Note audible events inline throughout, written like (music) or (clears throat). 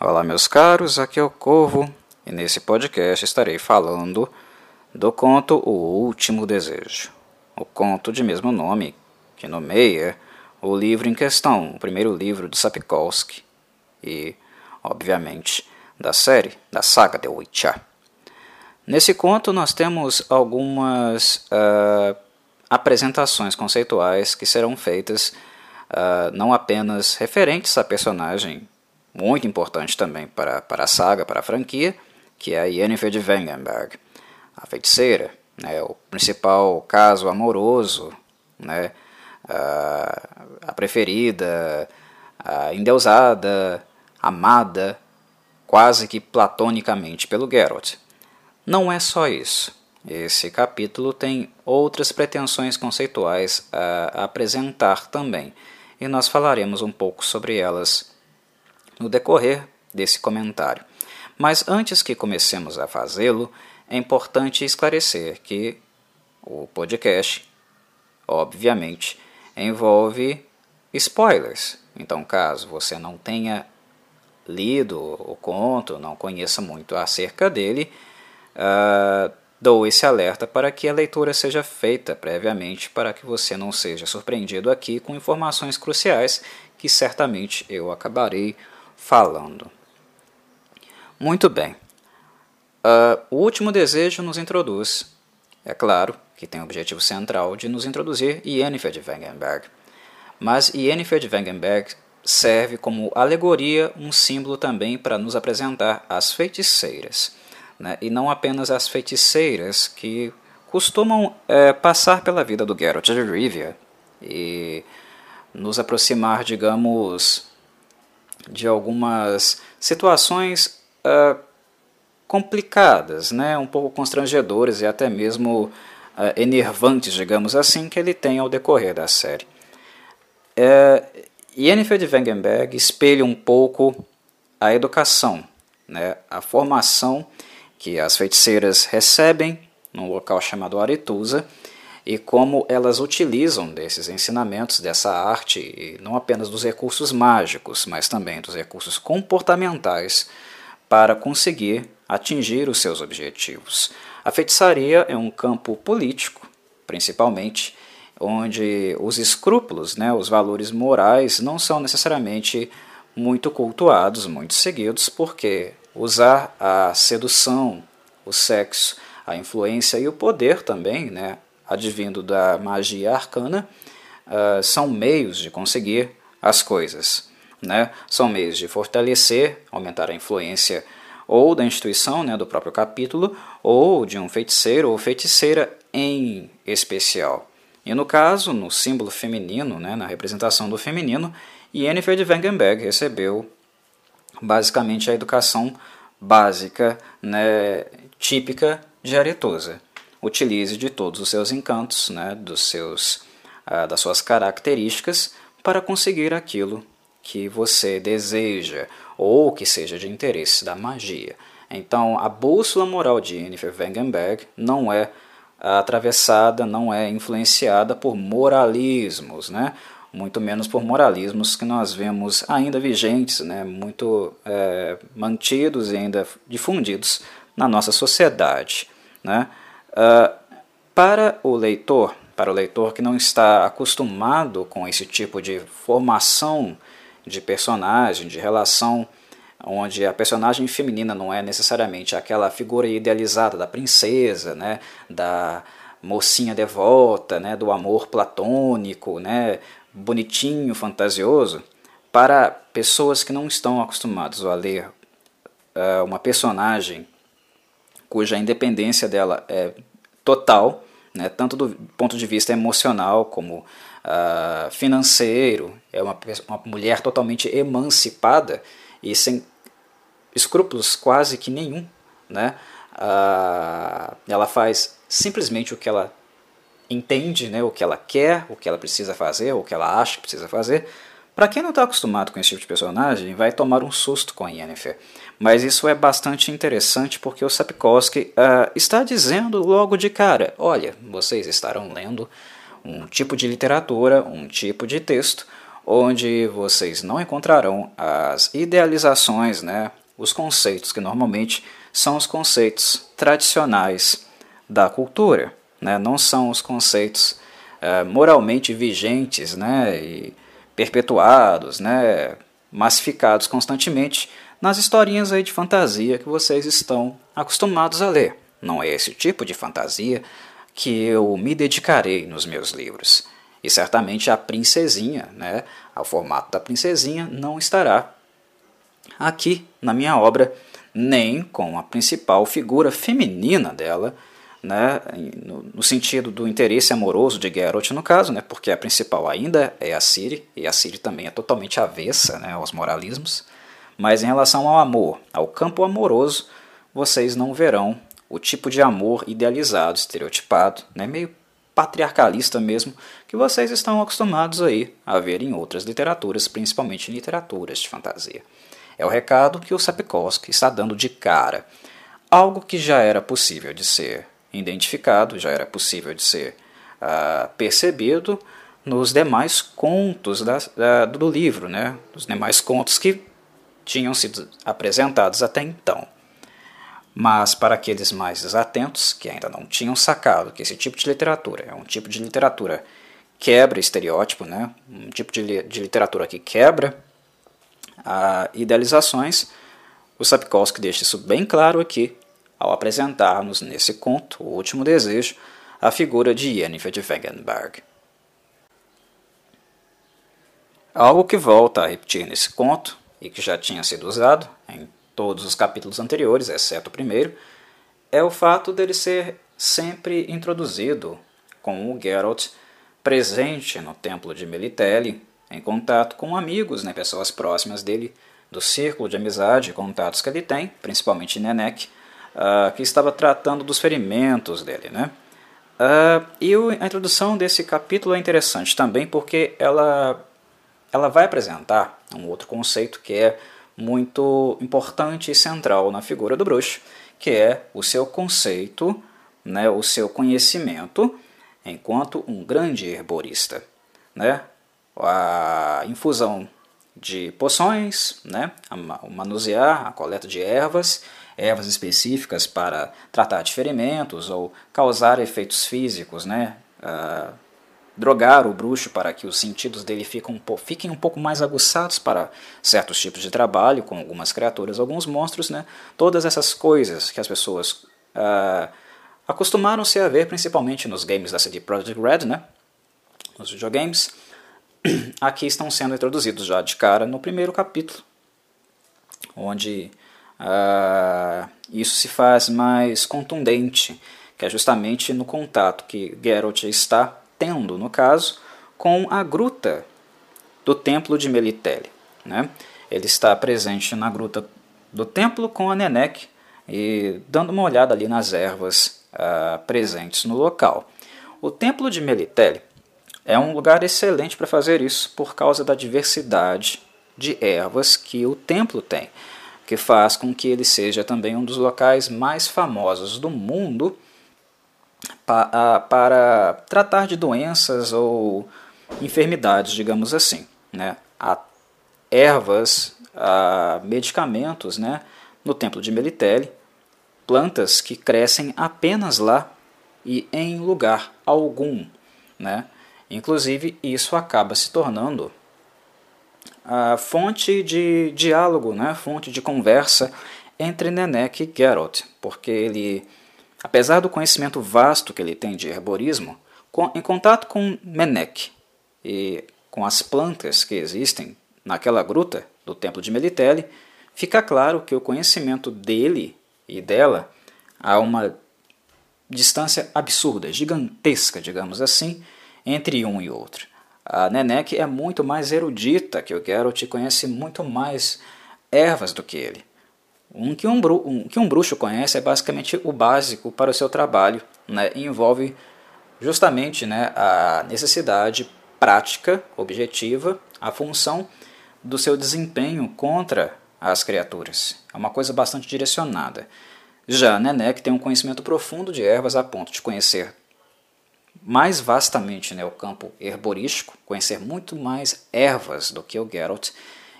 Olá, meus caros, aqui é o Corvo e nesse podcast estarei falando do conto O Último Desejo, o conto de mesmo nome que nomeia o livro em questão, o primeiro livro de Sapkowski e, obviamente, da série, da saga The Witcher. Nesse conto nós temos algumas uh, apresentações conceituais que serão feitas uh, não apenas referentes à personagem muito importante também para, para a saga, para a franquia, que é a Yennefer de Wengenberg, a feiticeira, né, o principal caso amoroso, né, a, a preferida, a endeusada, amada, quase que platonicamente pelo Geralt. Não é só isso. Esse capítulo tem outras pretensões conceituais a apresentar também, e nós falaremos um pouco sobre elas no decorrer desse comentário. Mas antes que comecemos a fazê-lo, é importante esclarecer que o podcast, obviamente, envolve spoilers. Então, caso você não tenha lido o conto, não conheça muito acerca dele, uh, dou esse alerta para que a leitura seja feita previamente para que você não seja surpreendido aqui com informações cruciais que certamente eu acabarei falando. Muito bem. Uh, o último desejo nos introduz, é claro, que tem o objetivo central de nos introduzir Yennefer de Wengenberg. Mas Yennefer de Wengenberg serve como alegoria, um símbolo também para nos apresentar as feiticeiras. Né? E não apenas as feiticeiras que costumam é, passar pela vida do Geralt de Rivia e nos aproximar, digamos, de algumas situações uh, complicadas, né, um pouco constrangedoras e até mesmo uh, enervantes, digamos assim, que ele tem ao decorrer da série. Uh, Yennefer de Wengenberg espelha um pouco a educação, né, a formação que as feiticeiras recebem num local chamado Aretusa, e como elas utilizam desses ensinamentos, dessa arte, e não apenas dos recursos mágicos, mas também dos recursos comportamentais, para conseguir atingir os seus objetivos. A feitiçaria é um campo político, principalmente, onde os escrúpulos, né, os valores morais, não são necessariamente muito cultuados, muito seguidos, porque usar a sedução, o sexo, a influência e o poder também, né, advindo da magia arcana, uh, são meios de conseguir as coisas. Né? São meios de fortalecer, aumentar a influência ou da instituição, né, do próprio capítulo, ou de um feiticeiro ou feiticeira em especial. E no caso, no símbolo feminino, né, na representação do feminino, Yennefer de Wengenberg recebeu basicamente a educação básica, né, típica de Aretusa utilize de todos os seus encantos, né, dos seus, ah, das suas características, para conseguir aquilo que você deseja ou que seja de interesse da magia. Então, a bússola moral de Jennifer Wengenberg não é atravessada, não é influenciada por moralismos, né? muito menos por moralismos que nós vemos ainda vigentes, né? muito é, mantidos e ainda difundidos na nossa sociedade. Né? Uh, para o leitor, para o leitor que não está acostumado com esse tipo de formação de personagem, de relação, onde a personagem feminina não é necessariamente aquela figura idealizada da princesa, né, da mocinha devota, né, do amor platônico, né, bonitinho, fantasioso, para pessoas que não estão acostumadas a ler uh, uma personagem cuja independência dela é total, né, tanto do ponto de vista emocional como uh, financeiro, é uma, uma mulher totalmente emancipada e sem escrúpulos quase que nenhum. Né? Uh, ela faz simplesmente o que ela entende, né, o que ela quer, o que ela precisa fazer, o que ela acha que precisa fazer, para quem não está acostumado com esse tipo de personagem, vai tomar um susto com a Yennefer. Mas isso é bastante interessante porque o Sapkowski uh, está dizendo logo de cara: olha, vocês estarão lendo um tipo de literatura, um tipo de texto, onde vocês não encontrarão as idealizações, né, os conceitos que normalmente são os conceitos tradicionais da cultura, né, não são os conceitos é, moralmente vigentes né, e perpetuados, né, massificados constantemente nas historinhas aí de fantasia que vocês estão acostumados a ler. Não é esse tipo de fantasia que eu me dedicarei nos meus livros. E certamente a princesinha, né, ao formato da princesinha, não estará aqui na minha obra, nem com a principal figura feminina dela, né, no, no, sentido do interesse amoroso de Geralt no caso, né, porque a principal ainda é a Ciri, e a Ciri também é totalmente avessa né, aos moralismos, mas em relação ao amor, ao campo amoroso, vocês não verão o tipo de amor idealizado, estereotipado, né, meio patriarcalista mesmo, que vocês estão acostumados aí a ver em outras literaturas, principalmente em literaturas de fantasia. É o recado que o Sapkowski está dando de cara. Algo que já era possível de ser identificado, já era possível de ser uh, percebido nos demais contos da, do livro, né? os demais contos que tinham sido apresentados até então. Mas para aqueles mais desatentos, que ainda não tinham sacado que esse tipo de literatura é um tipo de literatura quebra estereótipo, né? um tipo de, de literatura que quebra a idealizações, o Sapkowski deixa isso bem claro aqui ao apresentar-nos nesse conto, O Último Desejo, a figura de Yennefer de Wegenberg. Algo que volta a repetir nesse conto, e que já tinha sido usado em todos os capítulos anteriores, exceto o primeiro, é o fato dele ser sempre introduzido com o Geralt presente no templo de Melitele, em contato com amigos, né, pessoas próximas dele, do círculo de amizade e contatos que ele tem, principalmente Nenek, uh, que estava tratando dos ferimentos dele. Né? Uh, e a introdução desse capítulo é interessante também porque ela, ela vai apresentar um outro conceito que é muito importante e central na figura do bruxo, que é o seu conceito, né, o seu conhecimento enquanto um grande herborista. Né? A infusão de poções, né, o manusear, a coleta de ervas ervas específicas para tratar de ferimentos ou causar efeitos físicos, né? Uh, drogar o bruxo para que os sentidos dele fiquem um, pouco, mais aguçados para certos tipos de trabalho, com algumas criaturas, alguns monstros, né? Todas essas coisas que as pessoas uh, acostumaram-se a ver, principalmente nos games da CD Projekt Red, né? Nos videogames, (clears throat) aqui estão sendo introduzidos já de cara no primeiro capítulo, onde Uh, isso se faz mais contundente, que é justamente no contato que Geralt está tendo, no caso, com a gruta do templo de Melitele. Né? Ele está presente na gruta do templo com a Nenek e dando uma olhada ali nas ervas uh, presentes no local. O templo de Melitele é um lugar excelente para fazer isso por causa da diversidade de ervas que o templo tem que faz com que ele seja também um dos locais mais famosos do mundo para, tratar de doenças ou enfermidades, digamos assim. Né? Há ervas, há medicamentos né? no templo de Melitele, plantas que crescem apenas lá e em lugar algum. Né? Inclusive, isso acaba se tornando a fonte de diálogo, né, fonte de conversa entre Nenek e Geralt, porque ele, apesar do conhecimento vasto que ele tem de herborismo, em contato com Menek e com as plantas que existem naquela gruta do templo de Melitele, fica claro que o conhecimento dele e dela há uma distância absurda, gigantesca, digamos assim, entre um e outro. A Nenek é muito mais erudita que o Geralt conhece muito mais ervas do que ele. Um que um, um que um bruxo conhece é basicamente o básico para o seu trabalho, né? e envolve justamente né, a necessidade prática, objetiva, a função do seu desempenho contra as criaturas. É uma coisa bastante direcionada. Já Nenek tem um conhecimento profundo de ervas a ponto de conhecer mais vastamente né, o campo herborístico, conhecer muito mais ervas do que o Geralt,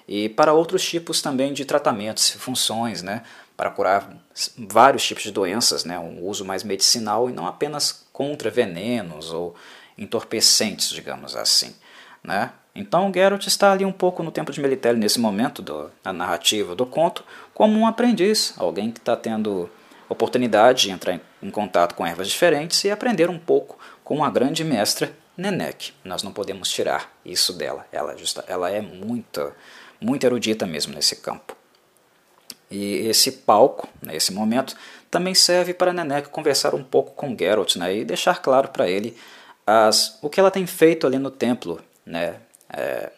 e para outros tipos também de tratamentos e funções, né, para curar vários tipos de doenças, né, um uso mais medicinal e não apenas contra venenos ou entorpecentes, digamos assim. Né? Então Geralt está ali um pouco no tempo de Melitele nesse momento do, da narrativa do conto, como um aprendiz, alguém que está tendo oportunidade de entrar em, em contato com ervas diferentes e aprender um pouco com a grande mestra Nenek. Nós não podemos tirar isso dela. Ela, justa, ela é muito, muito erudita mesmo nesse campo. E esse palco, nesse momento, também serve para Nenek conversar um pouco com Geralt né, e deixar claro para ele as, o que ela tem feito ali no templo, né, é,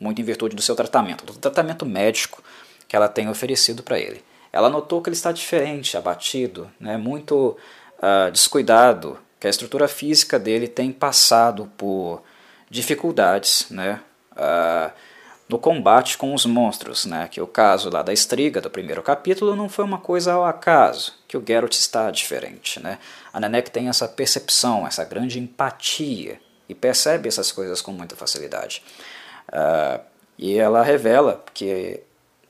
muito em virtude do seu tratamento, do tratamento médico que ela tem oferecido para ele. Ela notou que ele está diferente, abatido, né, muito uh, descuidado, que a estrutura física dele tem passado por dificuldades né, uh, no combate com os monstros. Né, que o caso lá da estriga do primeiro capítulo não foi uma coisa ao acaso, que o Geralt está diferente. Né. A Nenek tem essa percepção, essa grande empatia e percebe essas coisas com muita facilidade. Uh, e ela revela que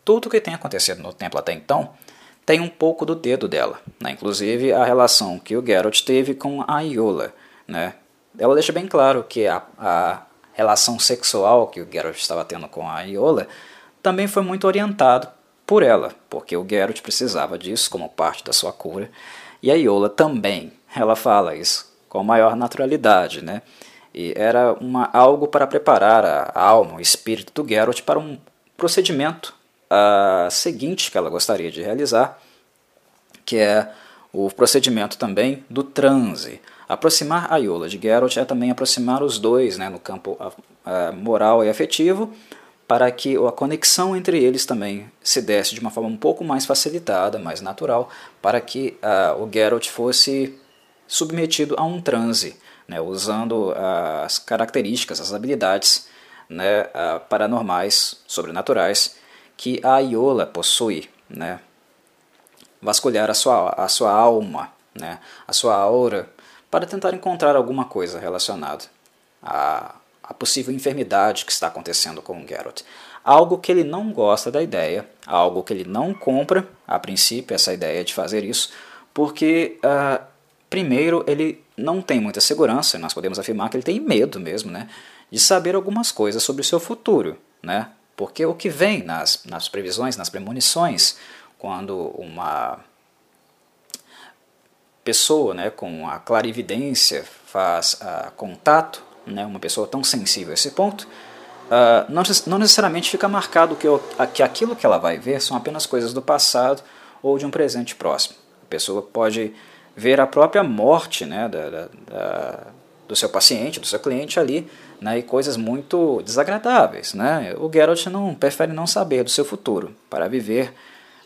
tudo o que tem acontecido no templo até então tem um pouco do dedo dela, né? inclusive a relação que o Geralt teve com a Iola. Né? Ela deixa bem claro que a, a relação sexual que o Geralt estava tendo com a Iola também foi muito orientado por ela, porque o Geralt precisava disso como parte da sua cura, e a Iola também, ela fala isso com maior naturalidade, né? E era uma, algo para preparar a alma, o espírito do Geralt para um procedimento a seguinte que ela gostaria de realizar, que é o procedimento também do transe. Aproximar a Iola de Geralt é também aproximar os dois né, no campo moral e afetivo, para que a conexão entre eles também se desse de uma forma um pouco mais facilitada, mais natural, para que uh, o Geralt fosse submetido a um transe, né, usando as características, as habilidades né, uh, paranormais, sobrenaturais, que a Iola possui, né? vasculhar a sua, a sua alma, né? a sua aura, para tentar encontrar alguma coisa relacionada à, à possível enfermidade que está acontecendo com o Geralt. Algo que ele não gosta da ideia, algo que ele não compra, a princípio, essa ideia de fazer isso, porque, uh, primeiro, ele não tem muita segurança, nós podemos afirmar que ele tem medo mesmo, né, de saber algumas coisas sobre o seu futuro, né, porque o que vem nas, nas previsões, nas premonições, quando uma pessoa né, com a clarividência faz uh, contato, né, uma pessoa tão sensível a esse ponto, uh, não, não, necessariamente fica marcado que, que aquilo que ela vai ver são apenas coisas do passado ou de um presente próximo. A pessoa pode ver a própria morte né, da, da, da, do seu paciente, do seu cliente ali, né, e coisas muito desagradáveis. Né? O Geralt não prefere não saber do seu futuro para viver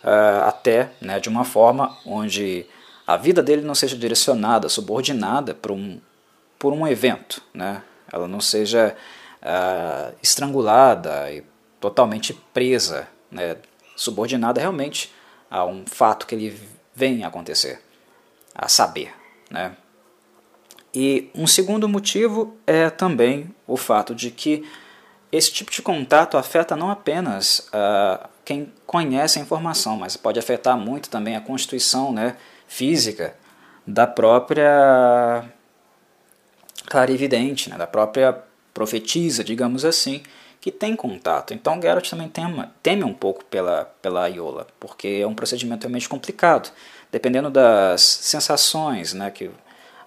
uh, até né, de uma forma onde a vida dele não seja direcionada, subordinada por um, por um evento, né? ela não seja uh, estrangulada e totalmente presa, né? subordinada realmente a um fato que ele vem a acontecer, a saber. Né? E um segundo motivo é também o fato de que esse tipo de contato afeta não apenas uh, quem conhece a informação, mas pode afetar muito também a constituição né, física da própria clarividente, né, da própria profetisa, digamos assim, que tem contato. Então Geralt também teme, um pouco pela, pela Iola, porque é um procedimento realmente complicado. Dependendo das sensações né, que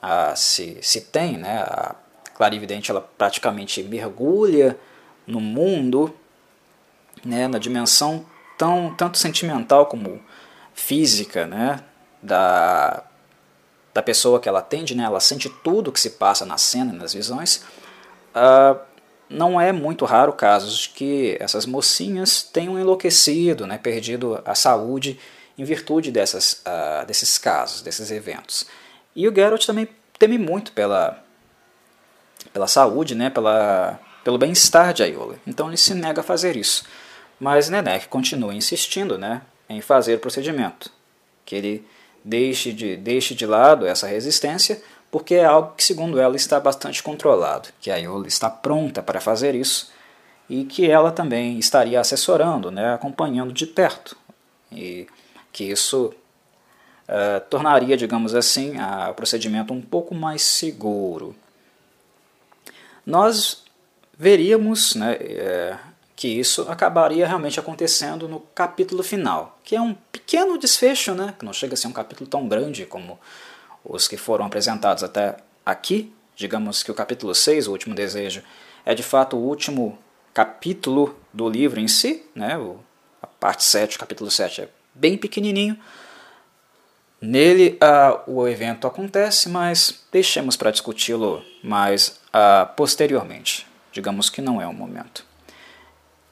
a, se, se tem, né, a clarividente ela praticamente mergulha no mundo, né, na dimensão tão tanto sentimental como física, né, da, da pessoa que ela atende, né, ela sente tudo que se passa na cena, nas visões. Uh, não é muito raro casos que essas mocinhas tenham enlouquecido, né, perdido a saúde em virtude dessas, uh, desses casos, desses eventos. E o Geralt também teme muito pela, pela saúde, né, pela, pelo bem-estar de Aiola. Então ele se nega a fazer isso. Mas Nenek continua insistindo né, em fazer o procedimento, que ele deixe de, deixe de lado essa resistência, porque é algo que, segundo ela, está bastante controlado, que a Yola está pronta para fazer isso e que ela também estaria assessorando, né, acompanhando de perto, e que isso uh, tornaria, digamos assim, o procedimento um pouco mais seguro. Nós veríamos né, é, que isso acabaria realmente acontecendo no capítulo final, que é um pequeno desfecho, né, que não chega a ser um capítulo tão grande como os que foram apresentados até aqui. Digamos que o capítulo 6, o último desejo, é de fato o último capítulo do livro em si, né, a parte 7, o capítulo 7 é bem pequenininho. Nele uh, o evento acontece, mas deixemos para discuti-lo mais uh, posteriormente. Digamos que não é o momento.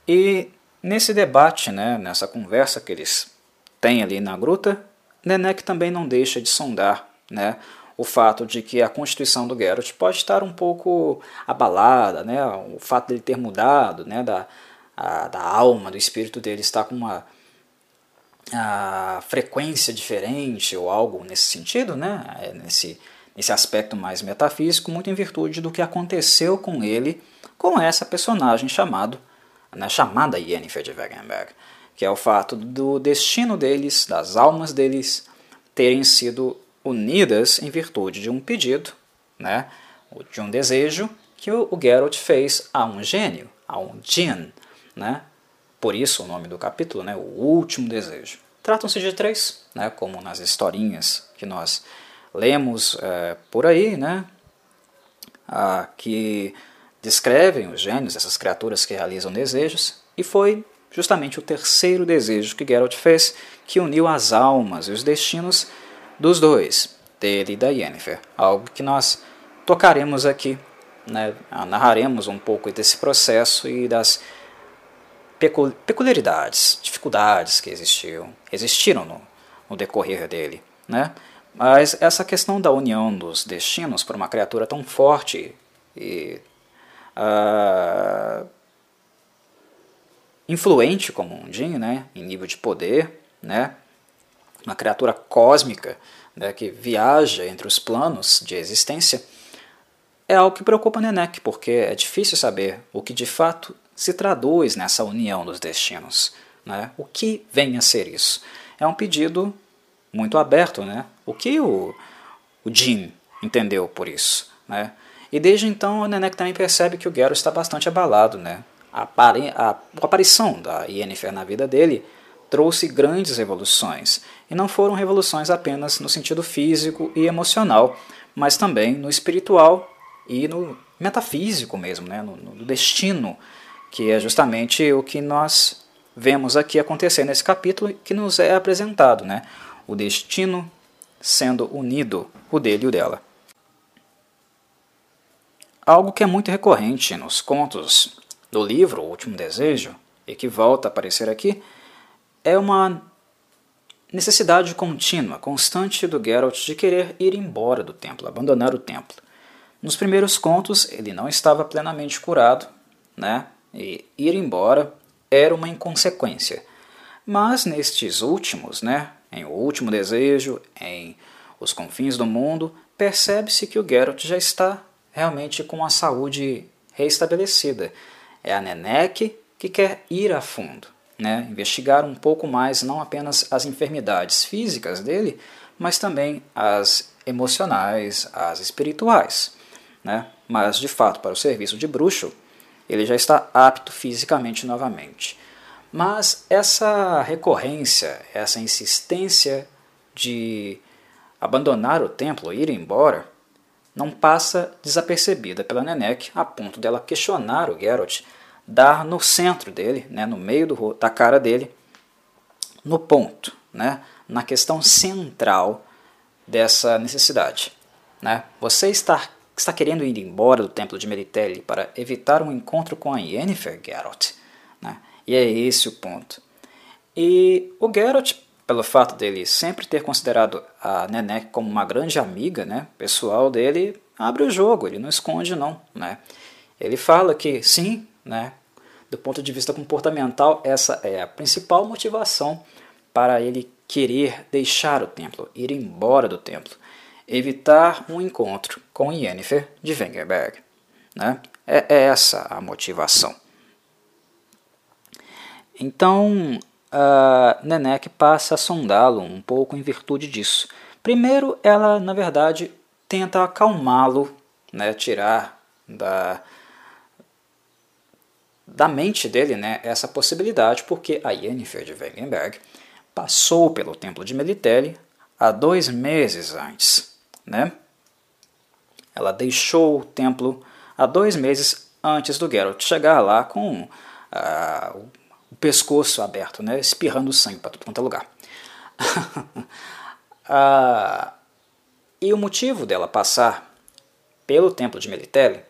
E nesse debate, né, nessa conversa que eles têm ali na gruta, Nenek também não deixa de sondar né, o fato de que a constituição do Geralt pode estar um pouco abalada, né, o fato dele ter mudado, né, da, a, da alma, do espírito dele estar com uma a frequência diferente ou algo nesse sentido, né, é, nesse, nesse aspecto mais metafísico, muito em virtude do que aconteceu com ele com essa personagem chamado, né, chamada Yennefer de Wegenberg, que é o fato do destino deles, das almas deles, terem sido unidas em virtude de um pedido, né, de um desejo que o, Geralt fez a um gênio, a um Djinn, né, por isso o nome do capítulo, né, o último desejo. Tratam-se de três, né, como nas historinhas que nós lemos é, por aí, né, ah, que descrevem os gênios, essas criaturas que realizam desejos, e foi justamente o terceiro desejo que Geralt fez que uniu as almas e os destinos dos dois, dele e da Yennefer. Algo que nós tocaremos aqui, né, narraremos um pouco desse processo e das peculiaridades, dificuldades que existiam, existiram no, no decorrer dele. Né? Mas essa questão da união dos destinos por uma criatura tão forte e uh, influente como um Jin, né, em nível de poder, né, uma criatura cósmica né, que viaja entre os planos de existência, é algo que preocupa Nenek, porque é difícil saber o que de fato se traduz nessa união dos destinos. Né? O que vem a ser isso? É um pedido muito aberto. Né? O que o, o Jin entendeu por isso? Né? E desde então o Nenek também percebe que o Gero está bastante abalado. Né? A, a, a aparição da Yennefer na vida dele trouxe grandes revoluções. E não foram revoluções apenas no sentido físico e emocional, mas também no espiritual e no metafísico mesmo, né? no, no destino, que é justamente o que nós vemos aqui acontecer nesse capítulo que nos é apresentado, né? o destino sendo unido, o dele e o dela. Algo que é muito recorrente nos contos do livro O Último Desejo, e que volta a aparecer aqui, é uma necessidade contínua, constante do Geralt de querer ir embora do templo, abandonar o templo. Nos primeiros contos, ele não estava plenamente curado, né? E ir embora era uma inconsequência. Mas nestes últimos, né, em O Último Desejo, em Os Confins do Mundo, percebe-se que o Geralt já está realmente com a saúde reestabelecida. É a Nenek que quer ir a fundo, né? investigar um pouco mais não apenas as enfermidades físicas dele, mas também as emocionais, as espirituais né? mas de fato para o serviço de bruxo ele já está apto fisicamente novamente. Mas essa recorrência, essa insistência de abandonar o templo, ir embora, não passa desapercebida pela Nenek a ponto dela questionar o Geralt, dar no centro dele, né, no meio do, da cara dele, no ponto, né, na questão central dessa necessidade. Né? Você está está querendo ir embora do templo de Meritelli para evitar um encontro com a Yennefer, Geralt. Né? E é esse o ponto. E o Geralt, pelo fato dele sempre ter considerado a Nenek como uma grande amiga né, pessoal dele, abre o jogo, ele não esconde não. Né? Ele fala que sim, né, do ponto de vista comportamental, essa é a principal motivação para ele querer deixar o templo, ir embora do templo. evitar um encontro com Yennefer de Wengerberg. Né? É, é essa a motivação. Então, a Nenek passa a sondá-lo um pouco em virtude disso. Primeiro, ela, na verdade, tenta acalmá-lo, né, tirar da, da mente dele né, essa possibilidade, porque a Yennefer de Wengenberg passou pelo templo de Melitele há dois meses antes. Né? Ela deixou o templo há dois meses antes do Geralt chegar lá com uh, o pescoço aberto, né, espirrando sangue para todo quanto é lugar. uh, (laughs) e o motivo dela passar pelo templo de Melitele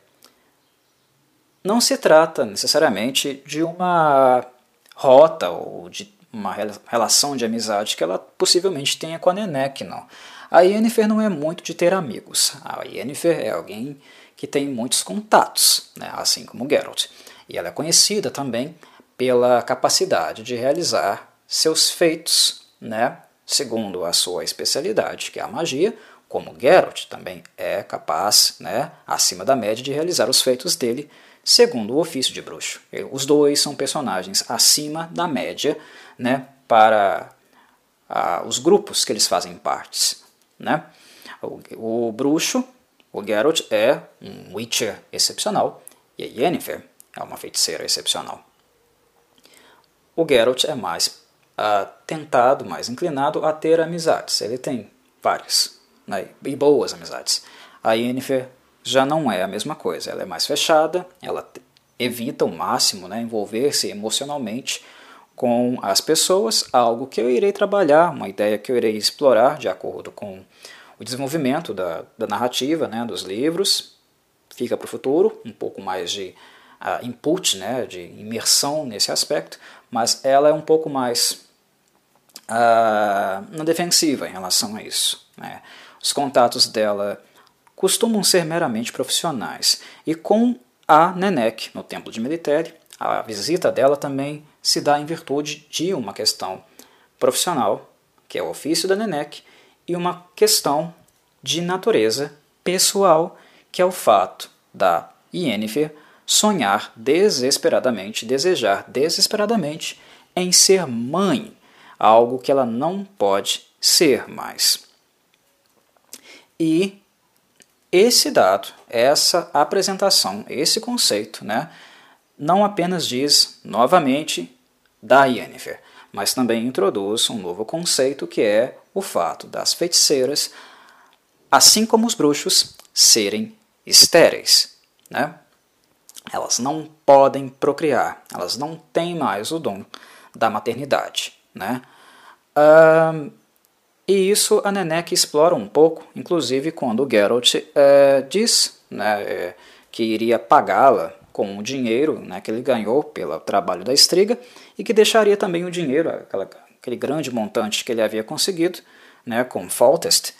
não se trata necessariamente de uma rota ou de uma relação de amizade que ela possivelmente tenha com a Nenek, não. A Yennefer não é muito de ter amigos. A Yennefer é alguém que tem muitos contatos, né, assim como Geralt. E ela é conhecida também pela capacidade de realizar seus feitos, né, segundo a sua especialidade, que é a magia, como Geralt também é capaz, né, acima da média, de realizar os feitos dele segundo o ofício de bruxo. Os dois são personagens acima da média né, para os grupos que eles fazem partes. Né? O, o, bruxo, o Geralt, é um Witcher excepcional e a Yennefer é uma feiticeira excepcional. O Geralt é mais ah, tentado, mais inclinado a ter amizades. Ele tem várias né, e boas amizades. A Yennefer já não é a mesma coisa. Ela é mais fechada, ela evita o máximo né, envolver-se emocionalmente com as pessoas, algo que eu irei trabalhar, uma ideia que eu irei explorar de acordo com o desenvolvimento da, da narrativa, né, dos livros. Fica para o futuro, um pouco mais de uh, input, né, de imersão nesse aspecto, mas ela é um pouco mais uh, na defensiva em relação a isso. Né. Os contatos dela costumam ser meramente profissionais, e com a Nenek no templo de Militere, a visita dela também se dá em virtude de uma questão profissional, que é o ofício da Nenek, e uma questão de natureza pessoal, que é o fato da Yennefer sonhar desesperadamente, desejar desesperadamente em ser mãe, algo que ela não pode ser mais. E esse dado, essa apresentação, esse conceito, né, não apenas diz novamente da Yennefer, mas também introduz um novo conceito que é o fato das feiticeiras, assim como os bruxos, serem estéreis. Né? Elas não podem procriar, elas não têm mais o dom da maternidade. Né? E isso a Nenek explora um pouco, inclusive quando Geralt é, diz né, é, que iria pagá-la com o dinheiro né, que ele ganhou pelo trabalho da estriga e que deixaria também o dinheiro, aquela, aquele grande montante que ele havia conseguido né, com Foltest,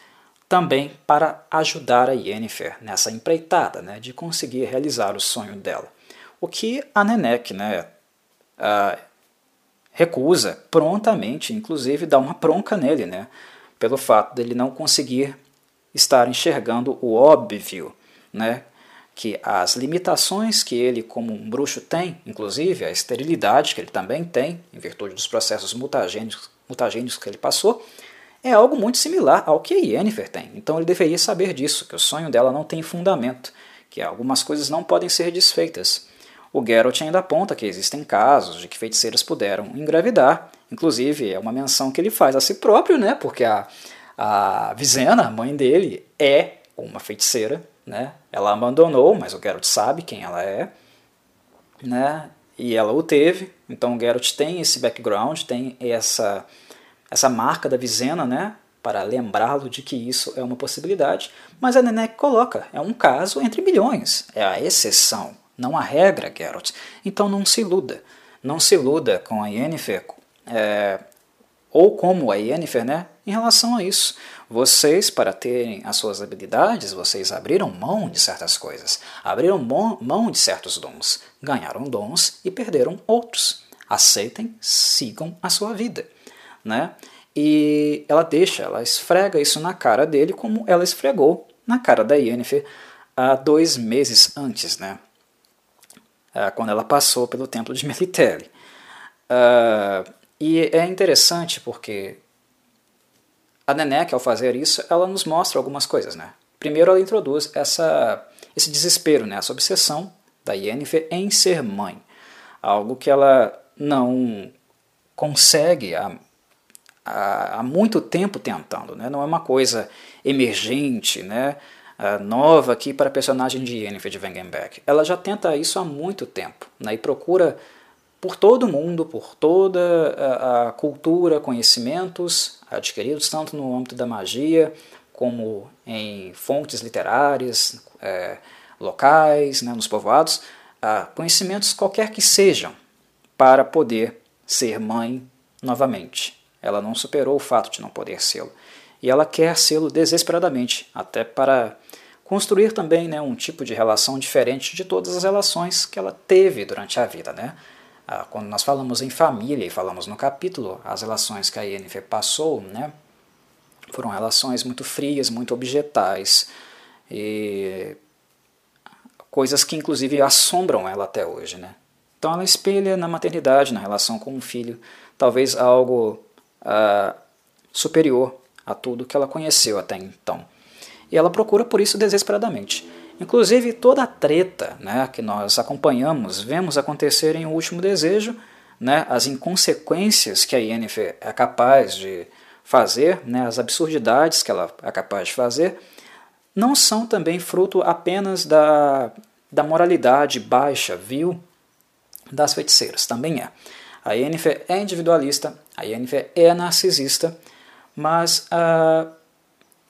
também para ajudar a Yennefer nessa empreitada né, de conseguir realizar o sonho dela. O que a Nenek né, recusa prontamente, inclusive dá uma bronca nele, né? pelo fato dele não conseguir estar enxergando o óbvio, né? que as limitações que ele, como um bruxo, tem, inclusive a esterilidade que ele também tem, em virtude dos processos mutagênicos, mutagênicos que ele passou, é algo muito similar ao que a Yennefer tem. Então ele deveria saber disso, que o sonho dela não tem fundamento, que algumas coisas não podem ser desfeitas. O Geralt ainda aponta que existem casos de que feiticeiras puderam engravidar Inclusive, é uma menção que ele faz a si próprio, né? Porque a, a Vizena, a mãe dele, é uma feiticeira, né? Ela abandonou, mas o Geralt sabe quem ela é, né? E ela o teve. Então o Geralt tem esse background, tem essa essa marca da Vizena, né? Para lembrá-lo de que isso é uma possibilidade. Mas a Nenek coloca, é um caso entre milhões, é a exceção, não a regra, Geralt. Então não se iluda. Não se iluda com a Yennefer é, ou como a Yennefer, né, em relação a isso. Vocês, para terem as suas habilidades, vocês abriram mão de certas coisas, abriram mão de certos dons, ganharam dons e perderam outros. Aceitem, sigam a sua vida. Né? e ela deixa, ela esfrega isso na cara dele como ela esfregou na cara da Yennefer há dois meses antes, né? Uh, quando ela passou pelo templo de (laughs) Melitele. Uh, e é interessante porque a Nenek, ao fazer isso, ela nos mostra algumas coisas, né? Primeiro, ela introduz essa, esse desespero, né? essa obsessão da Yennefer em ser mãe. Algo que ela não consegue há, há, muito tempo tentando. Né? Não é uma coisa emergente, né? Nova aqui para a personagem de Yennefer de Wengenbeck. Ela já tenta isso há muito tempo né? e procura por todo mundo, por toda a, a cultura, conhecimentos adquiridos tanto no âmbito da magia como em fontes literárias, é, locais, né, nos povoados, conhecimentos qualquer que sejam, para poder ser mãe novamente. Ela não superou o fato de não poder sê-lo. E ela quer sê-lo desesperadamente, até para construir também né, um tipo de relação diferente de todas as relações que ela teve durante a vida. Né? Ah, quando nós falamos em família e falamos no capítulo, as relações que a Yennefer passou, né, foram relações muito frias, muito objetais, e coisas que inclusive assombram ela até hoje. Né? Então ela espelha na maternidade, na relação com o filho, talvez algo uh, superior a tudo que ela conheceu até então. E ela procura por isso desesperadamente. Inclusive toda a treta né, que nós acompanhamos, vemos acontecer em O Último Desejo, né, as inconsequências que a Yennefer é capaz de fazer, né, as absurdidades que ela é capaz de fazer, não são também fruto apenas da, da moralidade baixa, vil, das feiticeiras. Também é. A Yennefer é individualista, a Yennefer é narcisista, mas uh,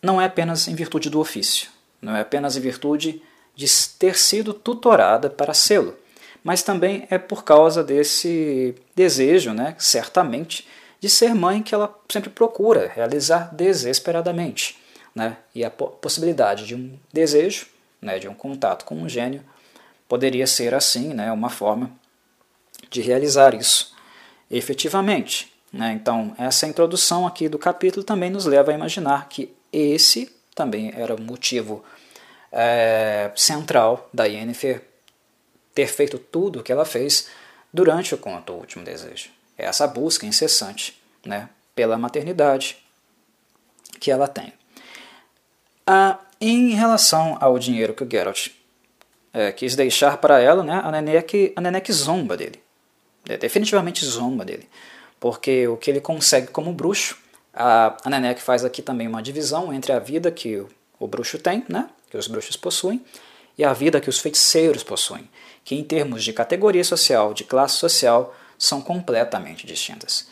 não é apenas em virtude do ofício, não é apenas em virtude de ter sido tutorada para sê-lo, mas também é por causa desse desejo, né, certamente, de ser mãe que ela sempre procura realizar desesperadamente. Né? E a possibilidade de um desejo, né, de um contato com um gênio, poderia ser assim, né, uma forma de realizar isso efetivamente. Né? Então, essa introdução aqui do capítulo também nos leva a imaginar que esse também era o motivo é, central da Yennefer ter feito tudo o que ela fez durante o conto O Último Desejo essa busca incessante né, pela maternidade que ela tem. Ah, em relação ao dinheiro que o Geralt é, quis deixar para ela, né, a Nenek, a Nenek zomba dele. É, definitivamente zomba dele. Porque o que ele consegue como bruxo, a, a Nenek faz aqui também uma divisão entre a vida que o, o bruxo tem, né, que os bruxos possuem, e a vida que os feiticeiros possuem, que em termos de categoria social, de classe social, são completamente distintas.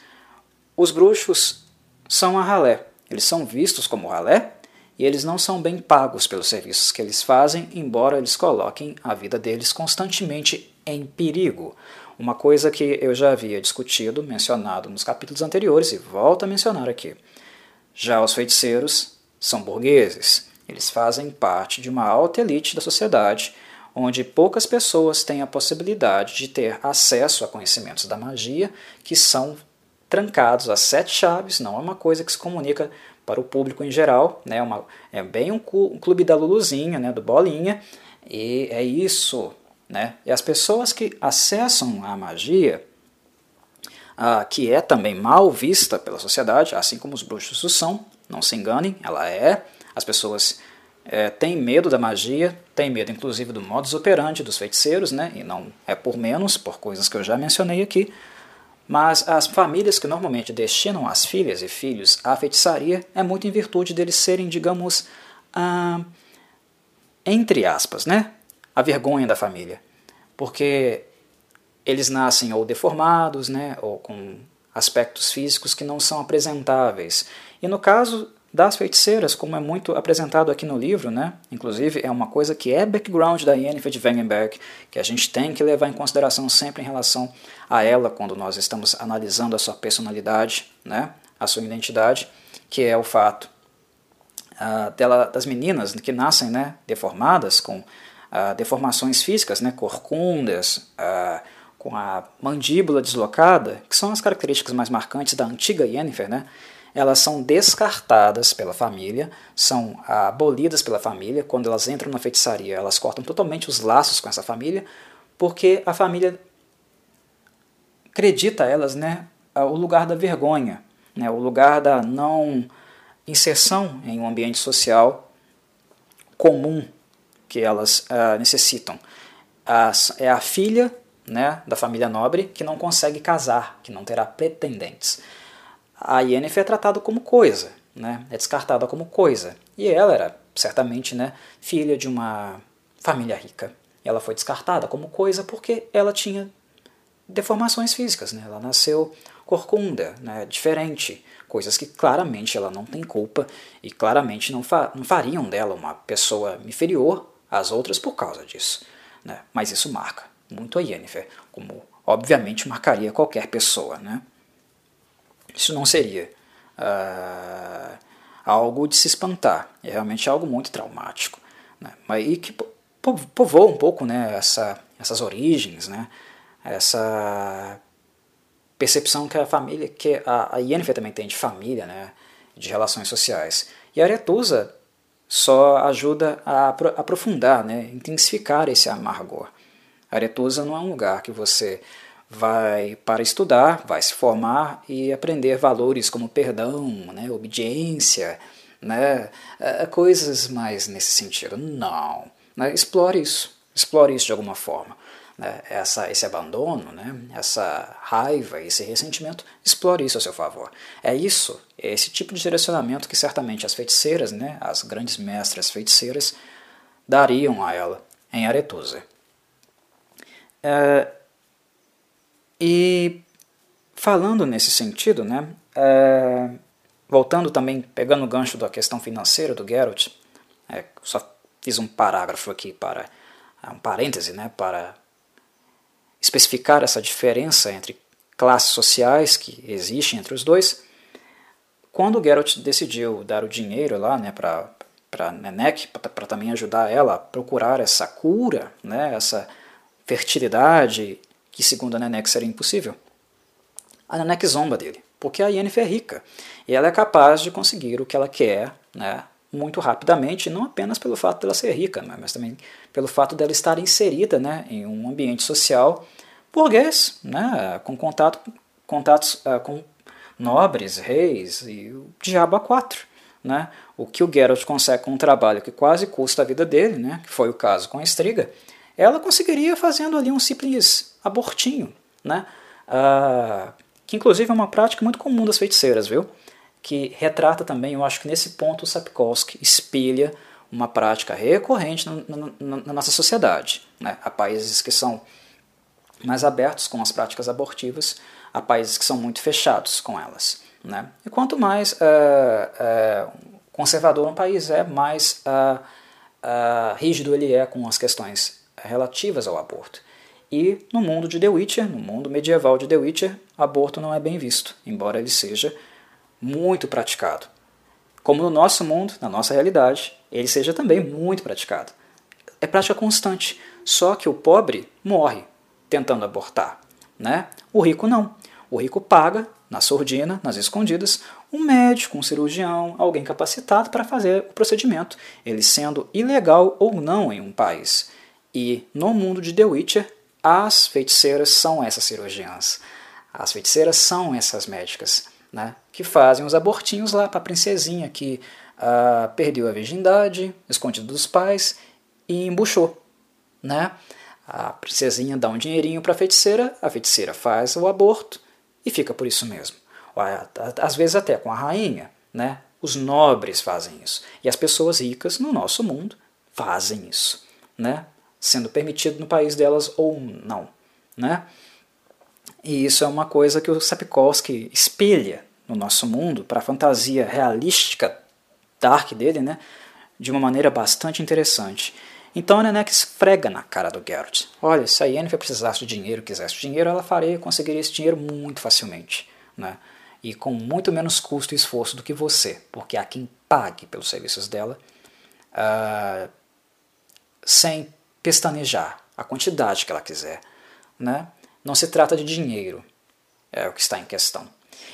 Os bruxos são a ralé, eles são vistos como ralé e eles não são bem pagos pelos serviços que eles fazem, embora eles coloquem a vida deles constantemente em perigo. Uma coisa que eu já havia discutido, mencionado nos capítulos anteriores e volto a mencionar aqui. Já os feiticeiros são burgueses, eles fazem parte de uma alta elite da sociedade onde poucas pessoas têm a possibilidade de ter acesso a conhecimentos da magia que são trancados a sete chaves, não é uma coisa que se comunica para o público em geral, né? Uma, é bem um, clube da Luluzinha, né? do Bolinha, e é isso. Né? E as pessoas que acessam a magia, que é também mal vista pela sociedade, assim como os bruxos o são, não se enganem, ela é. As pessoas é, tem medo da magia, tem medo inclusive do modus operandi dos feiticeiros, né? e não é por menos, por coisas que eu já mencionei aqui, mas as famílias que normalmente destinam as filhas e filhos à feitiçaria é muito em virtude deles serem, digamos, ah, entre aspas, né? A vergonha da família. Porque eles nascem ou deformados, né? ou com aspectos físicos que não são apresentáveis. E no caso das feiticeiras, como é muito apresentado aqui no livro, né? inclusive é uma coisa que é background da Yennefer de Wengenberg, que a gente tem que levar em consideração sempre em relação a ela quando nós estamos analisando a sua personalidade, né? a sua identidade, que é o fato uh, dela, das meninas que nascem né? deformadas, com deformações físicas, né? corcundas, com a mandíbula deslocada, que são as características mais marcantes da antiga Yennefer, né? elas são descartadas pela família, são abolidas pela família. Quando elas entram na feitiçaria, elas cortam totalmente os laços com essa família, porque a família acredita a elas né, o lugar da vergonha, né, o lugar da não inserção em um ambiente social comum que elas uh, necessitam. As, é a filha né, da família nobre que não consegue casar, que não terá pretendentes a Yennefer é tratada como coisa, né? é descartada como coisa. E ela era, certamente, né, filha de uma família rica. Ela foi descartada como coisa porque ela tinha deformações físicas. Né? Ela nasceu corcunda, né, diferente, coisas que claramente ela não tem culpa e claramente não, fa não fariam dela uma pessoa inferior às outras por causa disso. Né? Mas isso marca muito a Yennefer, como obviamente marcaria qualquer pessoa. Né? Isso não seria uh, algo de se espantar, é realmente algo muito traumático. Né? E que povoa um pouco né, essa, essas origens, né, essa percepção que a família, que a Yennefer também tem de família, né, de relações sociais. E a Aretusa só ajuda a aprofundar, né, intensificar esse amargor. Aretusa não é um lugar que você vai para estudar, vai se formar e aprender valores como perdão, né, obediência, né, é, coisas mais nesse sentido. Não. Né, explore isso, explore isso de alguma forma. Né, essa, esse abandono, né, essa raiva, esse ressentimento, explore isso a seu favor. É isso, é esse tipo de direcionamento que certamente as feiticeiras, né, as grandes mestras feiticeiras, dariam a ela em Aretusa. É, e falando nesse sentido, né, é, voltando também, pegando o gancho da questão financeira do Geralt, é, só fiz um parágrafo aqui para um parêntese, né, para especificar essa diferença entre classes sociais que existe entre os dois. Quando Geralt decidiu dar o dinheiro lá, né, para para Nenek, para também ajudar ela a procurar essa cura, né, essa fertilidade que segundo a Nenek seria impossível. A Nenek zomba dele, porque a Yennefer é rica e ela é capaz de conseguir o que ela quer né, muito rapidamente, não apenas pelo fato dela ser rica, mas também pelo fato dela estar inserida né, em um ambiente social burguês, né, com contato, contatos uh, com nobres, reis e o diabo a quatro. Né? O que o Geralt consegue com um trabalho que quase custa a vida dele, né, que foi o caso com a Estriga, ela conseguiria fazendo ali um simples abortinho, né? Ah, que inclusive é uma prática muito comum das feiticeiras, viu? Que retrata também, eu acho que nesse ponto o Sapkowski espelha uma prática recorrente na, nossa sociedade. Né? Há países que são mais abertos com as práticas abortivas, há países que são muito fechados com elas. Né? E quanto mais uh, uh, conservador um país é, mais uh, rígido ele é com as questões relativas ao aborto. E no mundo de The Witcher, no mundo medieval de The Witcher, aborto não é bem visto, embora ele seja muito praticado. Como no nosso mundo, na nossa realidade, ele seja também muito praticado. É prática constante, só que o pobre morre tentando abortar. Né? O rico não. O rico paga, na sordina, nas escondidas, um médico, um cirurgião, alguém capacitado para fazer o procedimento, ele sendo ilegal ou não em um país. E no mundo de The Witcher, as feiticeiras são essas cirurgiãs. As feiticeiras são essas médicas, né, que fazem os abortinhos lá para a princesinha que uh, perdeu a virgindade, escondido dos pais e embuchou. Né? A princesinha dá um dinheirinho para a feiticeira, a feiticeira faz o aborto e fica por isso mesmo. Às vezes até com a rainha, né? Os nobres fazem isso. E as pessoas ricas no nosso mundo fazem isso. Né? sendo permitido no país delas ou não. Né? E isso é uma coisa que o Sapkowski espelha no nosso mundo para a fantasia realística dark dele, né? de uma maneira bastante interessante. Então a Nenek esfrega na cara do Geralt. Olha, se a Yennefer precisasse de dinheiro, quisesse dinheiro, ela faria, conseguiria esse dinheiro muito facilmente. Né? E com muito menos custo e esforço do que você, porque há quem pague pelos serviços dela, uh, sem pestanejar a quantidade que ela quiser. Né? Não se trata de dinheiro, é o que está em questão.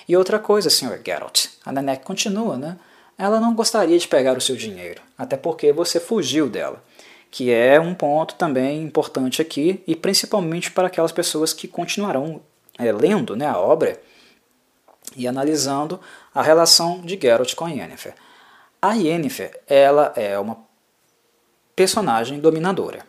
E outra coisa, Sr. Geralt, a Nenek continua, né? Ela não gostaria de pegar o seu dinheiro, até porque você fugiu dela, que é um ponto também importante aqui, e principalmente para aquelas pessoas que continuarão é, lendo né, a obra e analisando a relação de Geralt com Yennefer. A Yennefer ela é uma personagem dominadora.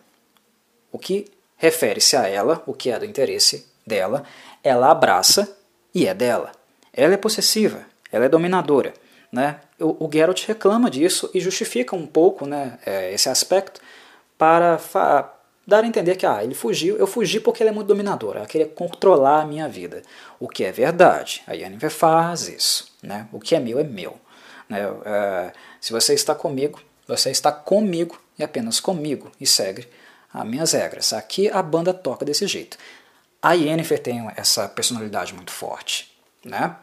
O que refere-se a ela, o que é do interesse dela, ela abraça e é dela. Ela é possessiva, ela é dominadora. Né? O, o Geralt reclama disso e justifica um pouco né, é, esse aspecto para dar a entender que ah, ele fugiu, eu fugi porque ele é muito dominador, ela queria controlar a minha vida. O que é verdade, a Yennefer faz isso. Né? O que é meu é meu. Né? É, se você está comigo, você está comigo e apenas comigo e segue as minhas regras. Aqui a banda toca desse jeito. A Yennefer tem essa personalidade muito forte. Né?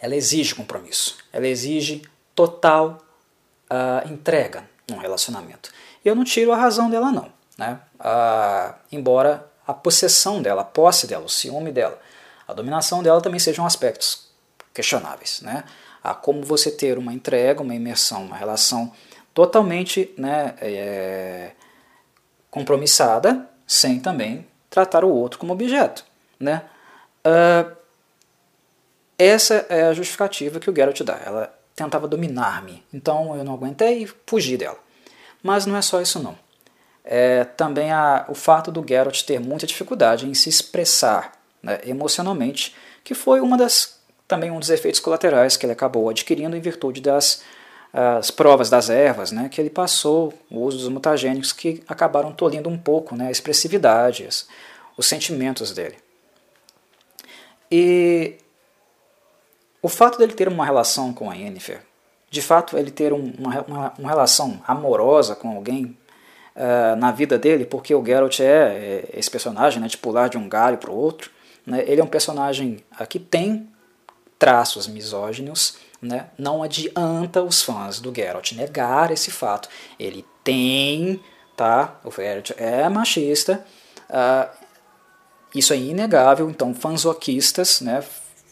Ela exige compromisso, ela exige total uh, entrega num relacionamento. Eu não tiro a razão dela, não né? Ah, embora a possessão dela, a posse dela, o ciúme dela, a dominação dela também sejam aspectos questionáveis. Né? A como você ter uma entrega, uma imersão, uma relação totalmente né, é, compromissada, sem também tratar o outro como objeto. Né? Ah, essa é a justificativa que o Geralt dá. Ela tentava dominar-me, então eu não aguentei e fugi dela. Mas não é só isso não é, também o fato do Geralt ter muita dificuldade em se expressar né, emocionalmente, que foi uma das, também um dos efeitos colaterais que ele acabou adquirindo em virtude das as provas das ervas, né, que ele passou, o uso dos mutagênicos, que acabaram tolhindo um pouco né, a expressividade, os sentimentos dele. E o fato dele ter uma relação com a Yennefer, de fato ele ter um, uma, uma, relação amorosa com alguém uh, na vida dele, porque o Geralt é, é esse personagem né, de pular de um galho para o outro. Né, ele é um personagem uh, que tem traços misóginos, né, não adianta os fãs do Geralt negar esse fato. Ele tem, tá? O Geralt é machista, uh, isso é inegável, então fanzoquistas, né,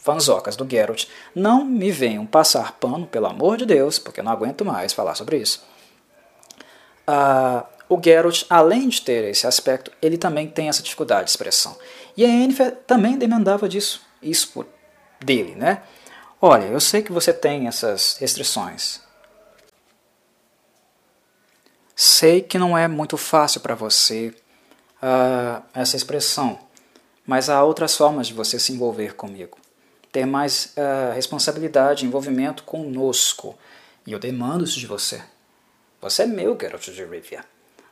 fanzocas do Geralt, não me venham passar pano, pelo amor de Deus, porque eu não aguento mais falar sobre isso. Uh, o Geralt, além de ter esse aspecto, ele também tem essa dificuldade de expressão. E a Yennefer também demandava disso, isso por, dele, né? Olha, eu sei que você tem essas restrições. Sei que não é muito fácil para você uh, essa expressão, mas há outras formas de você se envolver comigo. Ter mais uh, responsabilidade, envolvimento conosco. E eu demando isso de você. Você é meu, Geralt de Rivia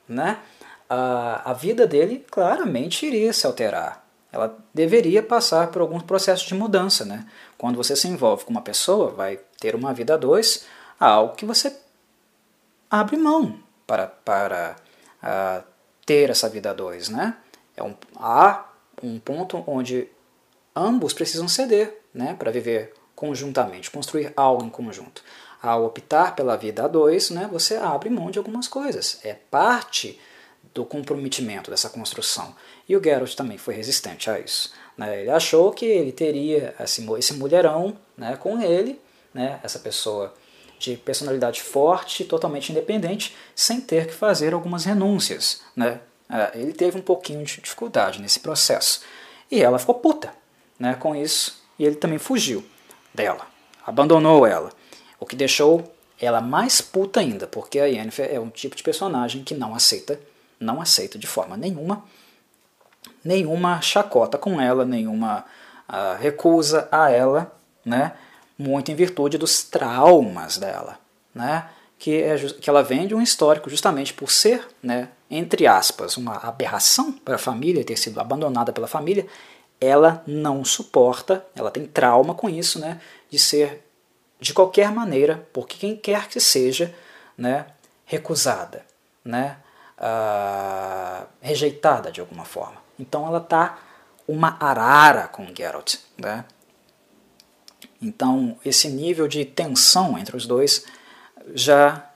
né, a, a vida dele claramente iria se alterar. Ela deveria passar por alguns processos de mudança. Né? Quando você se envolve com uma pessoa, vai ter uma vida a dois, algo que você abre mão para, para uh, ter essa vida a dois. Né? É um, há um ponto onde ambos precisam ceder né, para viver conjuntamente, construir algo em conjunto ao optar pela vida a dois, né, você abre mão de algumas coisas. É parte do comprometimento dessa construção. E o Geralt também foi resistente a isso. Né? Ele achou que ele teria esse, mulherão né, com ele, né, essa pessoa de personalidade forte, totalmente independente, sem ter que fazer algumas renúncias. Né? É, ele teve um pouquinho de dificuldade nesse processo. E ela ficou puta né, com isso, e ele também fugiu dela, abandonou ela. O que deixou ela mais puta ainda, porque a Yennefer é um tipo de personagem que não aceita, não aceita de forma nenhuma, nenhuma chacota com ela, nenhuma uh, recusa a ela, né? Muito em virtude dos traumas dela, né? Que, é, que ela vem de um histórico justamente por ser, né, entre aspas, uma aberração para a família, ter sido abandonada pela família, ela não suporta, ela tem trauma com isso, né, de ser de qualquer maneira, por quem quer que seja, né, recusada, né, uh, rejeitada de alguma forma. Então ela está uma arara com Geralt. Né? Então esse nível de tensão entre os dois já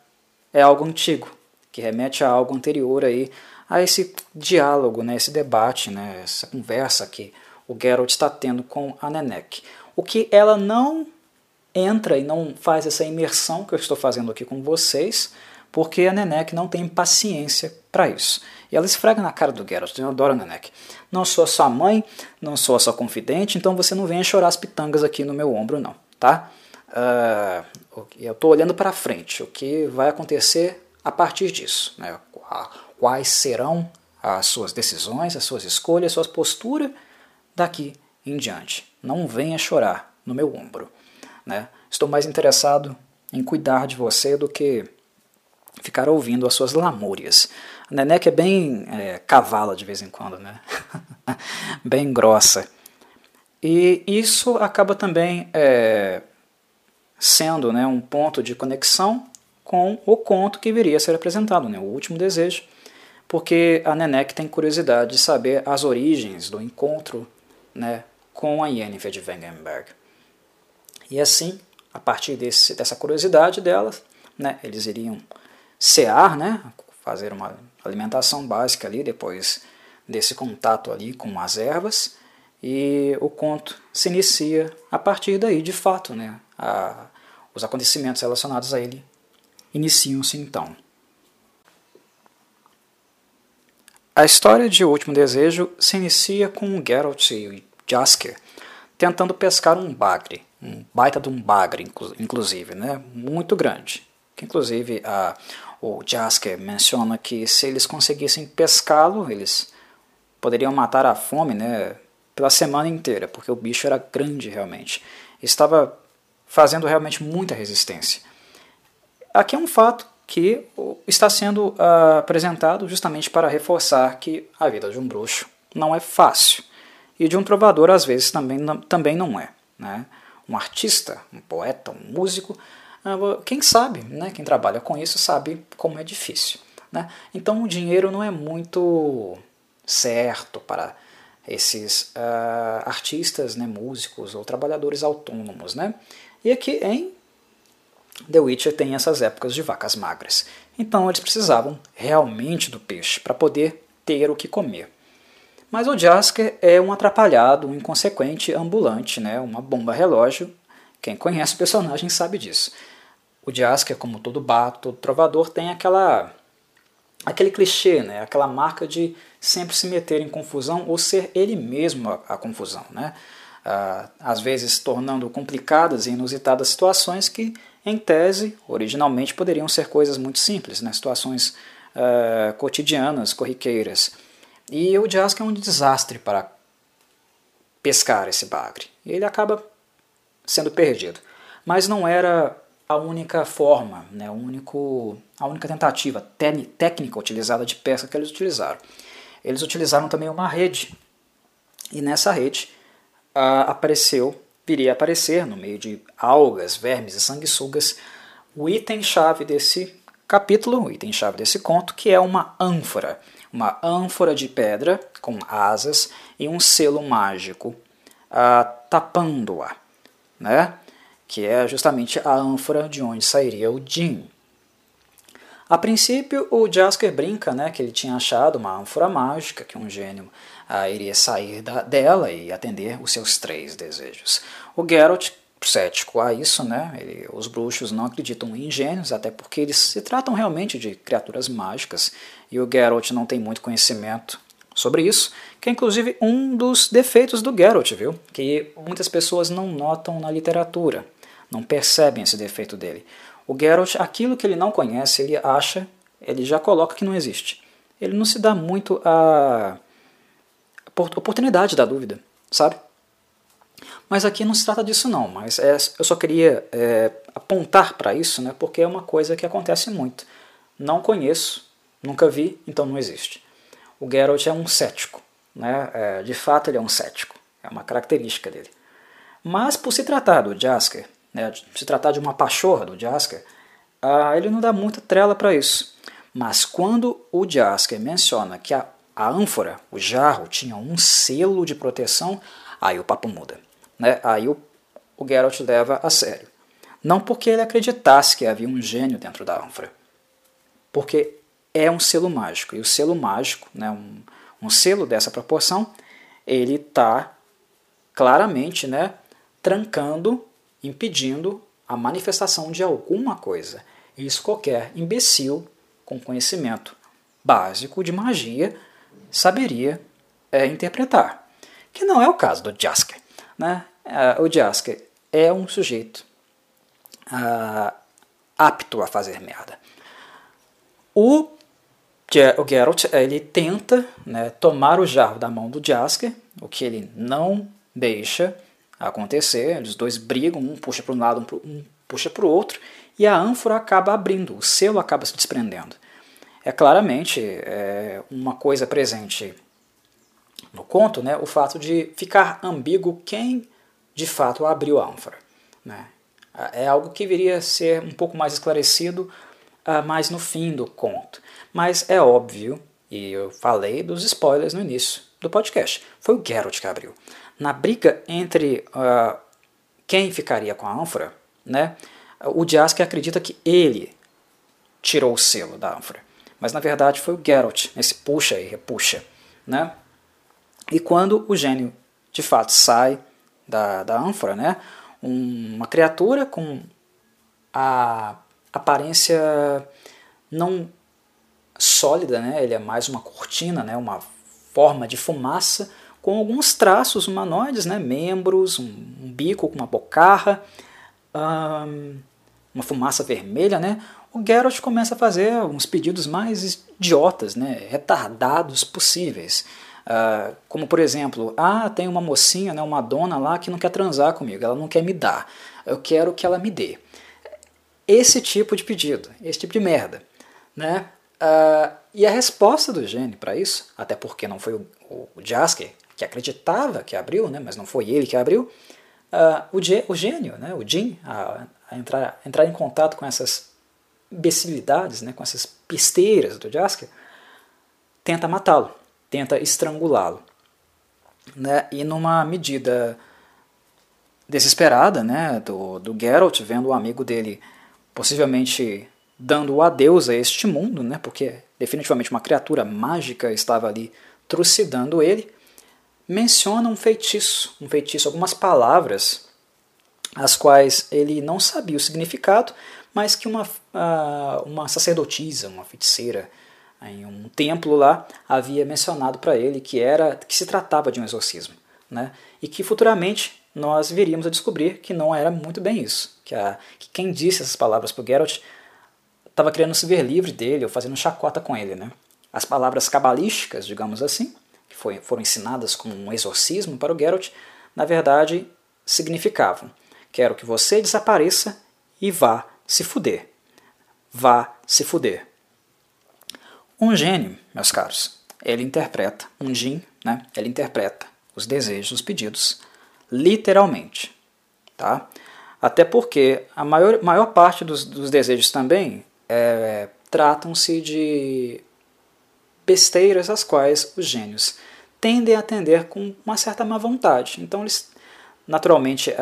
é algo antigo, que remete a algo anterior aí, a esse diálogo, né, esse debate, né, essa conversa que o Geralt está tendo com a Nenek. O que ela não entra e não faz essa imersão que eu estou fazendo aqui com vocês, porque a Nenek não tem paciência para isso. E ela esfrega na cara do Geralt, eu adoro a Nenek. Não sou a sua mãe, não sou a sua confidente, então você não venha chorar as pitangas aqui no meu ombro não, tá? Uh, eu estou olhando para frente, o que vai acontecer a partir disso, né? quais serão as suas decisões, as suas escolhas, a sua postura daqui em diante. Não venha chorar no meu ombro. Né? Estou mais interessado em cuidar de você do que ficar ouvindo as suas lamúrias. A Nenek é bem é, cavala de vez em quando, né? (laughs) bem grossa. E isso acaba também é, sendo né, um ponto de conexão com o conto que viria a ser apresentado, né, o último desejo, porque a Nenek tem curiosidade de saber as origens do encontro né, com a Yennefer de Wengenberg. E assim, a partir desse, dessa curiosidade delas, né, eles iriam cear, né, fazer uma alimentação básica ali depois desse contato ali com as ervas, e o conto se inicia a partir daí, de fato, né, a, os acontecimentos relacionados a ele iniciam-se então. A história de O Último Desejo se inicia com Geralt e Jaskier tentando pescar um bagre, um baita de um bagre, inclusive, né? muito grande. Que inclusive a, o Jaskier menciona que se eles conseguissem pescá-lo, eles poderiam matar a fome né, pela semana inteira, porque o bicho era grande realmente. Estava fazendo realmente muita resistência. Aqui é um fato que está sendo uh, apresentado justamente para reforçar que a vida de um bruxo não é fácil. E de um trovador, às vezes, também não, também não é. Né? Um artista, um poeta, um músico, uh, quem sabe, né? quem trabalha com isso, sabe como é difícil. Né? Então o dinheiro não é muito certo para esses uh, artistas, né, músicos ou trabalhadores autônomos. Né? E aqui em The Witcher tem essas épocas de vacas magras. Então eles precisavam realmente do peixe para poder ter o que comer. Mas o Jasker é um atrapalhado, um inconsequente ambulante, né? uma bomba relógio. Quem conhece o personagem sabe disso. O Jasker, como todo bato, todo trovador, tem aquela aquele clichê, né? aquela marca de sempre se meter em confusão ou ser ele mesmo a, a confusão. Né? Ah, às vezes tornando complicadas e inusitadas situações que em tese, originalmente poderiam ser coisas muito simples, né? situações uh, cotidianas, corriqueiras. E o Jask é um desastre para pescar esse bagre. E ele acaba sendo perdido. Mas não era a única forma, né? a, único, a única tentativa técnica utilizada de pesca que eles utilizaram. Eles utilizaram também uma rede. E nessa rede uh, apareceu viria a aparecer no meio de algas, vermes e sanguessugas o item-chave desse capítulo, o item-chave desse conto, que é uma ânfora. Uma ânfora de pedra com asas e um selo mágico uh, tapando-a, né? que é justamente a ânfora de onde sairia o Jin. A princípio, o Jasker brinca né, que ele tinha achado uma ânfora mágica, que um gênio ah, iria sair da, dela e atender os seus três desejos. O Geralt, cético a isso, né? Ele, os bruxos não acreditam em gênios, até porque eles se tratam realmente de criaturas mágicas, e o Geralt não tem muito conhecimento sobre isso, que é inclusive um dos defeitos do Geralt, viu? Que muitas pessoas não notam na literatura, não percebem esse defeito dele. O Geralt, aquilo que ele não conhece, ele acha, ele já coloca que não existe. Ele não se dá muito a oportunidade da dúvida, sabe? Mas aqui não se trata disso não, mas é, eu só queria é, apontar para isso, né, porque é uma coisa que acontece muito. Não conheço, nunca vi, então não existe. O Geralt é um cético, né, é, de fato ele é um cético, é uma característica dele. Mas por se tratar do Jasker, né, se tratar de uma pachorra do Jasker, ah, ele não dá muita trela para isso. Mas quando o Jasker menciona que a a ânfora, o jarro, tinha um selo de proteção, aí o papo muda. Né? Aí o, o Geralt leva a sério. Não porque ele acreditasse que havia um gênio dentro da ânfora, porque é um selo mágico. E o selo mágico, né, um, um selo dessa proporção, ele está claramente né, trancando, impedindo a manifestação de alguma coisa. Isso qualquer imbecil com conhecimento básico de magia saberia é, interpretar. Que não é o caso do Jasker. Né? Uh, o Jasker é um sujeito uh, apto a fazer merda. O, o Geralt ele tenta né, tomar o jarro da mão do Jasker, o que ele não deixa acontecer. Os dois brigam, um puxa para um lado, um puxa para o outro, e a ânfora acaba abrindo, o selo acaba se desprendendo. É claramente é, uma coisa presente no conto, né, o fato de ficar ambíguo quem de fato abriu a ânfora. Né? É algo que viria a ser um pouco mais esclarecido uh, mais no fim do conto. Mas é óbvio, e eu falei dos spoilers no início do podcast, foi o Geralt que abriu. Na briga entre uh, quem ficaria com a ânfora, né, o Jaskier acredita que ele tirou o selo da ânfora. Mas na verdade foi o Geralt, esse puxa e repuxa. Né? E quando o gênio de fato sai da, da ânfora, né, uma criatura com a aparência não sólida, né, ele é mais uma cortina, né, uma forma de fumaça com alguns traços humanoides, né, membros, um, um bico com uma bocarra, um, uma fumaça vermelha, né, o Geralt começa a fazer uns pedidos mais idiotas, né, retardados possíveis. Uh, como por exemplo, ah, tem uma mocinha, né, uma dona lá que não quer transar comigo, ela não quer me dar, eu quero que ela me dê. Esse tipo de pedido, esse tipo de merda. Né? Uh, e a resposta do gênio para isso, até porque não foi o, o, Jasker que acreditava que abriu, né, mas não foi ele que abriu, uh, o, o, gênio, né, o Jin, a, a entrar, entrar em contato com essas imbecilidades, né, com essas besteiras do Jasker, tenta matá-lo tenta estrangulá-lo. Né? E numa medida desesperada né, do, do Geralt, vendo o amigo dele possivelmente dando o adeus a este mundo, né, porque definitivamente uma criatura mágica estava ali trucidando ele, menciona um feitiço, um feitiço, algumas palavras, as quais ele não sabia o significado, mas que uma, uma sacerdotisa, uma feiticeira, em um templo lá havia mencionado para ele que era que se tratava de um exorcismo, né? E que futuramente nós viríamos a descobrir que não era muito bem isso, que, a, que quem disse essas palavras para Geralt estava querendo se ver livre dele ou fazendo chacota com ele, né? As palavras cabalísticas, digamos assim, que foi, foram ensinadas como um exorcismo para o Geralt, na verdade significavam: quero que você desapareça e vá se fuder. Vá se fuder. Um gênio, meus caros, ele interpreta, um jin, né, ele interpreta os desejos, os pedidos, literalmente. Tá? Até porque a maior, maior parte dos, dos desejos também é, tratam-se de besteiras às quais os gênios tendem a atender com uma certa má vontade. Então eles naturalmente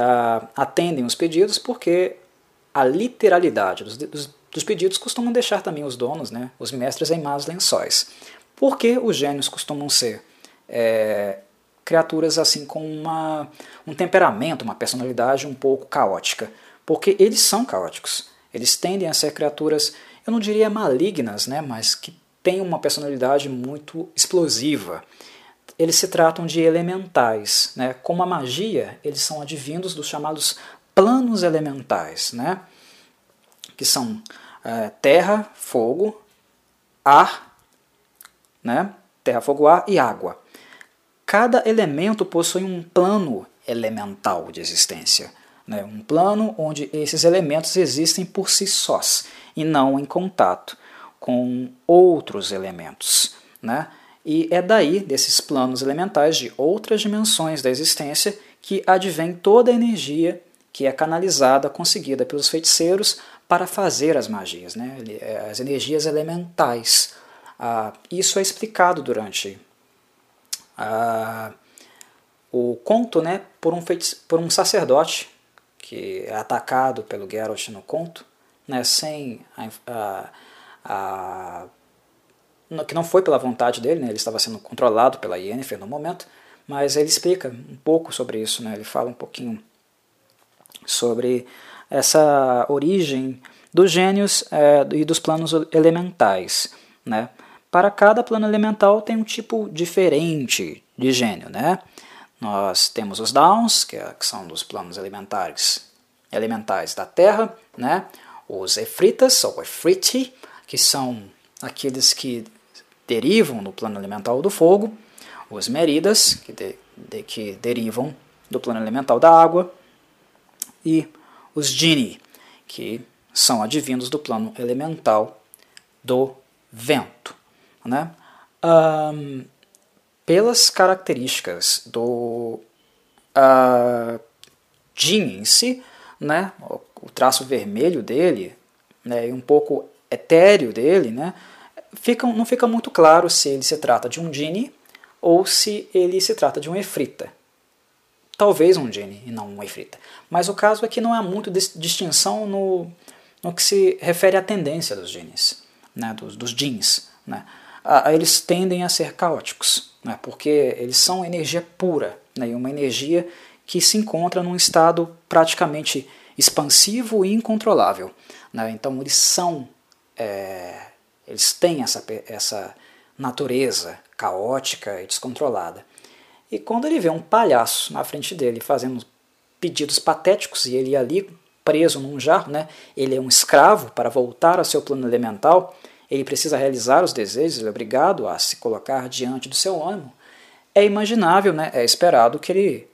atendem os pedidos porque a literalidade dos, dos, dos pedidos costumam deixar também os donos, né, os mestres, em maus lençóis. Por que os gênios costumam ser é, criaturas assim com uma, um temperamento, uma personalidade um pouco caótica? Porque eles são caóticos. Eles tendem a ser criaturas, eu não diria malignas, né, mas que têm uma personalidade muito explosiva. Eles se tratam de elementais. Né? Como a magia, eles são advindos dos chamados planos elementais. Né? Que são é, terra, fogo, ar, né? terra, fogo, ar e água. Cada elemento possui um plano elemental de existência. Né? Um plano onde esses elementos existem por si sós e não em contato com outros elementos. Né? E é daí, desses planos elementais de outras dimensões da existência, que advém toda a energia que é canalizada, conseguida pelos feiticeiros para fazer as magias, né? É, as energias elementais. Ah, isso é explicado durante ah, o conto né, por, um por um sacerdote que é atacado pelo Geralt no conto, né, sem a, a, a, que não foi pela vontade dele, né, ele estava sendo controlado pela Yennefer no momento, mas ele explica um pouco sobre isso, né, ele fala um pouquinho sobre essa origem dos gênios é, e dos planos elementais. Né? Para cada plano elemental tem um tipo diferente de gênio. Né? Nós temos os Downs, que, é, que são dos planos elementares, elementais da Terra, né? os Efritas, ou Efriti, que são aqueles que derivam do plano elemental do fogo, os Meridas, que, de, de, que derivam do plano elemental da água, e os Gini, que são advindos do plano elemental do vento. Né? Um, pelas características do uh, Jin em si, né, o, traço vermelho dele né, e um pouco etéreo dele, né, fica, não fica muito claro se ele se trata de um Jini ou se ele se trata de um Efrita. Talvez um Jini e não um Efrita. Mas o caso é que não há muito distinção no, no que se refere à tendência dos genes, né, dos, dos jeans. Né. Eles tendem a ser caóticos, né, porque eles são energia pura, né, uma energia que se encontra num estado praticamente expansivo e incontrolável. Né, então eles são, é, eles têm essa, essa natureza caótica e descontrolada. E quando ele vê um palhaço na frente dele fazendo pedidos patéticos e ele ali preso num jarro, né? ele é um escravo para voltar ao seu plano elemental, ele precisa realizar os desejos, ele é obrigado a se colocar diante do seu ânimo, é imaginável, né? é esperado que ele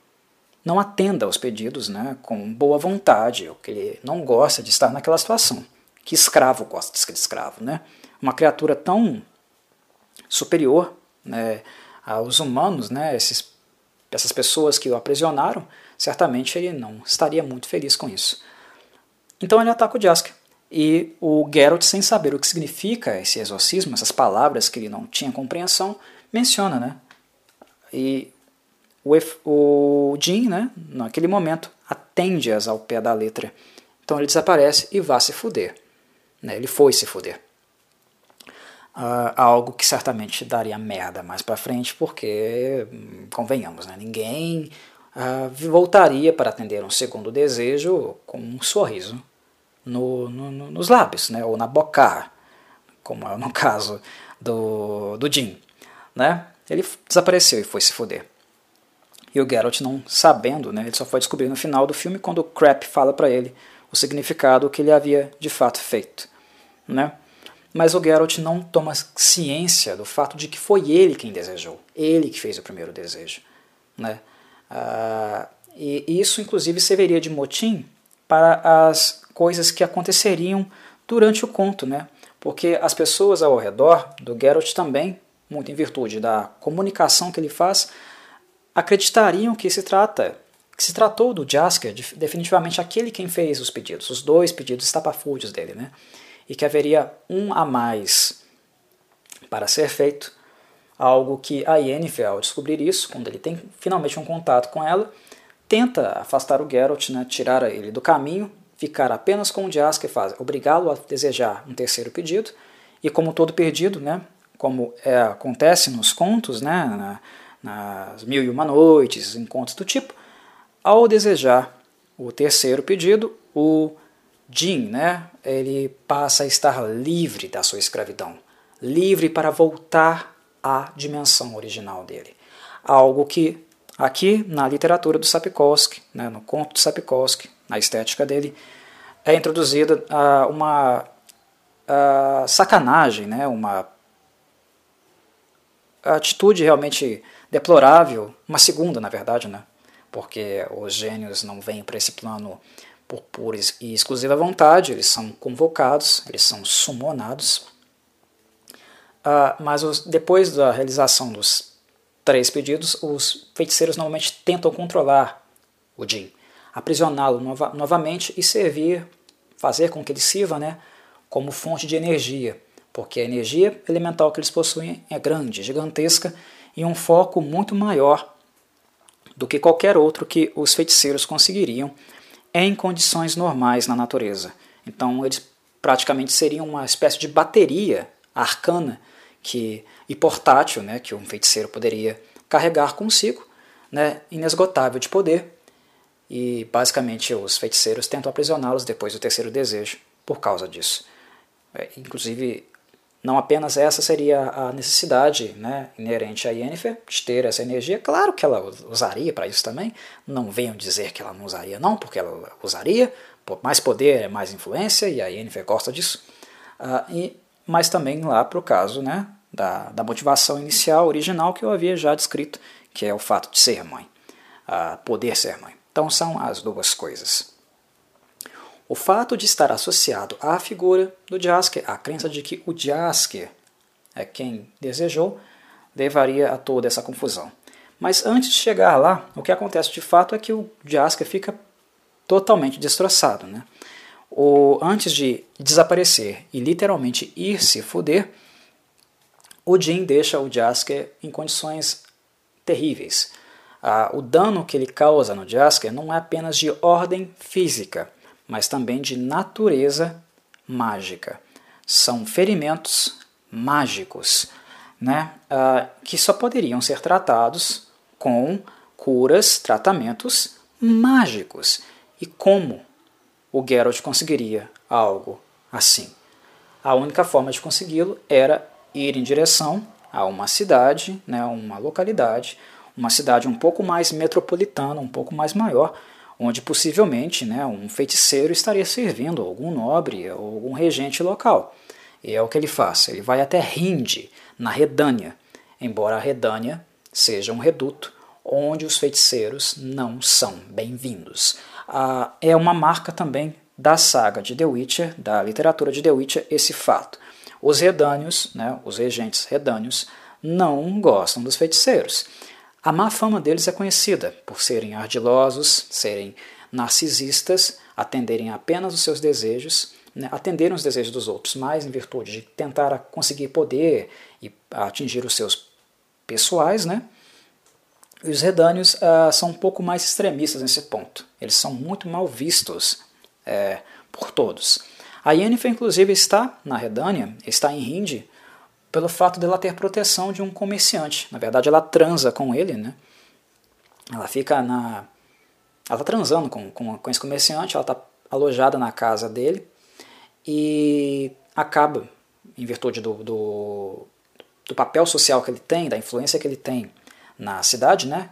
não atenda aos pedidos né? com boa vontade, ou que ele não gosta de estar naquela situação. Que escravo gosta de ser escravo? Né? Uma criatura tão superior né, aos humanos, né, esses, essas pessoas que o aprisionaram, certamente ele não estaria muito feliz com isso. Então ele ataca o Jaskier. E o Geralt, sem saber o que significa esse exorcismo, essas palavras que ele não tinha compreensão, menciona, né? E o, o Jin, né, naquele momento, atende-as ao pé da letra. Então ele desaparece e vai se fuder. Né? Ele foi se fuder. Uh, algo que certamente daria merda mais para frente, porque, hum, convenhamos, né, ninguém uh, voltaria para atender um segundo desejo com um sorriso no, no, no, nos lábios, né, ou na boca, como é no (laughs) caso do, do Jim. Né? Ele desapareceu e foi se foder. E o Geralt não sabendo, né, ele só foi descobrir no final do filme quando o Crap fala para ele o significado que ele havia de fato feito. Né? Mas o Geralt não toma ciência do fato de que foi ele quem desejou, ele que fez o primeiro desejo. Né? Ah, e isso, inclusive, serviria de motim para as coisas que aconteceriam durante o conto, né? porque as pessoas ao redor do Geralt também, muito em virtude da comunicação que ele faz, acreditariam que se trata que se tratou do Jasker, definitivamente aquele quem fez os pedidos, os dois pedidos estapafúrdios dele, né? E que haveria um a mais para ser feito, algo que a Yennefer, ao descobrir isso, quando ele tem finalmente um contato com ela, tenta afastar o Geralt, né, tirar ele do caminho, ficar apenas com o Jaskier, faz obrigá-lo a desejar um terceiro pedido, e como todo pedido, né, como é, acontece nos contos, né, na, nas Mil e Uma Noites, em contos do tipo, ao desejar o terceiro pedido, o Jin, né, ele passa a estar livre da sua escravidão, livre para voltar à dimensão original dele. Algo que aqui na literatura do Sapkowski, né, no conto do Sapkowski, na estética dele, é introduzida uh, uma uh, sacanagem, né, uma atitude realmente deplorável, uma segunda, na verdade, né, porque os gênios não vêm para esse plano por pura e exclusiva vontade, eles são convocados, eles são sumonados. Uh, mas os, depois da realização dos três pedidos, os feiticeiros normalmente tentam controlar o Jin, aprisioná-lo nova, novamente e servir, fazer com que ele sirva né, como fonte de energia, porque a energia elemental que eles possuem é grande, gigantesca e um foco muito maior do que qualquer outro que os feiticeiros conseguiriam em condições normais na natureza. Então eles praticamente seriam uma espécie de bateria arcana que, e portátil né, que um feiticeiro poderia carregar consigo, né, inesgotável de poder, e basicamente os feiticeiros tentam aprisioná-los depois do terceiro desejo por causa disso. É, inclusive, não apenas essa seria a necessidade né, inerente a Yennefer de ter essa energia, claro que ela usaria para isso também, não venham dizer que ela não usaria não, porque ela usaria, mais poder é mais influência, e a Yennefer gosta disso, uh, e, mas também lá para o caso né, da, da motivação inicial, original, que eu havia já descrito, que é o fato de ser mãe, uh, poder ser mãe. Então são as duas coisas. O fato de estar associado à figura do Jasker, a crença de que o Jasker é quem desejou, levaria a toda essa confusão. Mas antes de chegar lá, o que acontece de fato é que o Jasker fica totalmente destroçado. Né? O, antes de desaparecer e literalmente ir se fuder, o Jin deixa o Jasker em condições terríveis ah, o dano que ele causa no Jasker não é apenas de ordem física, mas também de natureza mágica. São ferimentos mágicos, né, ah, que só poderiam ser tratados com curas, tratamentos mágicos. E como o Geralt conseguiria algo assim? A única forma de consegui-lo era ir em direção a uma cidade, né, uma localidade, uma cidade um pouco mais metropolitana, um pouco mais maior, onde possivelmente né, um feiticeiro estaria servindo algum nobre ou algum regente local. E é o que ele faz. Ele vai até Rinde, na Redânia, embora a Redânia seja um reduto onde os feiticeiros não são bem-vindos. Ah, é uma marca também da saga de The Witcher, da literatura de The Witcher, esse fato. Os redânios, né, os regentes redânios, não gostam dos feiticeiros. A má fama deles é conhecida por serem ardilosos, serem narcisistas, atenderem apenas os seus desejos, né, atenderem os desejos dos outros, mais em virtude de tentar conseguir poder e atingir os seus pessoais, né? Os redânios ah, são um pouco mais extremistas nesse ponto. Eles são muito mal vistos é, por todos. A Yennefer, inclusive, está na Redânia, está em Hindi, pelo fato dela ter proteção de um comerciante. Na verdade, ela transa com ele, né? Ela fica na. Ela está transando com, com, com esse comerciante, ela está alojada na casa dele e acaba, em virtude do, do, do papel social que ele tem, da influência que ele tem na cidade, né?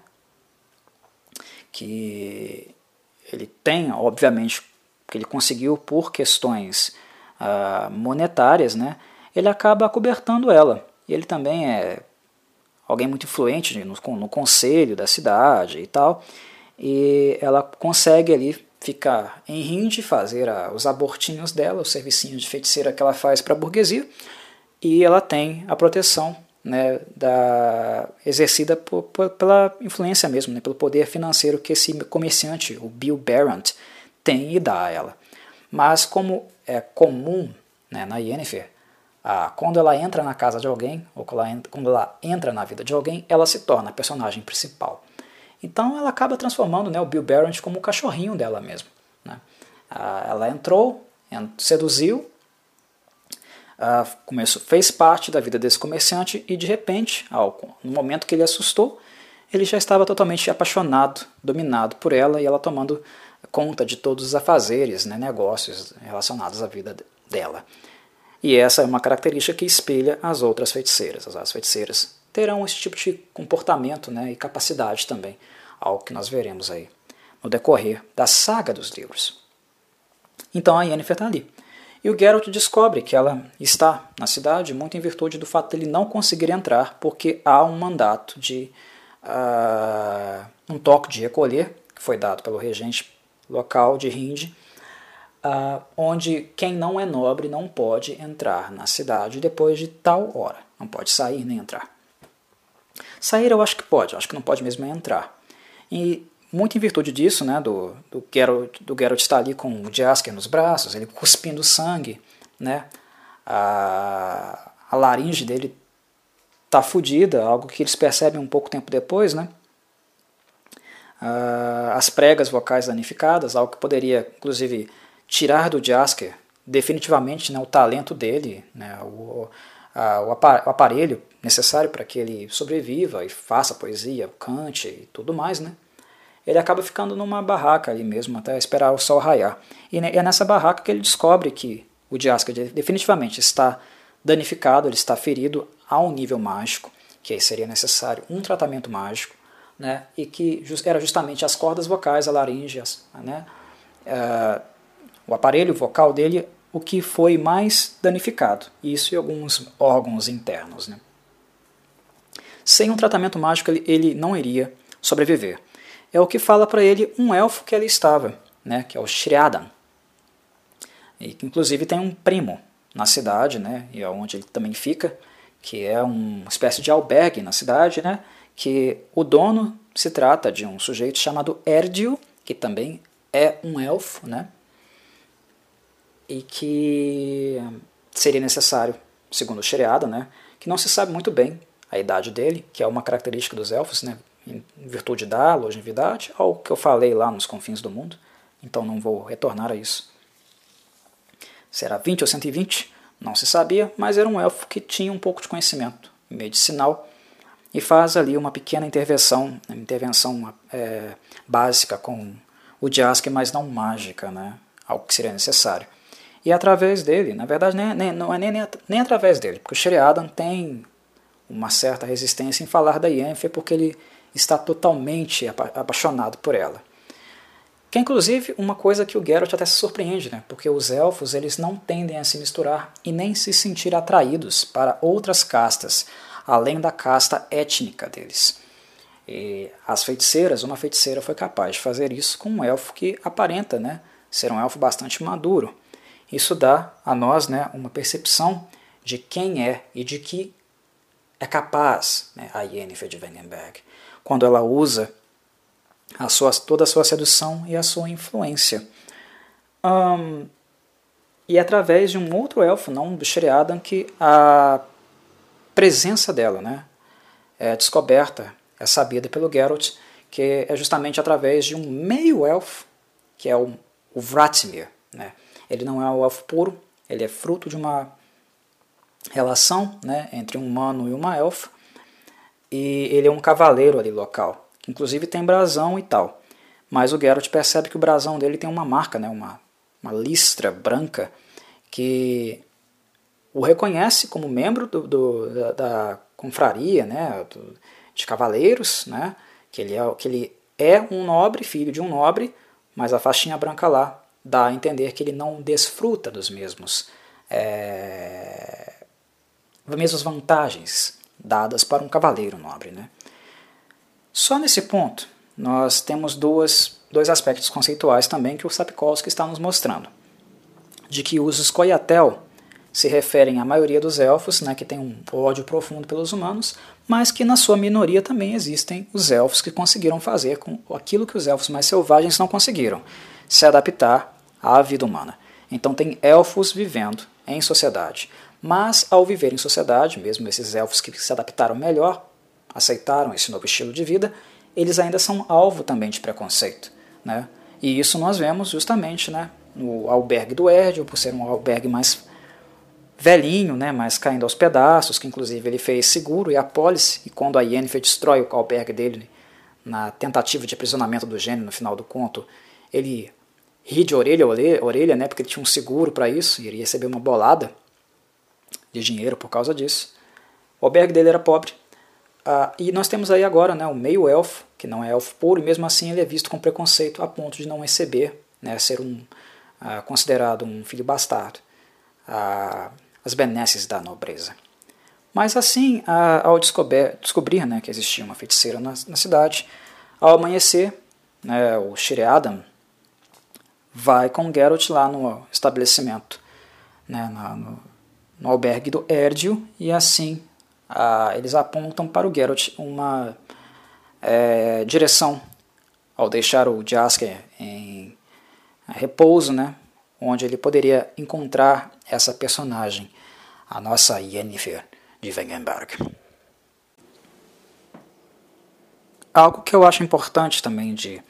Que ele tem, obviamente, que ele conseguiu por questões uh, monetárias, né? Ele acaba cobertando ela. Ele também é alguém muito influente no, no conselho da cidade e tal. E ela consegue ali ficar em rinde, fazer a, os abortinhos dela, os servicinhos de feiticeira que ela faz para a burguesia, e ela tem a proteção né, da, exercida por, por, pela influência mesmo, né, pelo poder financeiro que esse comerciante, o Bill Barrett, tem e dá a ela. Mas como é comum né, na Yennefer, ah, quando ela entra na casa de alguém, ou quando ela entra na vida de alguém, ela se torna a personagem principal. Então ela acaba transformando né, o Bill Barrett como o cachorrinho dela mesmo. Né? Ah, ela entrou, seduziu, ah, começou, fez parte da vida desse comerciante e de repente, no momento que ele assustou, ele já estava totalmente apaixonado, dominado por ela e ela tomando conta de todos os afazeres, né, negócios relacionados à vida dela. E essa é uma característica que espelha as outras feiticeiras. As feiticeiras terão esse tipo de comportamento né, e capacidade também, algo que nós veremos aí no decorrer da saga dos livros. Então a Yennefer está ali. E o Geralt descobre que ela está na cidade muito em virtude do fato de ele não conseguir entrar, porque há um mandato de uh, um toque de recolher, que foi dado pelo regente local de Rinde, uh, onde quem não é nobre não pode entrar na cidade depois de tal hora. Não pode sair nem entrar. Sair eu acho que pode, acho que não pode mesmo é entrar. E muito em virtude disso, né, do, do, Geralt, do Geralt estar ali com o Jasker nos braços, ele cuspindo sangue, né, a, a laringe dele tá fodida, algo que eles percebem um pouco tempo depois, né, as pregas vocais danificadas, algo que poderia, inclusive, tirar do Jasker definitivamente né, o talento dele, né, o, a, o aparelho necessário para que ele sobreviva e faça poesia, cante e tudo mais. Né? ele acaba ficando numa barraca ali mesmo, até esperar o sol raiar. E é nessa barraca que ele descobre que o Jasker definitivamente está danificado, ele está ferido a um nível mágico, que aí seria necessário um tratamento mágico, né, e que era justamente as cordas vocais, a laringe, né, uh, o aparelho vocal dele, o que foi mais danificado, isso e alguns órgãos internos. Né. Sem um tratamento mágico ele, não iria sobreviver. É o que fala para ele um elfo que ali estava, né, que é o Shriadan. E que inclusive tem um primo na cidade, né, e é onde ele também fica, que é uma espécie de albergue na cidade, né, que o dono se trata de um sujeito chamado Erdio, que também é um elfo, né, e que seria necessário, segundo o Sheriada, né, que não se sabe muito bem a idade dele, que é uma característica dos elfos, né, em virtude da longevidade, algo que eu falei lá nos confins do mundo, então não vou retornar a isso. Será 20 ou 120? Não se sabia, mas era um elfo que tinha um pouco de conhecimento medicinal e faz ali uma pequena intervenção, uma intervenção é, básica com o Jasker, mas não mágica, né? algo que seria necessário. E através dele, na verdade, nem, nem, não é nem, nem, nem através dele, porque o Sheriadan tem uma certa resistência em falar da Yennefer porque ele está totalmente apaixonado por ela. Que é inclusive uma coisa que o Geralt até se surpreende, né? porque os elfos eles não tendem a se misturar e nem se sentir atraídos para outras castas, além da casta étnica deles. E as feiticeiras, uma feiticeira foi capaz de fazer isso com um elfo que aparenta né, ser um elfo bastante maduro. Isso dá a nós né, uma percepção de quem é e de que é capaz né, a Yennefer de Wengenberg, quando ela usa a sua, toda a sua sedução e a sua influência. Um, e através de um outro elfo, não do Sheriadan, que a presença dela né, é descoberta, é sabida pelo Geralt, que é justamente através de um meio-elfo, que é o, o Vratmir. Né? Ele não é o elfo puro, ele é fruto de uma relação né, entre um humano e uma elfa, e ele é um cavaleiro ali local, que inclusive tem brasão e tal. Mas o Geralt percebe que o brasão dele tem uma marca, né, uma, uma listra branca, que o reconhece como membro do, do da, da, confraria né, do, de cavaleiros, né, que, ele é, que ele é um nobre, filho de um nobre, mas a faixinha branca lá dá a entender que ele não desfruta dos mesmos é, mesmas vantagens dadas para um cavaleiro nobre. Né? Só nesse ponto, nós temos duas, dois aspectos conceituais também que o Sapkowski está nos mostrando. De que os Skoyatel se referem à maioria dos elfos, né, que tem um ódio profundo pelos humanos, mas que na sua minoria também existem os elfos que conseguiram fazer com aquilo que os elfos mais selvagens não conseguiram, se adaptar à vida humana. Então tem elfos vivendo em sociedade. Mas, ao viver em sociedade, mesmo esses elfos que se adaptaram melhor, aceitaram esse novo estilo de vida, eles ainda são alvo também de preconceito. Né? E isso nós vemos justamente né, no albergue do Erdio, por ser um albergue mais velhinho, né, mais caindo aos pedaços, que inclusive ele fez seguro e a pólice, e quando a Yennefer destrói o albergue dele na tentativa de aprisionamento do gênio no final do conto, ele ri de orelha a orelha, né, porque ele tinha um seguro para isso, e iria receber uma bolada de dinheiro por causa disso. O albergue dele era pobre. Ah, e nós temos aí agora né, o meio elfo, que não é elfo puro, e mesmo assim ele é visto com preconceito a ponto de não receber, né, ser um, ah, considerado um filho bastardo, ah, as benesses da nobreza. Mas assim, ao descobrir, descobrir né, que existia uma feiticeira na, na cidade, ao amanhecer, né, o Shiriadam vai com Geralt lá no estabelecimento, né, no, no albergue do Erdio, e assim eles apontam para o Geralt uma é, direção ao deixar o Jasker em repouso, né, onde ele poderia encontrar essa personagem, a nossa Yennefer de Wengenberg. Algo que eu acho importante também de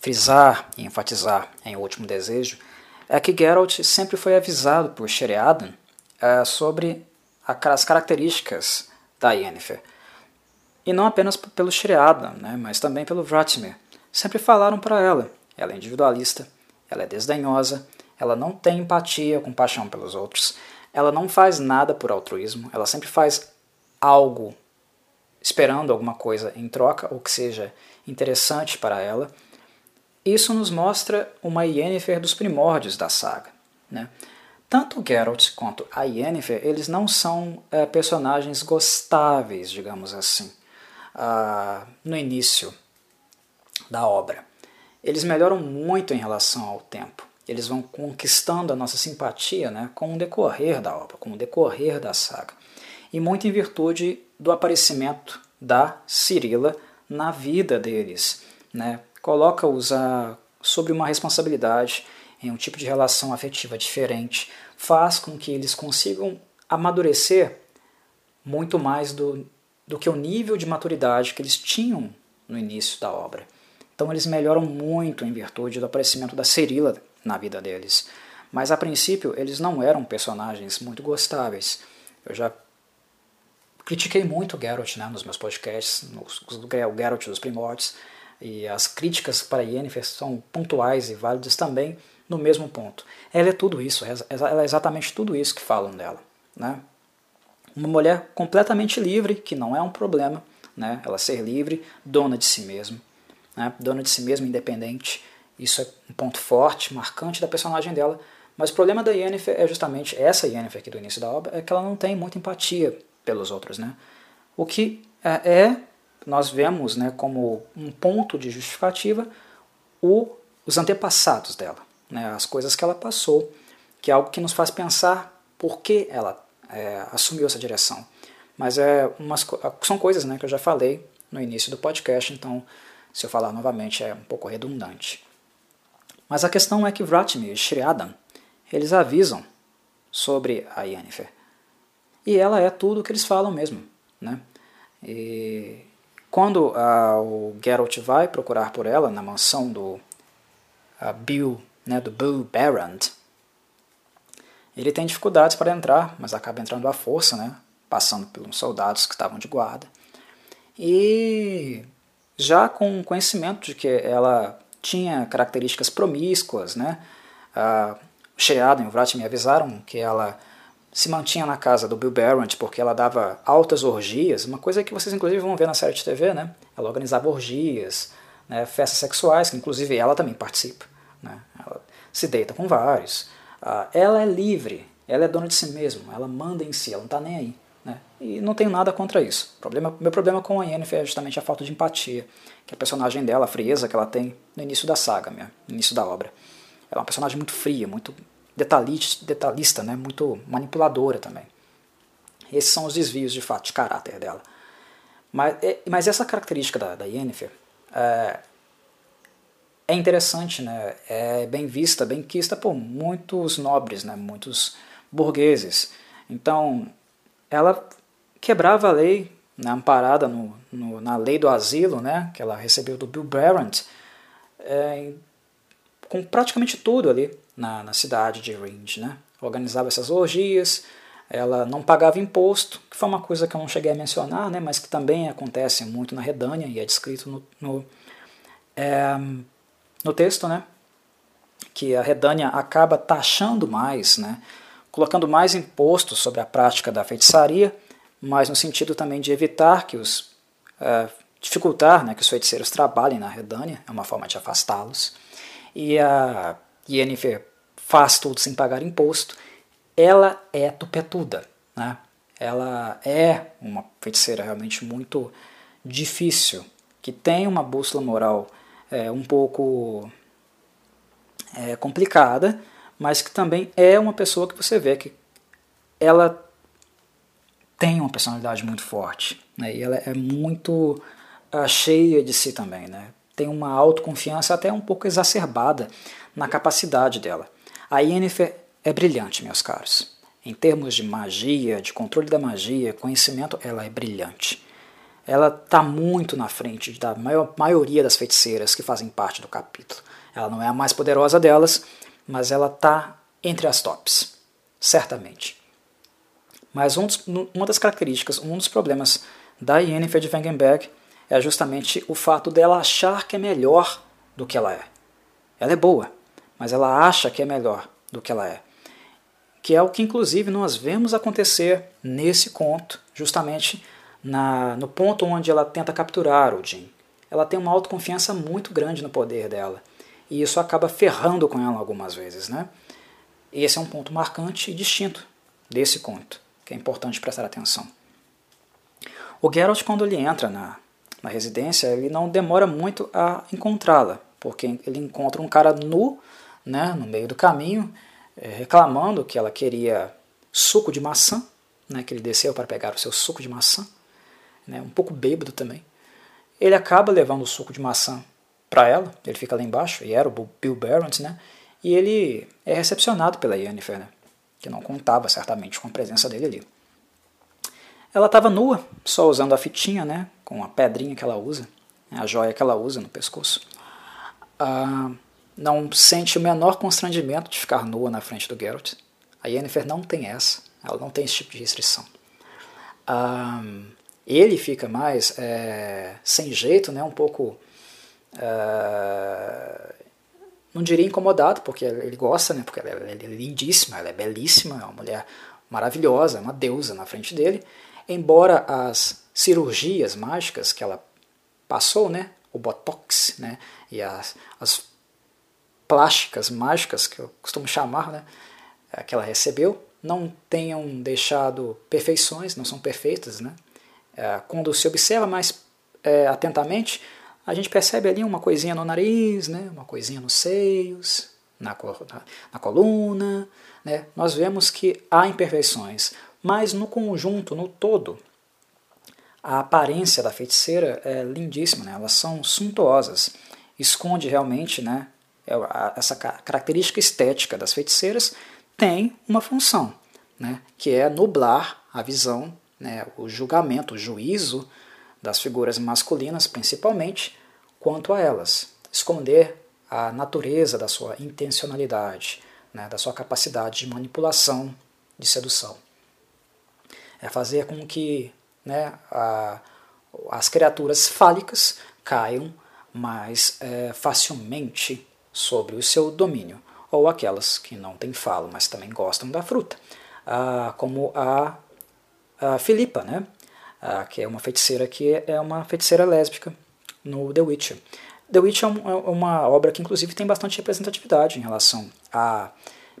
frisar e enfatizar em Último Desejo é que Geralt sempre foi avisado por Sheriadan é, sobre as características da Yennefer. E não apenas pelo Shriada, né, mas também pelo Vratmir. sempre falaram para ela: ela é individualista, ela é desdenhosa, ela não tem empatia, compaixão pelos outros, ela não faz nada por altruísmo, ela sempre faz algo esperando alguma coisa em troca ou que seja interessante para ela. Isso nos mostra uma Yennefer dos primórdios da saga. Né? Tanto Geralt quanto a Yennefer, eles não são é, personagens gostáveis, digamos assim, ah, no início da obra. Eles melhoram muito em relação ao tempo. Eles vão conquistando a nossa simpatia né, com o decorrer da obra, com o decorrer da saga. E muito em virtude do aparecimento da Cirila na vida deles. Né? Coloca-os sobre uma responsabilidade em um tipo de relação afetiva diferente, faz com que eles consigam amadurecer muito mais do, do que o nível de maturidade que eles tinham no início da obra. Então eles melhoram muito em virtude do aparecimento da Cirila na vida deles. Mas a princípio eles não eram personagens muito gostáveis. Eu já critiquei muito o Geralt né, nos meus podcasts, o Geralt dos Primórdios, e as críticas para Yennefer são pontuais e válidas também no mesmo ponto. Ela é tudo isso, é ela é exatamente tudo isso que falam dela. Né? Uma mulher completamente livre, que não é um problema, né? ela ser livre, dona de si mesma, né? dona de si mesma, independente. Isso é um ponto forte, marcante da personagem dela. Mas o problema da Yennefer é justamente essa Yennefer aqui do início da obra, é que ela não tem muita empatia pelos outros. Né? O que é, é nós vemos né, como um ponto de justificativa o, os antepassados dela né, as coisas que ela passou, que é algo que nos faz pensar por que ela é, assumiu essa direção. Mas é umas, são coisas né, que eu já falei no início do podcast, então se eu falar novamente é um pouco redundante. Mas a questão é que Vratmir e Shriadan, eles avisam sobre a Yennefer. E ela é tudo o que eles falam mesmo. Né? E quando a, o Geralt vai procurar por ela na mansão do Bill né, do Bill Barrand, ele tem dificuldades para entrar, mas acaba entrando à força, né, passando pelos soldados que estavam de guarda. E já com conhecimento de que ela tinha características promíscuas, né, a Sheridan e o Vrat me avisaram que ela se mantinha na casa do Bill Barrett porque ela dava altas orgias, uma coisa que vocês inclusive vão ver na série de TV, né? Ela organizava orgias, né, festas sexuais, que inclusive ela também participa. Né? Ela se deita com vários. Ah, ela é livre, ela é dona de si mesma, ela manda em si, ela não está nem aí. Né? E não tenho nada contra isso. Problema, meu problema com a Yennefer é justamente a falta de empatia, que a personagem dela, a frieza que ela tem no início da saga, no início da obra. Ela é uma personagem muito fria, muito detalhista, detalhista né? muito manipuladora também. Esses são os desvios de fato de caráter dela. Mas, é, mas essa característica da, da Yennefer é, é interessante, né? é bem vista, bem quista por muitos nobres, né? muitos burgueses. Então, ela quebrava a lei, né? amparada no, no, na lei do asilo, né? que ela recebeu do Bill Barrett, é, com praticamente tudo ali na, na cidade de Range. Né? Organizava essas orgias, ela não pagava imposto, que foi uma coisa que eu não cheguei a mencionar, né? mas que também acontece muito na Redânia e é descrito no, no é, no texto, né? Que a Redânia acaba taxando mais, né? Colocando mais imposto sobre a prática da feitiçaria, mas no sentido também de evitar que os é, dificultar, né, que os feiticeiros trabalhem na Redânia, é uma forma de afastá-los. E a Yennefer faz tudo sem pagar imposto. Ela é tupetuda, né? Ela é uma feiticeira realmente muito difícil, que tem uma bússola moral é, um pouco é, complicada, mas que também é uma pessoa que você vê que ela tem uma personalidade muito forte, né? e ela é muito uh, cheia de si também, né? tem uma autoconfiança até um pouco exacerbada na capacidade dela. A Yennefer é brilhante, meus caros. Em termos de magia, de controle da magia, conhecimento, ela é brilhante ela está muito na frente da maior, maioria das feiticeiras que fazem parte do capítulo. Ela não é a mais poderosa delas, mas ela está entre as tops, certamente. Mas um dos, uma das características, um dos problemas da Yennefer de Wengenberg é justamente o fato dela achar que é melhor do que ela é. Ela é boa, mas ela acha que é melhor do que ela é. Que é o que, inclusive, nós vemos acontecer nesse conto, justamente na, no ponto onde ela tenta capturar o Jim. Ela tem uma autoconfiança muito grande no poder dela. E isso acaba ferrando com ela algumas vezes. Né? Esse é um ponto marcante e distinto desse conto, que é importante prestar atenção. O Geralt, quando ele entra na, na residência, ele não demora muito a encontrá-la, porque ele encontra um cara nu né, no meio do caminho, é, reclamando que ela queria suco de maçã, né, que ele desceu para pegar o seu suco de maçã, né, um pouco bêbado também. Ele acaba levando o suco de maçã para ela, ele fica lá embaixo, e era o Bill Barrett, né, e ele é recepcionado pela Yennefer, né, que não contava certamente com a presença dele ali. Ela estava nua, só usando a fitinha, né, com a pedrinha que ela usa, a joia que ela usa no pescoço. Ah, não sente o menor constrangimento de ficar nua na frente do Geralt. A Yennefer não tem essa, ela não tem esse tipo de restrição. Um, ele fica mais é, sem jeito, né, um pouco. Uh, não diria incomodado, porque ele gosta, né, porque ela é, é lindíssima, ela é belíssima, é uma mulher maravilhosa, uma deusa na frente dele. Embora as cirurgias mágicas que ela passou, né, o botox, né, e as, as plásticas mágicas, que eu costumo chamar, né, é, que ela recebeu, não tenham deixado perfeições, não são perfeitas. Né? É, quando se observa mais é, atentamente, a gente percebe ali uma coisinha no nariz, né, uma coisinha nos seios, na, na, na coluna. Né? Nós vemos que há imperfeições, mas no conjunto, no todo, a aparência da feiticeira é lindíssima, né? elas são suntuosas, esconde realmente né, essa característica estética das feiticeiras tem uma função, né, que é nublar a visão, né, o julgamento, o juízo das figuras masculinas, principalmente, quanto a elas. Esconder a natureza da sua intencionalidade, né, da sua capacidade de manipulação, de sedução. É fazer com que né, a, as criaturas fálicas caiam mais é, facilmente sobre o seu domínio, ou aquelas que não têm falo, mas também gostam da fruta, ah, como a, a Filipa, né? Ah, que é uma feiticeira que é uma feiticeira lésbica no The Witcher. The Witcher é, é uma obra que inclusive tem bastante representatividade em relação a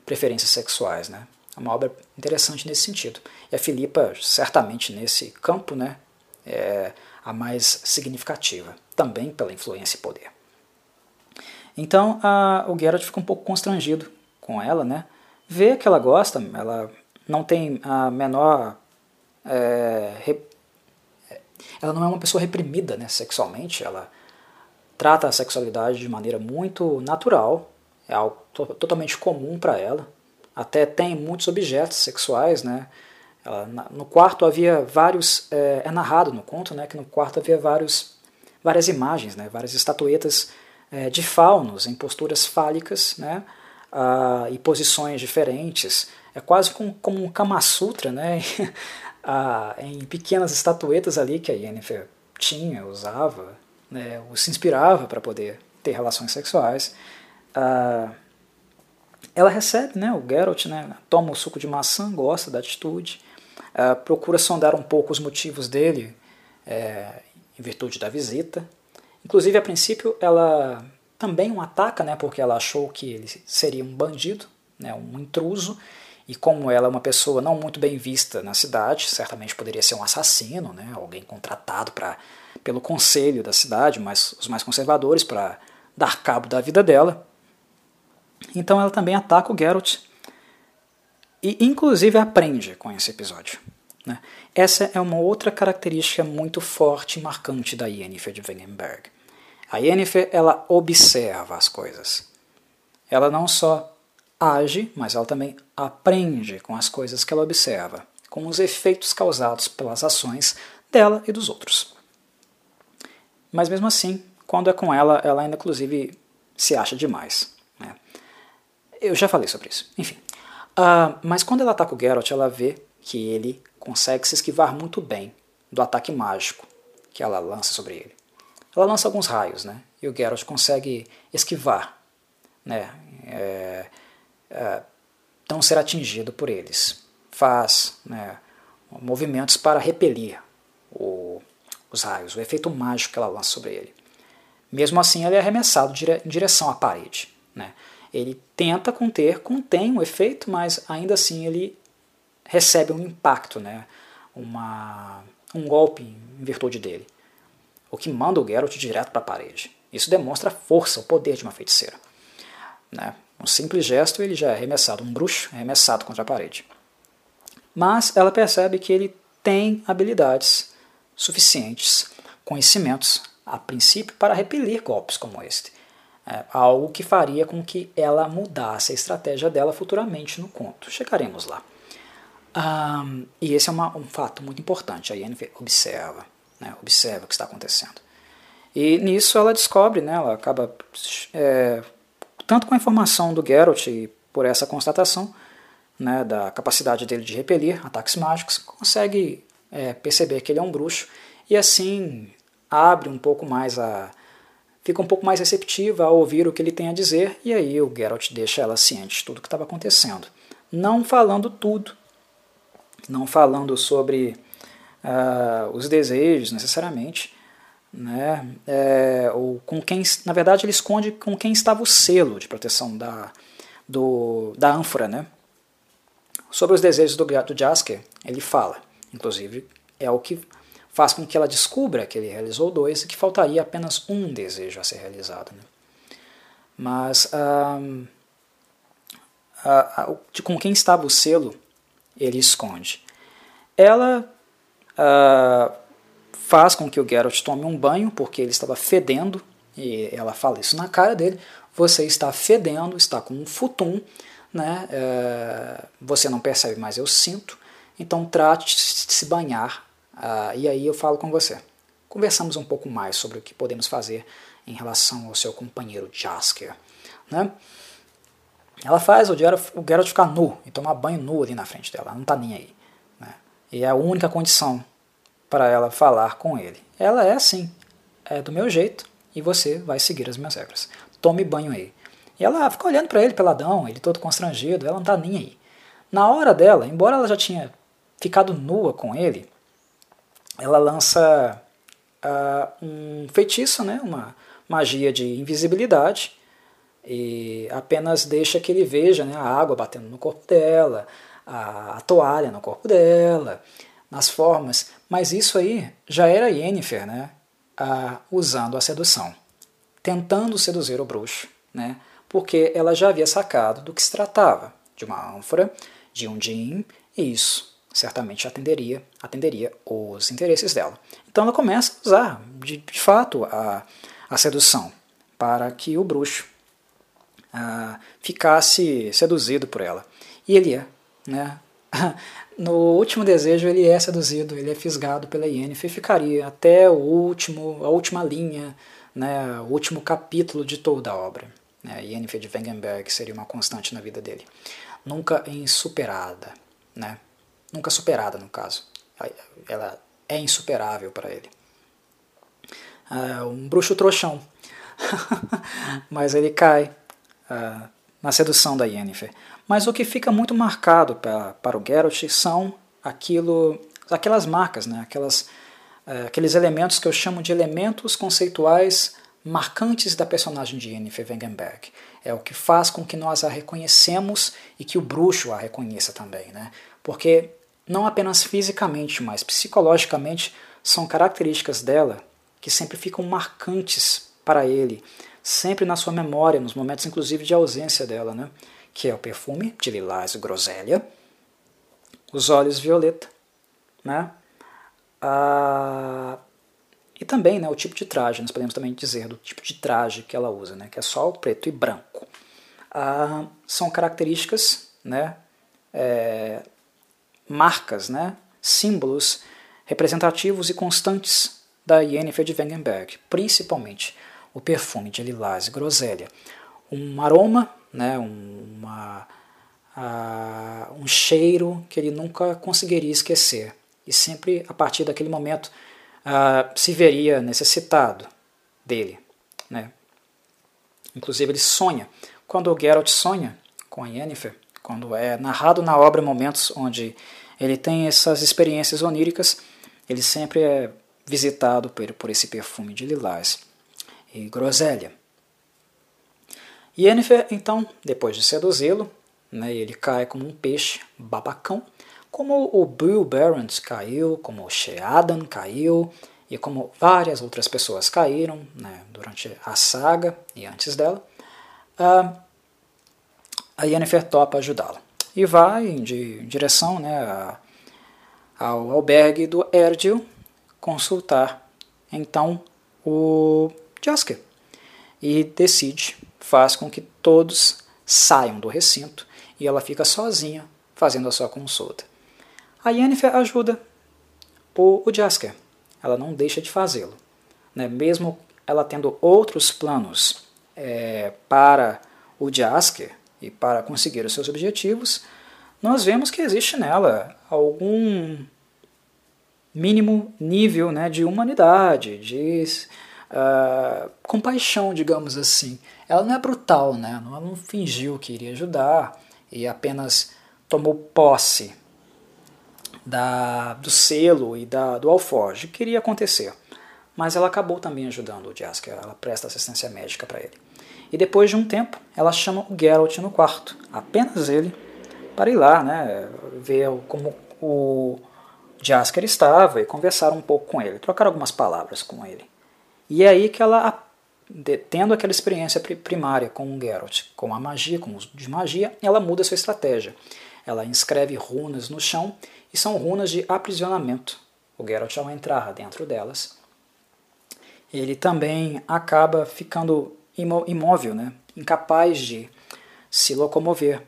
preferências sexuais, né? É uma obra interessante nesse sentido. E a Filipa, certamente nesse campo, né, é a mais significativa, também pela influência e poder. Então a, o Geralt fica um pouco constrangido com ela, né? Vê que ela gosta, ela não tem a menor. É, ela não é uma pessoa reprimida né, sexualmente, ela trata a sexualidade de maneira muito natural, é algo to totalmente comum para ela. Até tem muitos objetos sexuais, né? Ela, na, no quarto havia vários, é, é, narrado no conto, né, que no quarto havia vários, várias imagens, né, várias estatuetas é, de faunos em posturas fálicas né, ah, e posições diferentes. É quase com, como um Kama Sutra, né, (laughs) ah, em pequenas estatuetas ali que a Yennefer tinha, usava, né, ou se inspirava para poder ter relações sexuais. Ah, ela recebe né, o Geralt, né, toma o suco de maçã, gosta da atitude, procura sondar um pouco os motivos dele é, em virtude da visita. Inclusive, a princípio, ela também o ataca, né, porque ela achou que ele seria um bandido, né, um intruso, e como ela é uma pessoa não muito bem vista na cidade, certamente poderia ser um assassino, né, alguém contratado pra, pelo conselho da cidade, mas os mais conservadores, para dar cabo da vida dela. Então ela também ataca o Geralt e inclusive aprende com esse episódio. Né? Essa é uma outra característica muito forte e marcante da Yennefer de Wengenberg. A Yennefer ela observa as coisas. Ela não só age, mas ela também aprende com as coisas que ela observa, com os efeitos causados pelas ações dela e dos outros. Mas mesmo assim, quando é com ela, ela ainda inclusive se acha demais. Né? Eu já falei sobre isso. Enfim. Uh, mas quando ela ataca o Geralt, ela vê que ele consegue se esquivar muito bem do ataque mágico que ela lança sobre ele ela lança alguns raios, né? e o Geralt consegue esquivar, né? É, é, não ser atingido por eles. Faz né, movimentos para repelir o, os raios, o efeito mágico que ela lança sobre ele. Mesmo assim, ele é arremessado em direção à parede. Né? Ele tenta conter, contém o efeito, mas ainda assim ele recebe um impacto, né? Uma, um golpe em virtude dele. O que manda o Geralt direto para a parede. Isso demonstra a força, o poder de uma feiticeira. Né? Um simples gesto ele já é arremessado, um bruxo é arremessado contra a parede. Mas ela percebe que ele tem habilidades suficientes, conhecimentos, a princípio, para repelir golpes como este. É algo que faria com que ela mudasse a estratégia dela futuramente no conto. Chegaremos lá. Um, e esse é uma, um fato muito importante. A Yennefer observa, né, observa o que está acontecendo. E nisso ela descobre, né, ela acaba, é, tanto com a informação do Geralt e por essa constatação né, da capacidade dele de repelir ataques mágicos, consegue é, perceber que ele é um bruxo e assim abre um pouco mais a. fica um pouco mais receptiva a ouvir o que ele tem a dizer, e aí o Geralt deixa ela ciente de tudo o que estava acontecendo. Não falando tudo, não falando sobre uh, os desejos necessariamente, né? É, ou com quem, na verdade, ele esconde com quem estava o selo de proteção da, do, da ânfora, né? Sobre os desejos do, do Jasker, ele fala, inclusive é o que faz com que ela descubra que ele realizou dois e que faltaria apenas um desejo a ser realizado. Né? Mas um, a, a, de com quem estava o selo, ele esconde. Ela uh, faz com que o Geralt tome um banho, porque ele estava fedendo, e ela fala isso na cara dele, você está fedendo, está com um futum, né? Uh, você não percebe, mas eu sinto, então trate de se banhar, uh, e aí eu falo com você. Conversamos um pouco mais sobre o que podemos fazer em relação ao seu companheiro Jasker. Né? Ela faz o Geralt, o Geralt ficar nu e tomar banho nu ali na frente dela, não está nem aí. E é a única condição para ela falar com ele. Ela é assim, é do meu jeito e você vai seguir as minhas regras. Tome banho aí. E ela fica olhando para ele peladão, ele todo constrangido, ela não está nem aí. Na hora dela, embora ela já tinha ficado nua com ele, ela lança uh, um feitiço, né, uma magia de invisibilidade, e apenas deixa que ele veja né, a água batendo no corpo dela, a, a toalha no corpo dela, nas formas, mas isso aí já era Yennefer, né, a, usando a sedução, tentando seduzir o bruxo, né, porque ela já havia sacado do que se tratava, de uma ânfora, de um gin, e isso certamente atenderia, atenderia os interesses dela. Então ela começa a usar, de, de fato, a, a sedução para que o bruxo ficasse seduzido por ela. E ele é né? (laughs) No último desejo ele é seduzido, ele é fisgado pela Yennefer e ficaria até o último, a última linha, né, o último capítulo de toda a obra. Né? Yennefer de Wengenberg seria uma constante na vida dele. Nunca insuperada, né? Nunca superada, no caso. Ela é insuperável para ele. É um bruxo trouxão. (laughs) Mas ele cai uh, na sedução da Yennefer. Mas o que fica muito marcado pra, para o Geralt são aquilo, aquelas marcas, né? aquelas, é, aqueles elementos que eu chamo de elementos conceituais marcantes da personagem de Yennefer Wengenberg. É o que faz com que nós a reconhecemos e que o bruxo a reconheça também. Né? Porque não apenas fisicamente, mas psicologicamente são características dela que sempre ficam marcantes para ele, sempre na sua memória, nos momentos inclusive de ausência dela. Né? que é o perfume de lilás groselha, os olhos violeta, né? Ah, e também né, o tipo de traje, nós podemos também dizer do tipo de traje que ela usa, né, que é só o preto e branco. Ah, são características, né, é, marcas, né, símbolos representativos e constantes da Yennefer de Wengenberg, principalmente o perfume de lilás e groselha. Um aroma né, uma, um cheiro que ele nunca conseguiria esquecer. E sempre a partir daquele momento se veria necessitado dele. Né? Inclusive ele sonha. Quando o Geralt sonha com a Yennefer, quando é narrado na obra momentos onde ele tem essas experiências oníricas, ele sempre é visitado por, por esse perfume de lilás e groselha. Yennefer, então, depois de seduzi-lo, né, ele cai como um peixe babacão, como o Bill Barons caiu, como o Sheadan caiu, e como várias outras pessoas caíram né, durante a saga e antes dela, uh, a Yennefer topa ajudá-la. E vai em direção né, ao albergue do Erdil consultar então o Jasker. E decide, faz com que todos saiam do recinto e ela fica sozinha fazendo a sua consulta. A Yennefer ajuda o, o Jasker ela não deixa de fazê-lo. Né? Mesmo ela tendo outros planos é, para o Jasker e para conseguir os seus objetivos, nós vemos que existe nela algum mínimo nível né, de humanidade, de uh, compaixão, digamos assim. Ela não é brutal, né? ela não fingiu que iria ajudar e apenas tomou posse da, do selo e da, do alforge, que iria acontecer. Mas ela acabou também ajudando o Jasker, ela presta assistência médica para ele. E depois de um tempo, ela chama o Geralt no quarto, apenas ele, para ir lá, né, ver como o Jasker estava e conversar um pouco com ele, trocar algumas palavras com ele. E é aí que ela, tendo aquela experiência primária com o Geralt, com a magia, com o uso de magia, ela muda sua estratégia. Ela inscreve runas no chão e são runas de aprisionamento. O Geralt, ao entrar dentro delas, ele também acaba ficando imóvel, né? incapaz de se locomover.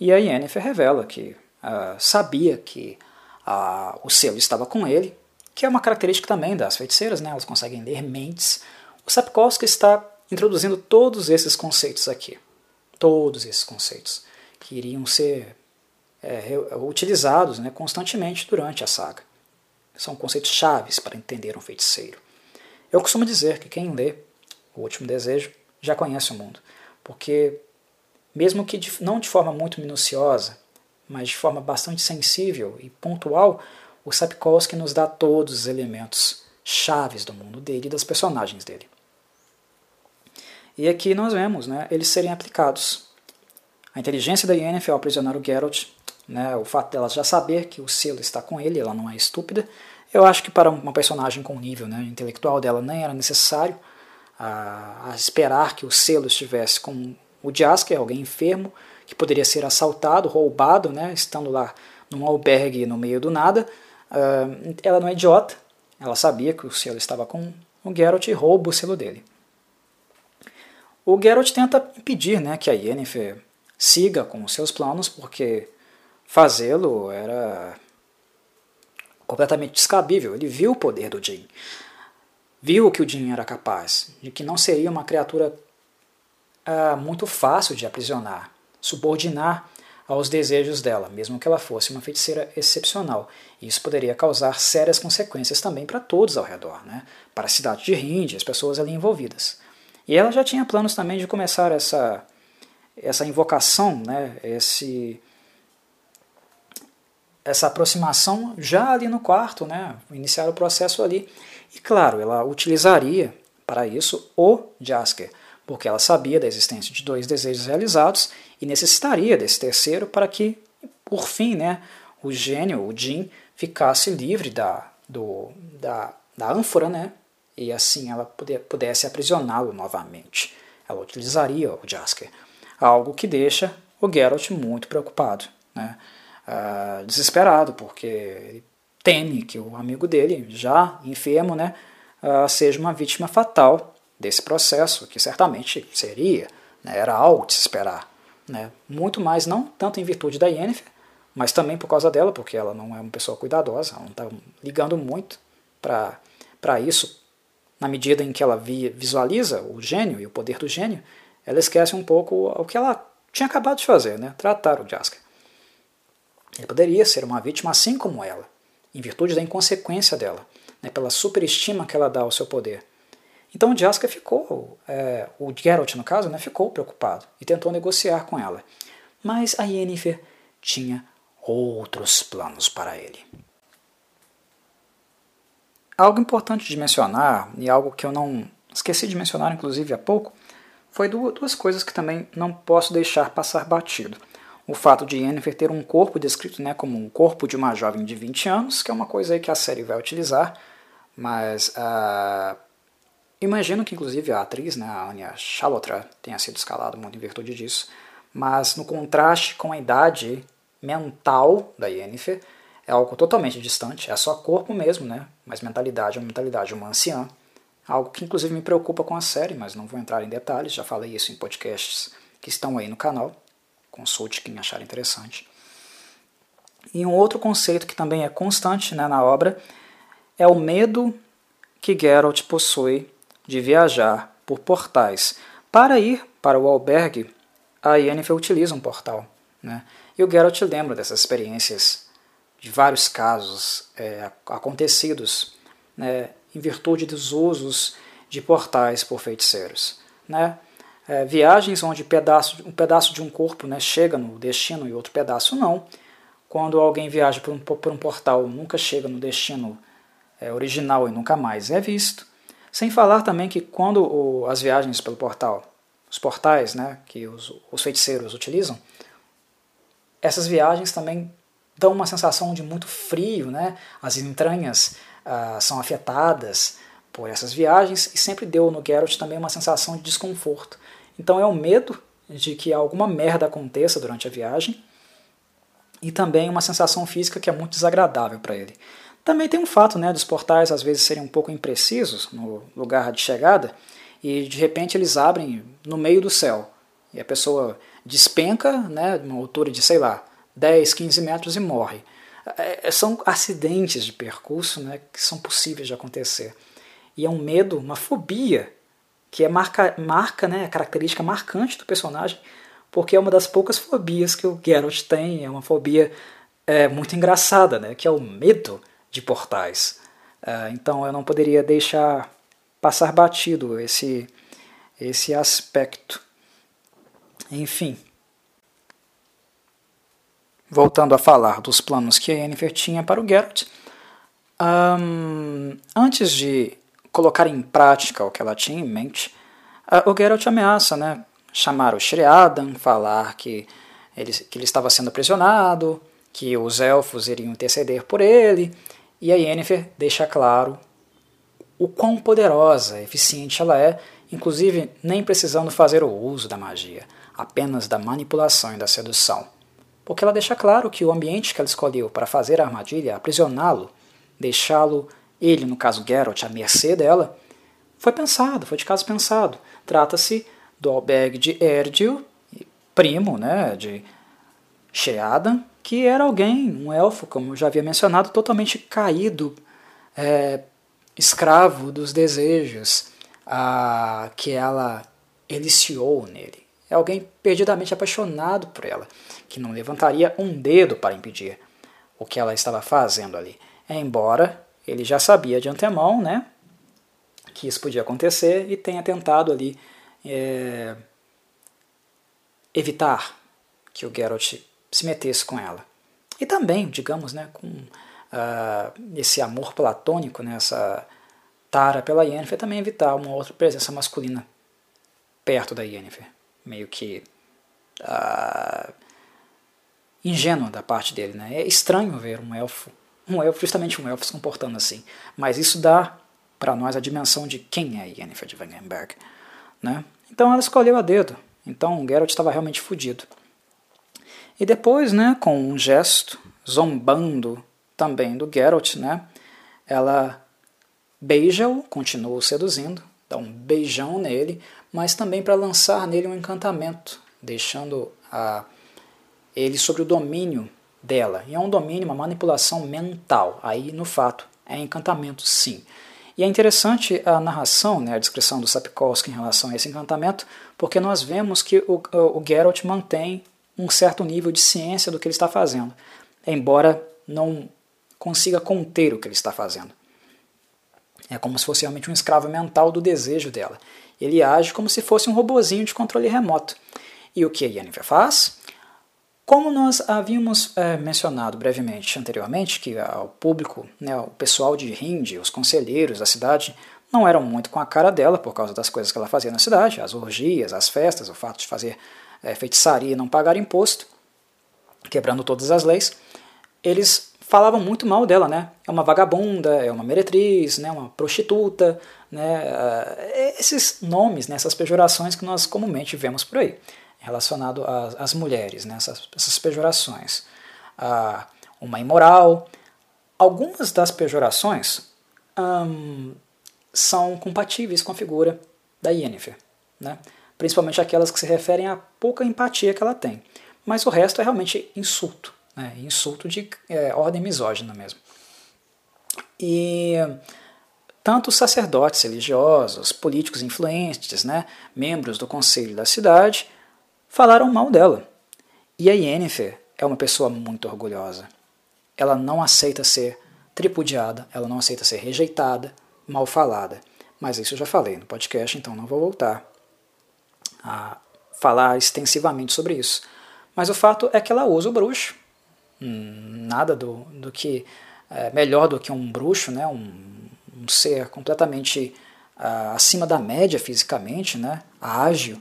E a Yennefer revela que uh, sabia que uh, o selo estava com ele, que é uma característica também das feiticeiras, né? elas conseguem ler mentes. O Sapkowski está introduzindo todos esses conceitos aqui, todos esses conceitos que iriam ser é, utilizados né, constantemente durante a saga. São conceitos chaves para entender um feiticeiro. Eu costumo dizer que quem lê O Último Desejo já conhece o mundo, porque, mesmo que de, não de forma muito minuciosa, mas de forma bastante sensível e pontual, o Sapkowski nos dá todos os elementos chaves do mundo dele e das personagens dele. E aqui nós vemos né, eles serem aplicados. A inteligência da Yennefer ao aprisionar o Geralt né, o fato dela já saber que o selo está com ele, ela não é estúpida. Eu acho que para uma personagem com nível né, intelectual dela nem era necessário a, a, esperar que o selo estivesse com o Jasker, alguém enfermo, que poderia ser assaltado, roubado, né, estando lá num albergue no meio do nada. Uh, ela não é idiota, ela sabia que o selo estava com o Geralt e rouba o selo dele. O Geralt tenta impedir né, que a Yennefer siga com os seus planos, porque fazê-lo era completamente descabível. Ele viu o poder do Jin. Viu que o Jin era capaz, de que não seria uma criatura uh, muito fácil de aprisionar, subordinar aos desejos dela, mesmo que ela fosse uma feiticeira excepcional. Isso poderia causar sérias consequências também para todos ao redor, né? para a cidade de Hind, as pessoas ali envolvidas. E ela já tinha planos também de começar essa, essa invocação, né? esse essa aproximação já ali no quarto, né? iniciar o processo ali. E claro, ela utilizaria para isso o Jasker, porque ela sabia da existência de dois desejos realizados e necessitaria desse terceiro para que, por fim, né, o gênio, o Jin, ficasse livre da, do, da, da ânfora, né, e assim ela pudesse aprisioná-lo novamente. Ela utilizaria o Jasker, algo que deixa o Geralt muito preocupado. Né? uh, desesperado, porque teme que o amigo dele, já enfermo, né, uh, seja uma vítima fatal desse processo, que certamente seria, né, era algo de se esperar. Né, muito mais, não tanto em virtude da Yennefer, mas também por causa dela, porque ela não é uma pessoa cuidadosa, ela não está ligando muito para isso, na medida em que ela visualiza o gênio e o poder do gênio, ela esquece um pouco o que ela tinha acabado de fazer, né? tratar o Jasker. Ele poderia ser uma vítima assim como ela, em virtude da inconsequência dela, né, pela superestima que ela dá ao seu poder. Então o Jaska ficou, é, o Geralt no caso, né, ficou preocupado e tentou negociar com ela. Mas a Yennefer tinha outros planos para ele. Algo importante de mencionar, e algo que eu não esqueci de mencionar inclusive há pouco, foi duas coisas que também não posso deixar passar batido. O fato de Yennefer ter um corpo descrito né, como um corpo de uma jovem de 20 anos, que é uma coisa que a série vai utilizar, mas uh, imagino que inclusive a atriz, né, a Anya Chalotra, tenha sido escalada muito em virtude disso, mas no contraste com a idade mental da Yennefer, é algo totalmente distante, é só corpo mesmo, né? mas mentalidade é uma mentalidade de uma anciã, algo que inclusive me preocupa com a série, mas não vou entrar em detalhes, já falei isso em podcasts que estão aí no canal, consulte quem achar interessante. E um outro conceito que também é constante né, na obra é o medo que Geralt possui de viajar por portais. Para ir para o albergue, a Yennefer utiliza um portal. Né? E o Geralt lembra dessas experiências de vários casos é, acontecidos né, em virtude dos usos de portais por feiticeiros. Né? É, viagens onde pedaço, um pedaço de um corpo né, chega no destino e outro pedaço não. Quando alguém viaja por um, por um portal, nunca chega no destino é, original e nunca mais é visto. Sem falar também que quando o, as viagens pelo portal, os portais né, que os, os feiticeiros utilizam, essas viagens também dão uma sensação de muito frio, né? as entranhas ah, são afetadas por essas viagens e sempre deu no Geralt também uma sensação de desconforto. Então é o medo de que alguma merda aconteça durante a viagem e também uma sensação física que é muito desagradável para ele. Também tem um fato né, dos portais às vezes serem um pouco imprecisos no lugar de chegada e de repente eles abrem no meio do céu e a pessoa despenca né, uma altura de, sei lá, 10, 15 metros e morre. É, são acidentes de percurso né, que são possíveis de acontecer. E é um medo, uma fobia que é marca, marca né, a característica marcante do personagem, porque é uma das poucas fobias que o Geralt tem, é uma fobia é, muito engraçada, né, que é o medo de portais. É, então eu não poderia deixar passar batido esse, esse aspecto. Enfim. Voltando a falar dos planos que a Yennefer tinha para o Geralt, um, antes de colocar em prática o que ela tinha em mente, o Geralt ameaça né, chamar o Shriadan, falar que ele, que ele estava sendo aprisionado, que os elfos iriam interceder por ele, e a Yennefer deixa claro o quão poderosa, eficiente ela é, inclusive nem precisando fazer o uso da magia, apenas da manipulação e da sedução. Porque ela deixa claro que o ambiente que ela escolheu para fazer a armadilha, aprisioná-lo, deixá-lo ele, no caso Geralt, à mercê dela, foi pensado, foi de caso pensado. Trata-se do albergue de Erdil, primo né, de Sheadan, que era alguém, um elfo, como eu já havia mencionado, totalmente caído, é, escravo dos desejos a, que ela eliciou nele. É alguém perdidamente apaixonado por ela, que não levantaria um dedo para impedir o que ela estava fazendo ali. Embora ele já sabia de antemão né, que isso podia acontecer e tenha tentado ali é, evitar que o Geralt se metesse com ela. E também, digamos, né, com uh, esse amor platônico, né, essa tara pela Yennefer, também evitar uma outra presença masculina perto da Yennefer. Meio que uh, ingênuo da parte dele. Né? É estranho ver um elfo um elfo, justamente um elfo se comportando assim. Mas isso dá para nós a dimensão de quem é Yennefer de Wengenberg. Né? Então ela escolheu a dedo. Então Geralt estava realmente fodido. E depois, né, com um gesto, zombando também do Geralt, né, ela beija-o, continua o seduzindo, dá um beijão nele, mas também para lançar nele um encantamento, deixando a, ele sob o domínio dela. E é um domínio, uma manipulação mental. Aí, no fato, é encantamento, sim. E é interessante a narração, né, a descrição do Sapkowski em relação a esse encantamento, porque nós vemos que o, o Geralt mantém um certo nível de ciência do que ele está fazendo, embora não consiga conter o que ele está fazendo. É como se fosse realmente um escravo mental do desejo dela. Ele age como se fosse um robozinho de controle remoto. E o que a Yennefer faz? Como nós havíamos é, mencionado brevemente anteriormente, que o público, né, o pessoal de Hindi, os conselheiros da cidade, não eram muito com a cara dela por causa das coisas que ela fazia na cidade, as orgias, as festas, o fato de fazer é, feitiçaria e não pagar imposto, quebrando todas as leis, eles falavam muito mal dela, né? É uma vagabunda, é uma meretriz, né? uma prostituta, né? É, esses nomes, né? essas pejorações que nós comumente vemos por aí, relacionado às, mulheres, né? essas, essas pejorações. Ah, uma imoral. Algumas das pejorações hum, são compatíveis com a figura da Yennefer, né? Principalmente aquelas que se referem à pouca empatia que ela tem. Mas o resto é realmente insulto né, insulto de é, ordem misógina mesmo. E tanto sacerdotes religiosos, políticos influentes, né, membros do conselho da cidade, falaram mal dela. E a Yennefer é uma pessoa muito orgulhosa. Ela não aceita ser tripudiada, ela não aceita ser rejeitada, mal falada. Mas isso eu já falei no podcast, então não vou voltar a falar extensivamente sobre isso. Mas o fato é que ela usa o bruxo. Nada do, do que é, melhor do que um bruxo, né, um, um ser completamente uh, acima da média fisicamente, né, ágil,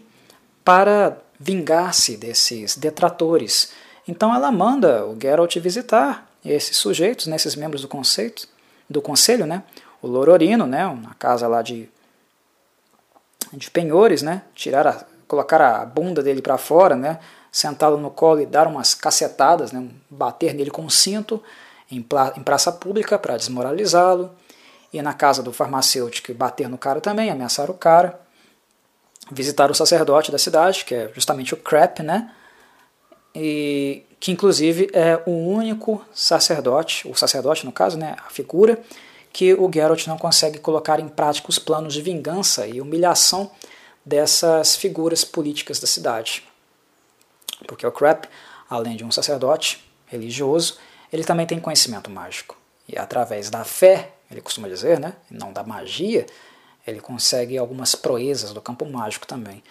para vingar-se desses detratores. Então ela manda o Geralt visitar esses sujeitos, né, esses membros do conceito, do conselho, né, o Lororino, né, uma casa lá de, de penhores, né, tirar a, colocar a bunda dele para fora, né, sentá-lo no colo e dar umas cacetadas, né, bater nele com um cinto em, praça pública para desmoralizá-lo, ir na casa do farmacêutico e bater no cara também, ameaçar o cara, visitar o sacerdote da cidade, que é justamente o Crap, né, e que inclusive é o único sacerdote, o sacerdote no caso, né, a figura, que o Geralt não consegue colocar em prática os planos de vingança e humilhação dessas figuras políticas da cidade. Porque o Crap, além de um sacerdote religioso, ele também tem conhecimento mágico. E através da fé, ele costuma dizer, né, não da magia, ele consegue algumas proezas do campo mágico também.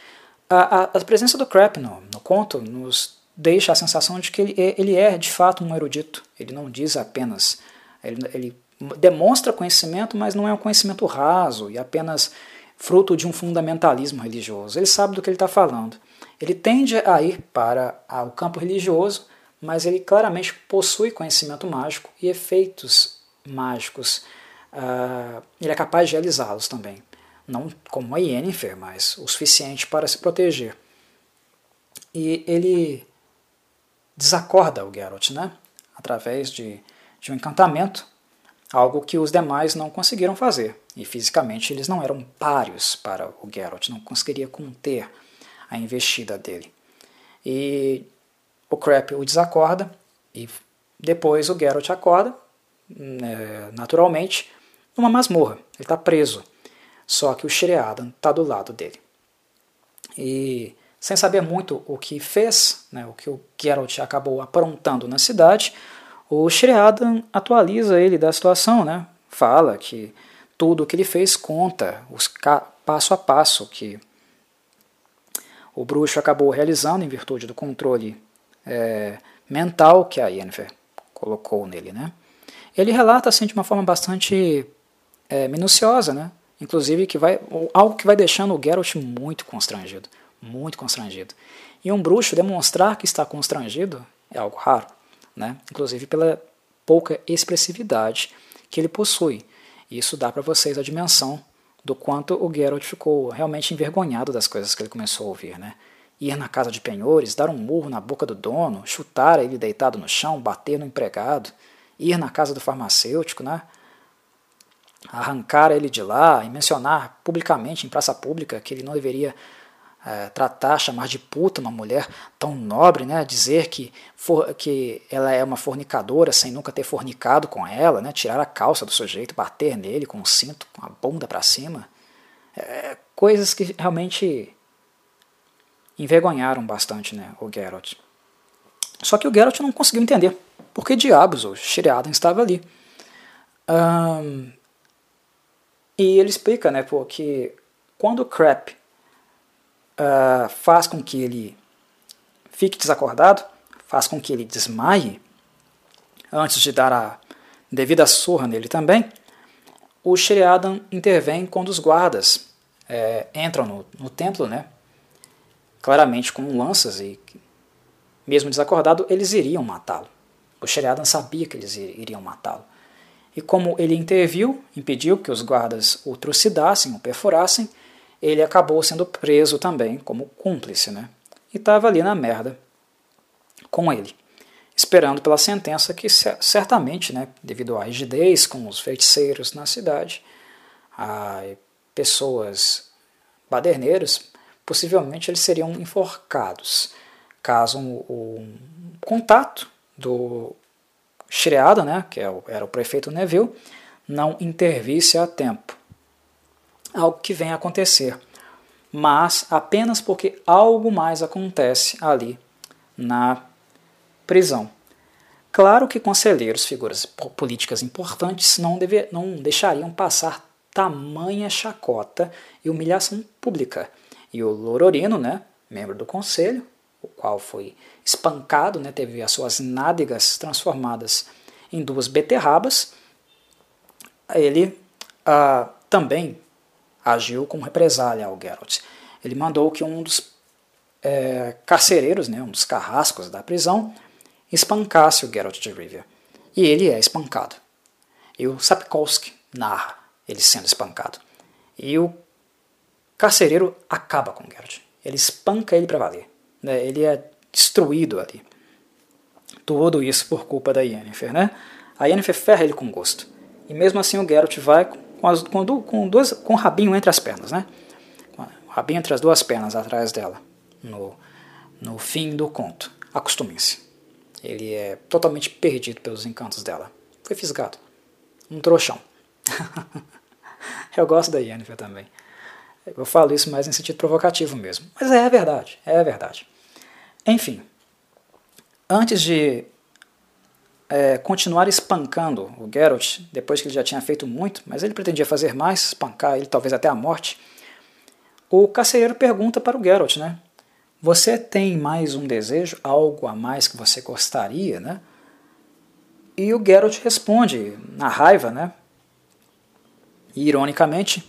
A, a, a presença do Crap no, no, conto nos deixa a sensação de que ele, é, ele é de fato um erudito. Ele não diz apenas. Ele, ele demonstra conhecimento, mas não é um conhecimento raso e apenas fruto de um fundamentalismo religioso. Ele sabe do que ele está falando. Ele tende a ir para o campo religioso, mas ele claramente possui conhecimento mágico e efeitos mágicos. Uh, ele é capaz de realizá-los também. Não como a Yennefer, mas o suficiente para se proteger. E ele desacorda o Geralt, né? através de, de um encantamento, algo que os demais não conseguiram fazer. E fisicamente eles não eram páreos para o Geralt, não conseguiria conter a investida dele. E o Crap o desacorda e depois o Geralt acorda, né, naturalmente, numa masmorra. Ele está preso. Só que o Shreadan está do lado dele. E sem saber muito o que fez, né, o que o Geralt acabou aprontando na cidade, o Shreadan atualiza ele da situação, né? fala que tudo o que ele fez conta, os passo a passo que o bruxo acabou realizando em virtude do controle é, mental que a Yennefer colocou nele. Né? Ele relata assim de uma forma bastante é, minuciosa, né? inclusive que vai, algo que vai deixando o Geralt muito constrangido, muito constrangido. E um bruxo demonstrar que está constrangido é algo raro, né? inclusive pela pouca expressividade que ele possui. Isso dá para vocês a dimensão do quanto o Geralt ficou realmente envergonhado das coisas que ele começou a ouvir, né? Ir na casa de penhores, dar um murro na boca do dono, chutar ele deitado no chão, bater no empregado, ir na casa do farmacêutico, né? Arrancar ele de lá e mencionar publicamente, em praça pública, que ele não deveria é, tratar, chamar de puta uma mulher tão nobre, né? dizer que, for, que ela é uma fornicadora sem nunca ter fornicado com ela, né? tirar a calça do sujeito, bater nele com um cinto, com a bunda para cima. É, coisas que realmente envergonharam bastante né, o Geralt. Só que o Geralt não conseguiu entender por que diabos o Shiriadan estava ali. Um, E ele explica né, pô, que quando o Crap uh, faz com que ele fique desacordado, faz com que ele desmaie, antes de dar a devida surra nele também, o Sheriadan intervém quando os guardas é, entram no, no templo, né, claramente com lanças e mesmo desacordado, eles iriam matá-lo. O Sheridan sabia que eles iriam matá-lo. E como ele interviu, impediu que os guardas o trucidassem, o perfurassem, ele acabou sendo preso também como cúmplice, né? E estava ali na merda com ele, esperando pela sentença que certamente, né, devido à rigidez com os feiticeiros na cidade, a pessoas baderneiros, possivelmente eles seriam enforcados caso o, o contato do Shreada, né, que é era o prefeito Neville, não intervisse a tempo. Algo que vem a acontecer, mas apenas porque algo mais acontece ali na prisão. Claro que conselheiros, figuras políticas importantes, não, deve, não deixariam passar tamanha chacota e humilhação pública. E o Lororino, né, membro do conselho, o qual foi espancado, né, teve as suas nádegas transformadas em duas beterrabas, ele ah, também agiu com represália ao Geralt. Ele mandou que um dos é, carcereiros, né, um dos carrascos da prisão, espancasse o Geralt de Rivia. E ele é espancado. E o Sapkowski narra ele sendo espancado. E o carcereiro acaba com o Geralt. Ele espanca ele para valer. Né? Ele é destruído ali. Tudo isso por culpa da Yennefer. Né? A Yennefer ferra ele com gosto. E mesmo assim o Geralt vai com, as, com, com, dois, com o rabinho entre as pernas. Né? O rabinho entre as duas pernas atrás dela. No, no fim do conto. Acostumem-se. Ele é totalmente perdido pelos encantos dela. Foi fisgado. Um trouxão. (laughs) Eu gosto da Yennefer também. Eu falo isso mais em sentido provocativo mesmo. Mas é verdade, é verdade. Enfim, antes de é, continuar espancando o Geralt, depois que ele já tinha feito muito, mas ele pretendia fazer mais, espancar ele talvez até a morte, o carcereiro pergunta para o Geralt, né? Você tem mais um desejo, algo a mais que você gostaria, né? E o Geralt responde, na raiva, né? E, ironicamente,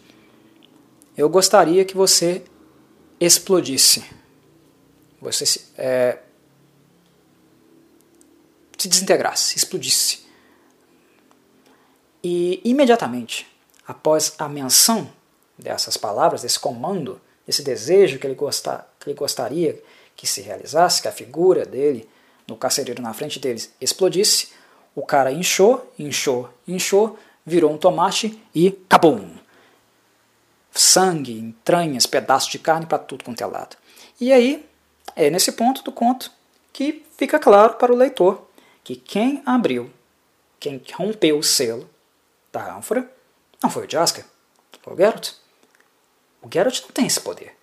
eu gostaria que você explodisse você é, se desintegrasse, explodisse. E imediatamente após a menção dessas palavras, desse comando, desse desejo que ele, gostar, que ele gostaria que se realizasse, que a figura dele, no carcereiro na frente deles, explodisse, o cara inchou, inchou, inchou, virou um tomate e cabum! Sangue, entranhas, pedaços de carne para tudo quanto é lado. E aí é nesse ponto do conto que fica claro para o leitor que quem abriu, quem rompeu o selo da ânfora, não foi o Jasker, foi o Geralt. O Geralt não tem esse poder.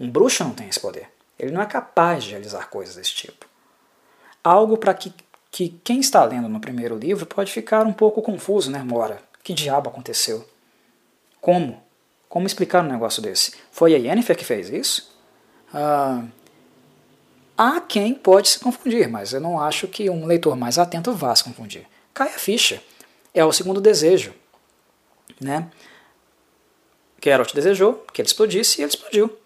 Um bruxo não tem esse poder. Ele não é capaz de realizar coisas desse tipo. Algo para que, que quem está lendo no primeiro livro pode ficar um pouco confuso, né, Mora? Que diabo aconteceu? Como? Como explicar um negócio desse? Foi a Yennefer que fez isso? Ah, Há quem pode se confundir, mas eu não acho que um leitor mais atento vá se confundir. Cai a ficha. É o segundo desejo. Né? Geralt desejou que ele explodisse e ele explodiu.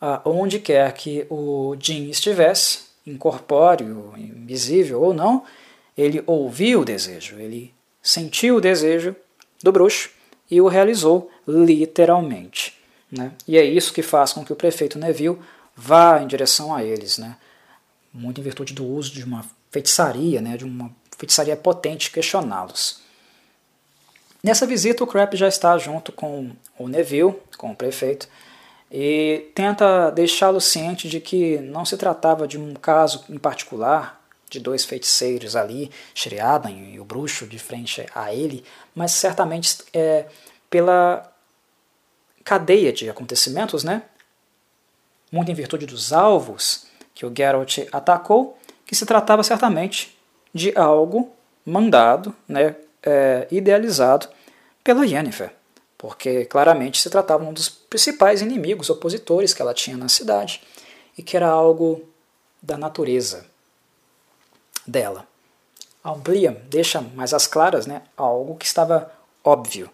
Ah, onde quer que o Jin estivesse, incorpóreo, invisível ou não, ele ouviu o desejo, ele sentiu o desejo do bruxo e o realizou literalmente. Né? E é isso que faz com que o prefeito Neville vá em direção a eles, né? Muito em virtude do uso de uma feitiçaria, né? de uma feitiçaria potente, questioná-los. Nessa visita, o Crap já está junto com o Neville, com o prefeito, e tenta deixá-lo ciente de que não se tratava de um caso em particular, de dois feiticeiros ali, Shriadan e o bruxo de frente a ele, mas certamente é, pela cadeia de acontecimentos, né? muito em virtude dos alvos que o Geralt atacou, que se tratava certamente de algo mandado, né, é, idealizado pela Yennefer, porque claramente se tratava de um dos principais inimigos opositores que ela tinha na cidade e que era algo da natureza dela. Amplia, deixa mais às claras né, algo que estava óbvio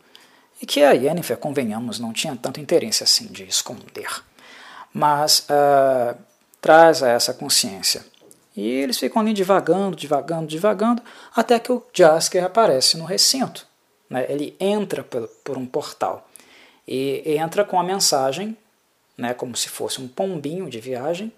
e que a Yennefer, convenhamos, não tinha tanto interesse assim de esconder. Mas uh, traz a essa consciência. E eles ficam ali divagando, divagando, divagando, até que o Jasker aparece no recinto. Né? Ele entra por, um portal e entra com a mensagem, né, como se fosse um pombinho de viagem.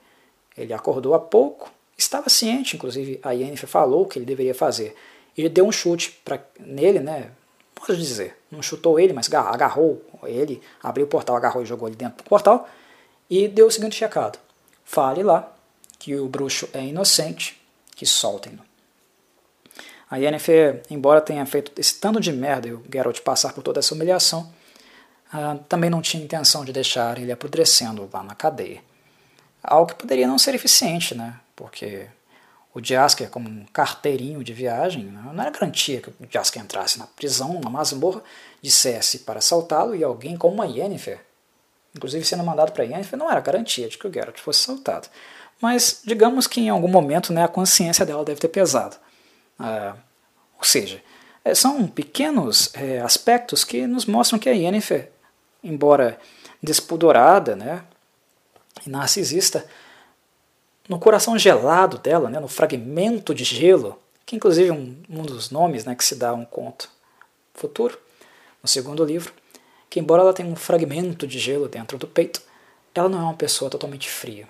Ele acordou há pouco, estava ciente, inclusive a Yennefer falou o que ele deveria fazer. Ele deu um chute pra, nele, né, posso dizer, não chutou ele, mas agarrou ele, abriu o portal, agarrou e jogou ele dentro do portal, e deu o seguinte recado: fale lá que o bruxo é inocente, que soltem-no. A Yennefer, embora tenha feito esse tanto de merda e o Geralt passar por toda essa humilhação, uh, também não tinha intenção de deixar ele apodrecendo lá na cadeia. Algo que poderia não ser eficiente, né? porque o Jasker, como um carteirinho de viagem, né? não era garantia que o Jasker entrasse na prisão, na masmorra, dissesse para assaltá-lo e alguém como a Yennefer, inclusive sendo mandado para Yennefer, não era garantia de que o Geralt fosse assaltado. Mas digamos que em algum momento né, a consciência dela deve ter pesado. Ah, ou seja, é, são pequenos é, aspectos que nos mostram que a Yennefer, embora despudorada né, e narcisista, no coração gelado dela, né, no fragmento de gelo, que inclusive é um, um dos nomes né, que se dá a um conto futuro, no segundo livro, que embora ela tenha um fragmento de gelo dentro do peito, ela não é uma pessoa totalmente fria.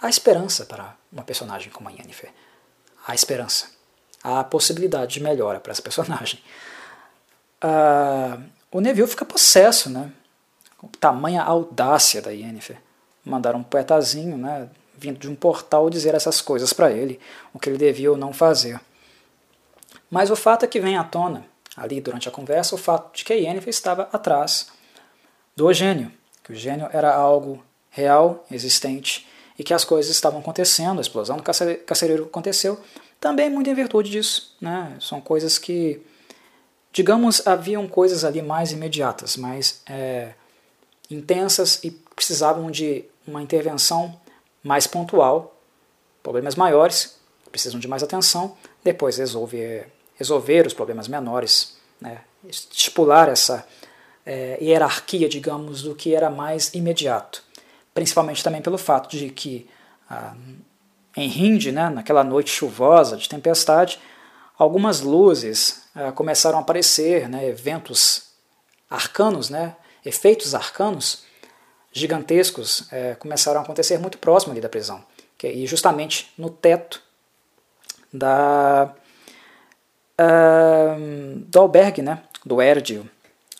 Há esperança para uma personagem como a Yennefer. Há esperança a possibilidade de melhora para essa personagem. Uh, (laughs) o Neville fica possesso, né? Com tamanha audácia da Yennefer. Mandaram um poetazinho, né? Vindo de um portal dizer essas coisas para ele, o que ele devia ou não fazer. Mas o fato é que vem à tona, ali durante a conversa, o fato de que Yennefer estava atrás do gênio, que o gênio era algo real, existente, e que as coisas estavam acontecendo, a explosão do carcereiro aconteceu, também muito em virtude disso. Né? São coisas que, digamos, haviam coisas ali mais imediatas, mais é, intensas e precisavam de uma intervenção mais pontual, problemas maiores, precisam de mais atenção, depois resolver, resolver os problemas menores, né? estipular essa é, hierarquia, digamos, do que era mais imediato. Principalmente também pelo fato de que ah, em Hindi, né, naquela noite chuvosa de tempestade, algumas luzes uh, começaram a aparecer, né, eventos arcanos, né, efeitos arcanos gigantescos uh, começaram a acontecer muito próximo ali da prisão, que, e justamente no teto da uh, do albergue, né, do Erdio,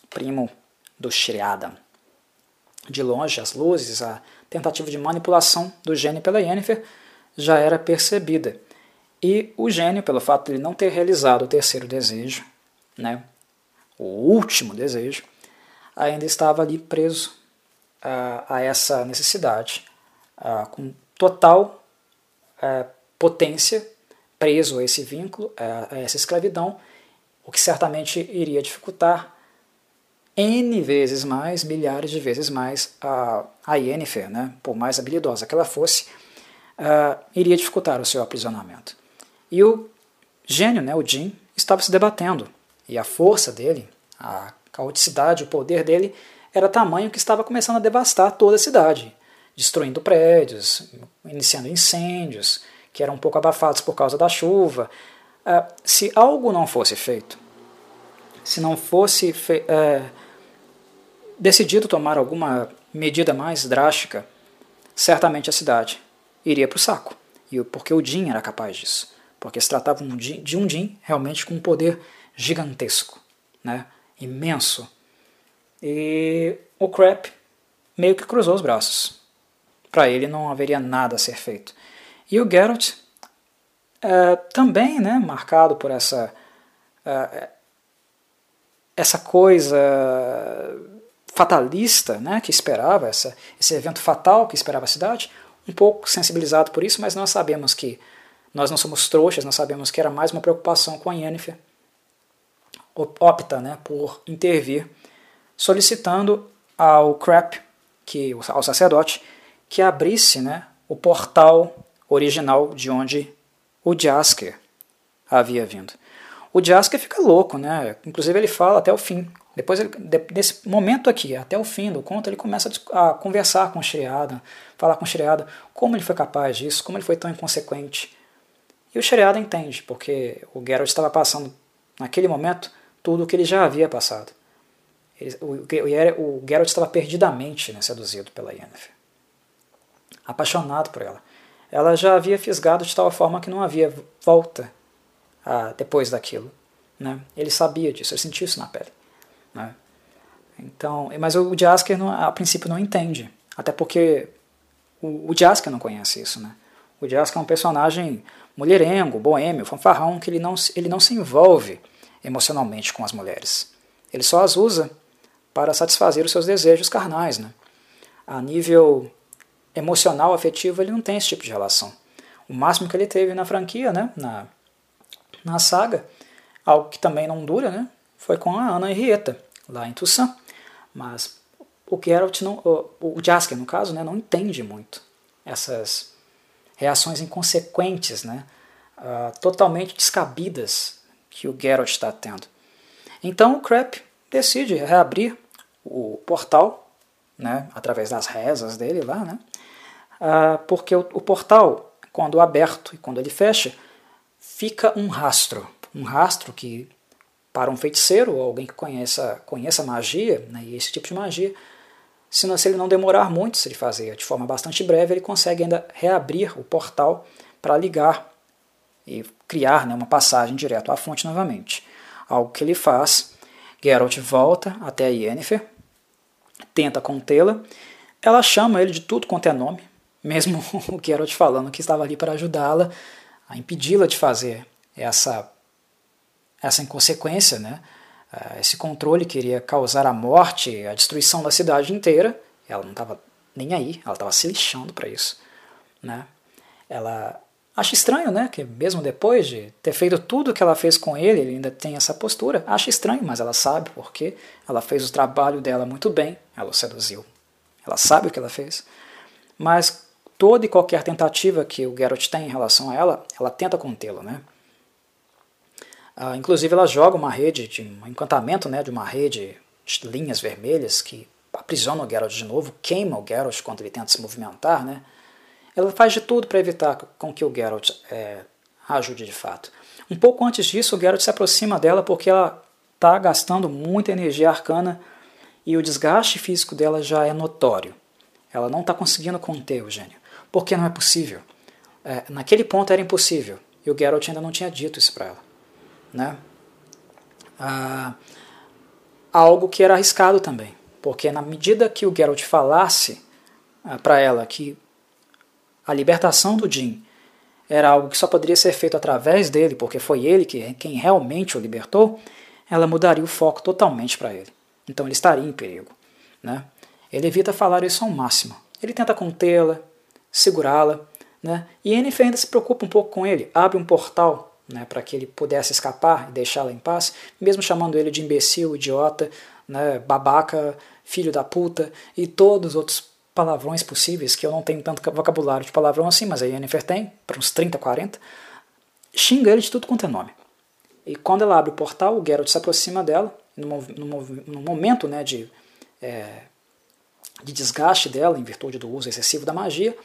primo do Shriada. De longe, as luzes, a tentativa de manipulação do gênio pela Yennefer já era percebida. E o gênio, pelo fato de ele não ter realizado o terceiro desejo, né, o último desejo, ainda estava ali preso a, a essa necessidade, a, com total a, potência, preso a esse vínculo, a, essa escravidão, o que certamente iria dificultar N vezes mais, milhares de vezes mais, a, a Yennefer, né, por mais habilidosa que ela fosse, uh, iria dificultar o seu aprisionamento. E o gênio, né, o Jin, estava se debatendo, e a força dele, a caoticidade, o poder dele era tamanho que estava começando a devastar toda a cidade, destruindo prédios, iniciando incêndios, que eram um pouco abafados por causa da chuva. Uh, se algo não fosse feito, se não fosse fe uh, decidido tomar alguma medida mais drástica, certamente a cidade iria para o saco. E porque o Jin era capaz disso. Porque se tratava de um Jin realmente com um poder gigantesco, né? imenso. E o Crap meio que cruzou os braços. Para ele não haveria nada a ser feito. E o Geralt, é, também né, marcado por essa, é, essa coisa fatalista né, que esperava, essa, esse evento fatal que esperava a cidade, um pouco sensibilizado por isso, mas nós sabemos que nós não somos trouxas, nós sabemos que era mais uma preocupação com a Yennefer. Opta né, por intervir solicitando ao Crap, que, ao sacerdote, que abrisse né, o portal original de onde o Jasker havia vindo. O Jasker fica louco, né? Inclusive ele fala até o fim. Depois, ele, desse momento aqui, até o fim do conto, ele começa a conversar com o Shriada, falar com o Shriada como ele foi capaz disso, como ele foi tão inconsequente. E o Shriada entende, porque o Geralt estava passando, naquele momento, tudo o que ele já havia passado. Ele, o, o, o Geralt estava perdidamente né, seduzido pela Yennefer. Apaixonado por ela. Ela já havia fisgado de tal forma que não havia volta ah, depois daquilo. Né? Ele sabia disso, ele sentiu isso na pele. Né? Então, mas o Jasker não, a princípio não entende, até porque o, o Jasker não conhece isso. Né? O Jasker é um personagem mulherengo, boêmio, fanfarrão, que ele não, ele não se envolve emocionalmente com as mulheres. Ele só as usa para satisfazer os seus desejos carnais. Né? A nível emocional, afetivo, ele não tem esse tipo de relação. O máximo que ele teve na franquia, né, na, na saga, algo que também não dura, né, foi com a Ana Henrietta, lá em Toussaint. Mas o Geralt, não, o, o Jasker, no caso, né, não entende muito essas reações inconsequentes, né, uh, totalmente descabidas que o Geralt está tendo. Então o Crap decide reabrir o portal, né, através das rezas dele lá, né, porque o, o portal, quando aberto e quando ele fecha, fica um rastro, um rastro que para um feiticeiro ou alguém que conheça, conheça magia, né, e esse tipo de magia, se, não, se ele não demorar muito, se ele fazer de forma bastante breve, ele consegue ainda reabrir o portal para ligar e criar né, uma passagem direto à fonte novamente. Algo que ele faz, Geralt volta até a Yennefer, tenta contê-la, ela chama ele de tudo quanto é nome, mesmo (laughs) o Geralt falando que estava ali para ajudá-la a impedi-la de fazer essa essa inconsequência, né? Ah, esse controle queria causar a morte, a destruição da cidade inteira. Ela não estava nem aí, ela estava se lixando para isso. Né? Ela acha estranho, né? Que mesmo depois de ter feito tudo que ela fez com ele, ele ainda tem essa postura. Acha estranho, mas ela sabe porque ela fez o trabalho dela muito bem, ela o seduziu. Ela sabe o que ela fez. Mas toda e qualquer tentativa que o Geralt tem em relação a ela, ela tenta contê-lo, né? Ah, inclusive ela joga uma rede, de um encantamento né, de uma rede de linhas vermelhas que aprisiona o Geralt de novo, queima o Geralt quando ele tenta se movimentar. Né? Ela faz de tudo para evitar com que o Geralt é, ajude de fato. Um pouco antes disso, o Geralt se aproxima dela porque ela está gastando muita energia arcana e o desgaste físico dela já é notório. Ela não está conseguindo conter o gênio. Porque não é possível. É, naquele ponto era impossível. E o Geralt ainda não tinha dito isso para ela né? Ah, algo que era arriscado também, porque na medida que o Geralt falasse ah, para ela que a libertação do Jin era algo que só poderia ser feito através dele, porque foi ele que, quem realmente o libertou, ela mudaria o foco totalmente para ele. Então ele estaria em perigo. Né? Ele evita falar isso ao máximo. Ele tenta contê-la, segurá-la, né? e Yennefer ainda se preocupa um pouco com ele, abre um portal né, para que ele pudesse escapar e deixá-la em paz, mesmo chamando ele de imbecil, idiota, né, babaca, filho da puta e todos os outros palavrões possíveis, que eu não tenho tanto vocabulário de palavrão assim, mas a Yennefer tem, para uns 30, 40, xinga ele de tudo quanto é nome. E quando ela abre o portal, o Geralt se aproxima dela, no, momento né, de, é, de desgaste dela, em virtude do uso excessivo da magia,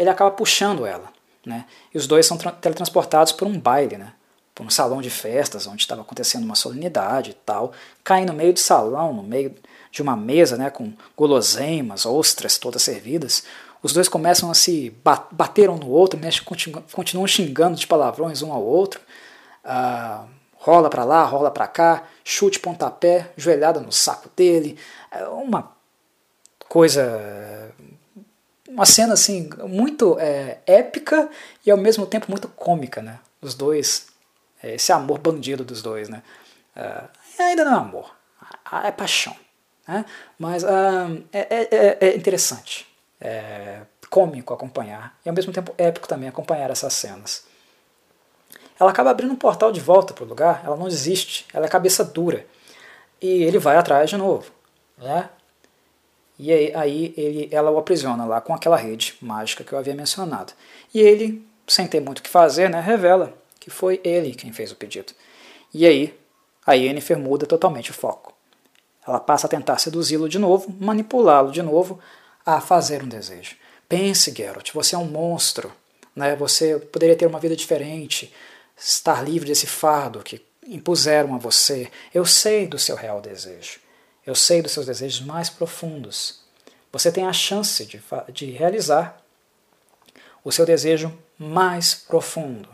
ele acaba puxando ela. Né? E os dois são teletransportados por um baile, né? por um salão de festas onde estava acontecendo uma solenidade e tal. Caem no meio do salão, no meio de uma mesa né, com guloseimas, ostras todas servidas. Os dois começam a se bater um no outro, né, continuam xingando de palavrões um ao outro. Ah, rola para lá, rola para cá, chute, pontapé, joelhada no saco dele. É uma coisa uma cena assim muito é, épica e ao mesmo tempo muito cômica, né? Os dois, é, esse amor bandido dos dois, né? Uh, ainda não é amor, é paixão, né? Mas uh, é, é, é, interessante, é cômico acompanhar e ao mesmo tempo épico também acompanhar essas cenas. Ela acaba abrindo um portal de volta para o lugar, ela não desiste, ela é cabeça dura e ele vai atrás de novo. né? E aí, ele, ela o aprisiona lá com aquela rede mágica que eu havia mencionado. E ele, sem ter muito o que fazer, né, revela que foi ele quem fez o pedido. E aí a Yennefer muda totalmente o foco. Ela passa a tentar seduzi-lo de novo, manipulá-lo de novo a fazer um desejo. Pense, Geralt, você é um monstro. Né? Você poderia ter uma vida diferente, estar livre desse fardo que impuseram a você. Eu sei do seu real desejo. Eu sei dos seus desejos mais profundos. Você tem a chance de, de realizar o seu desejo mais profundo.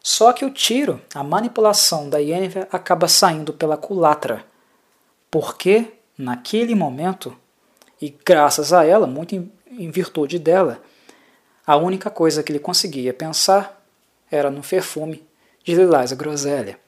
Só que o tiro, a manipulação da Yennefer acaba saindo pela culatra. Porque, naquele momento, e graças a ela, muito em, em virtude dela, a única coisa que ele conseguia pensar era no perfume de Lilás Groselha.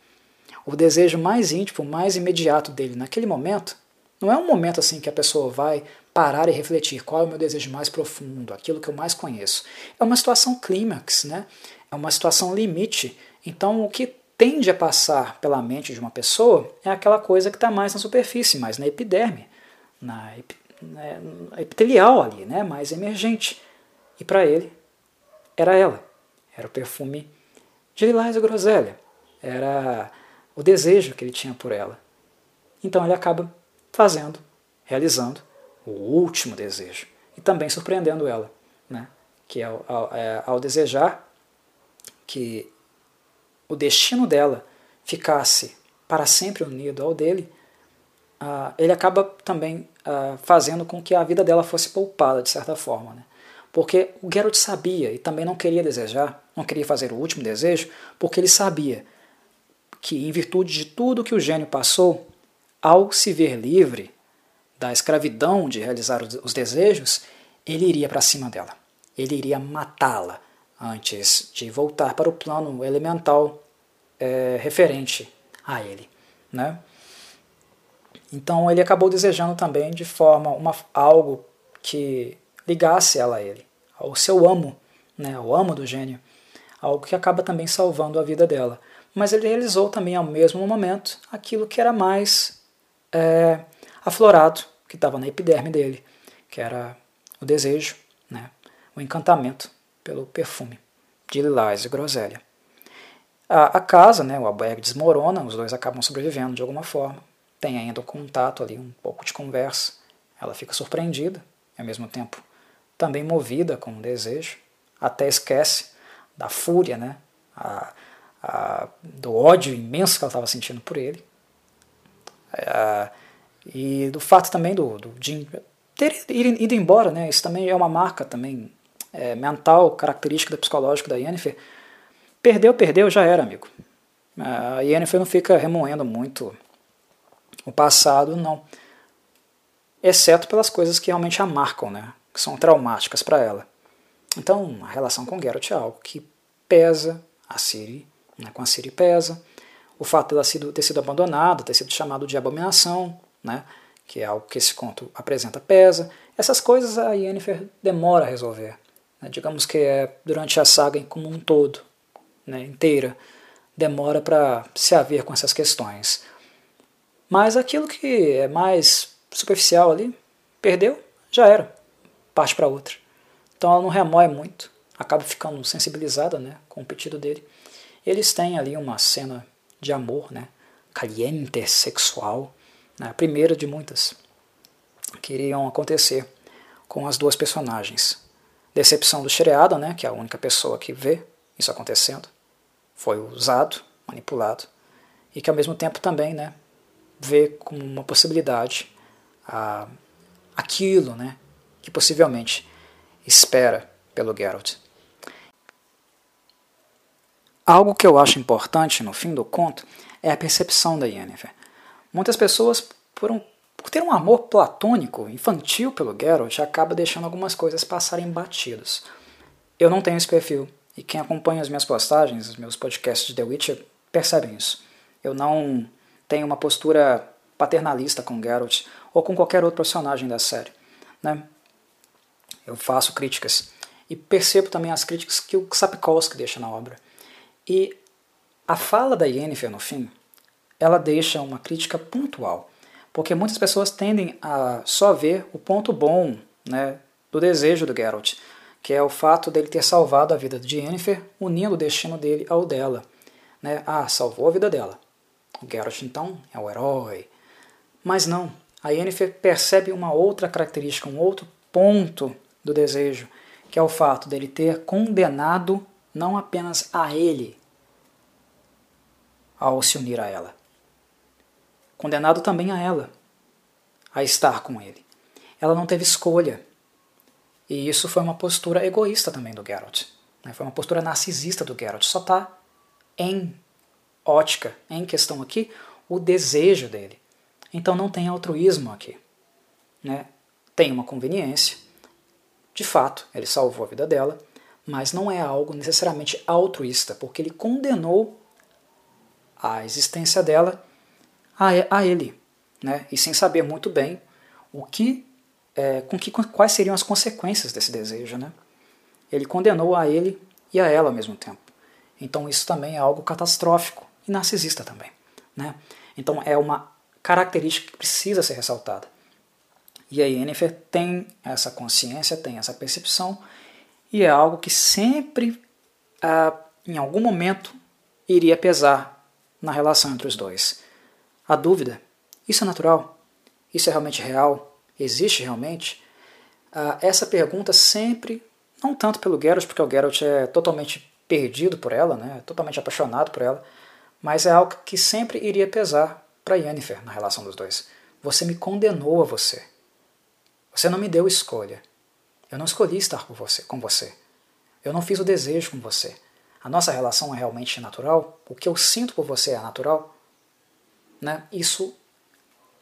O desejo mais íntimo, mais imediato dele naquele momento, não é um momento assim que a pessoa vai parar e refletir qual é o meu desejo mais profundo, aquilo que eu mais conheço. É uma situação clímax, né? é uma situação limite. Então, o que tende a passar pela mente de uma pessoa é aquela coisa que está mais na superfície, mais na epiderme, na, né, epitelial ali, né, mais emergente. E para ele, era ela. Era o perfume de Lilás e Groselha. Era o desejo que ele tinha por ela. Então ele acaba fazendo, realizando o último desejo. E também surpreendendo ela, né? que ao, ao, é, ao desejar que o destino dela ficasse para sempre unido ao dele, uh, ele acaba também uh, fazendo com que a vida dela fosse poupada, de certa forma. Né? Porque o Geralt sabia e também não queria desejar, não queria fazer o último desejo, porque ele sabia que, em virtude de tudo que o gênio passou, ao se ver livre da escravidão de realizar os desejos, ele iria para cima dela. Ele iria matá-la antes de voltar para o plano elemental é, referente a ele. Né? Então ele acabou desejando também de forma uma, algo que ligasse ela a ele, ao seu amo, né, ao amo do gênio, algo que acaba também salvando a vida dela. Mas ele realizou também ao mesmo momento aquilo que era mais é, aflorado, que estava na epiderme dele, que era o desejo, né, o encantamento pelo perfume de Lilás e Groselha. A, a casa, né, o albergue desmorona, os dois acabam sobrevivendo de alguma forma. Tem ainda o contato ali, um pouco de conversa. Ela fica surpreendida, e ao mesmo tempo também movida com um desejo, até esquece da fúria, né, a, do ódio imenso que ela estava sentindo por ele. É, e do fato também do, do de ter ido embora, né, isso também é uma marca também é, mental, característica da psicológica da Yennefer, perdeu, perdeu, já era, amigo. A Yennefer não fica remoendo muito o passado, não. Exceto pelas coisas que realmente a marcam, né? que são traumáticas para ela. Então, a relação com Geralt é algo que pesa a Ciri, né? com a Ciri pesa. O fato dela ter sido abandonada, ter sido chamado de abominação, né? que é algo que esse conto apresenta pesa. Essas coisas a Yennefer demora a resolver. Né? Digamos que é durante a saga como um todo, né, inteira, demora para se haver com essas questões. Mas aquilo que é mais superficial ali, perdeu, já era, parte para outra. Então ela não remoe muito, acaba ficando sensibilizada né, com o pedido dele. Eles têm ali uma cena de amor, né, caliente, sexual, né, a primeira de muitas que iriam acontecer com as duas personagens, Decepção do Shreada, né, que é a única pessoa que vê isso acontecendo, foi usado, manipulado, e que ao mesmo tempo também né, vê como uma possibilidade a, aquilo né, que possivelmente espera pelo Geralt. Algo que eu acho importante no fim do conto é a percepção da Yennefer. Muitas pessoas, por um por ter um amor platônico, infantil pelo Geralt, acaba deixando algumas coisas passarem batidos. Eu não tenho esse perfil, e quem acompanha as minhas postagens, os meus podcasts de The Witcher, percebem isso. Eu não tenho uma postura paternalista com Geralt ou com qualquer outro personagem da série. Né? Eu faço críticas e percebo também as críticas que o Sapkowski deixa na obra. E a fala da Yennefer no fim, ela deixa uma crítica pontual Porque muitas pessoas tendem a só ver o ponto bom né, do desejo do Geralt, que é o fato dele ter salvado a vida de Yennefer, unindo o destino dele ao dela. Né? Ah, salvou a vida dela. O Geralt, então, é o herói. Mas não. A Yennefer percebe uma outra característica, um outro ponto do desejo, que é o fato dele ter condenado não apenas a ele ao se unir a ela, condenado também a ela a estar com ele. Ela não teve escolha. E isso foi uma postura egoísta também do Geralt. Né? Foi uma postura narcisista do Geralt. Só está em ótica, em questão aqui, o desejo dele. Então não tem altruísmo aqui. Né? Tem uma conveniência. De fato, ele salvou a vida dela, mas não é algo necessariamente altruísta, porque ele condenou a existência dela a, a ele, né? e sem saber muito bem o que, é, com que, quais seriam as consequências desse desejo. Né? Ele condenou a ele e a ela ao mesmo tempo. Então isso também é algo catastrófico e narcisista também. Né? Então é uma característica que precisa ser ressaltada. E a Yennefer tem essa consciência, tem essa percepção, e é algo que sempre, ah, em algum momento, iria pesar na relação entre os dois. A dúvida: isso é natural? Isso é realmente real? Existe realmente? Ah, essa pergunta sempre, não tanto pelo Geralt, porque o Geralt é totalmente perdido por ela, né, totalmente apaixonado por ela, mas é algo que sempre iria pesar para Yennefer na relação dos dois. Você me condenou a você. Você não me deu escolha. Eu não escolhi estar com você, com você. Eu não fiz o desejo com você. A nossa relação é realmente natural? O que eu sinto por você é natural? Né? Isso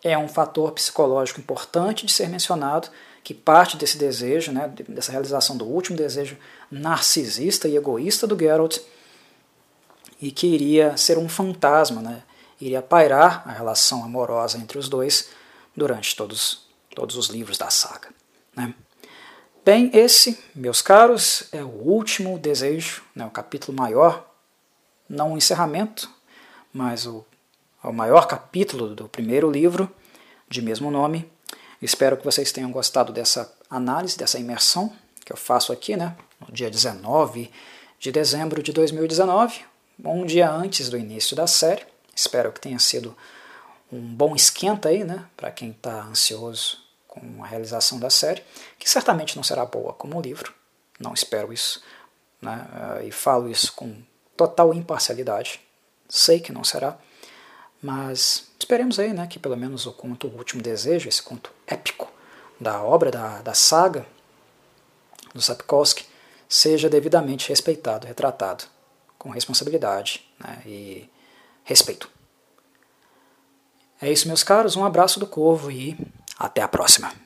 é um fator psicológico importante de ser mencionado, que parte desse desejo, né, dessa realização do último desejo narcisista e egoísta do Geralt, e que iria ser um fantasma, né, iria pairar a relação amorosa entre os dois durante todos, todos os livros da saga. Né. Bem, esse, meus caros, é o último desejo, né, o capítulo maior, não o encerramento, mas o, o maior capítulo do primeiro livro, de mesmo nome. Espero que vocês tenham gostado dessa análise, dessa imersão que eu faço aqui, né, no dia 19 de dezembro de 2019, um dia antes do início da série. Espero que tenha sido um bom esquenta aí, né, para quem está ansioso com a realização da série, que certamente não será boa como livro, não espero isso, né, e falo isso com total imparcialidade, sei que não será, mas esperemos aí né, que pelo menos o conto O Último Desejo, esse conto épico da obra, da, da saga do Sapkowski, seja devidamente respeitado, retratado com responsabilidade né, e respeito. É isso, meus caros. Um abraço do Corvo e até a próxima.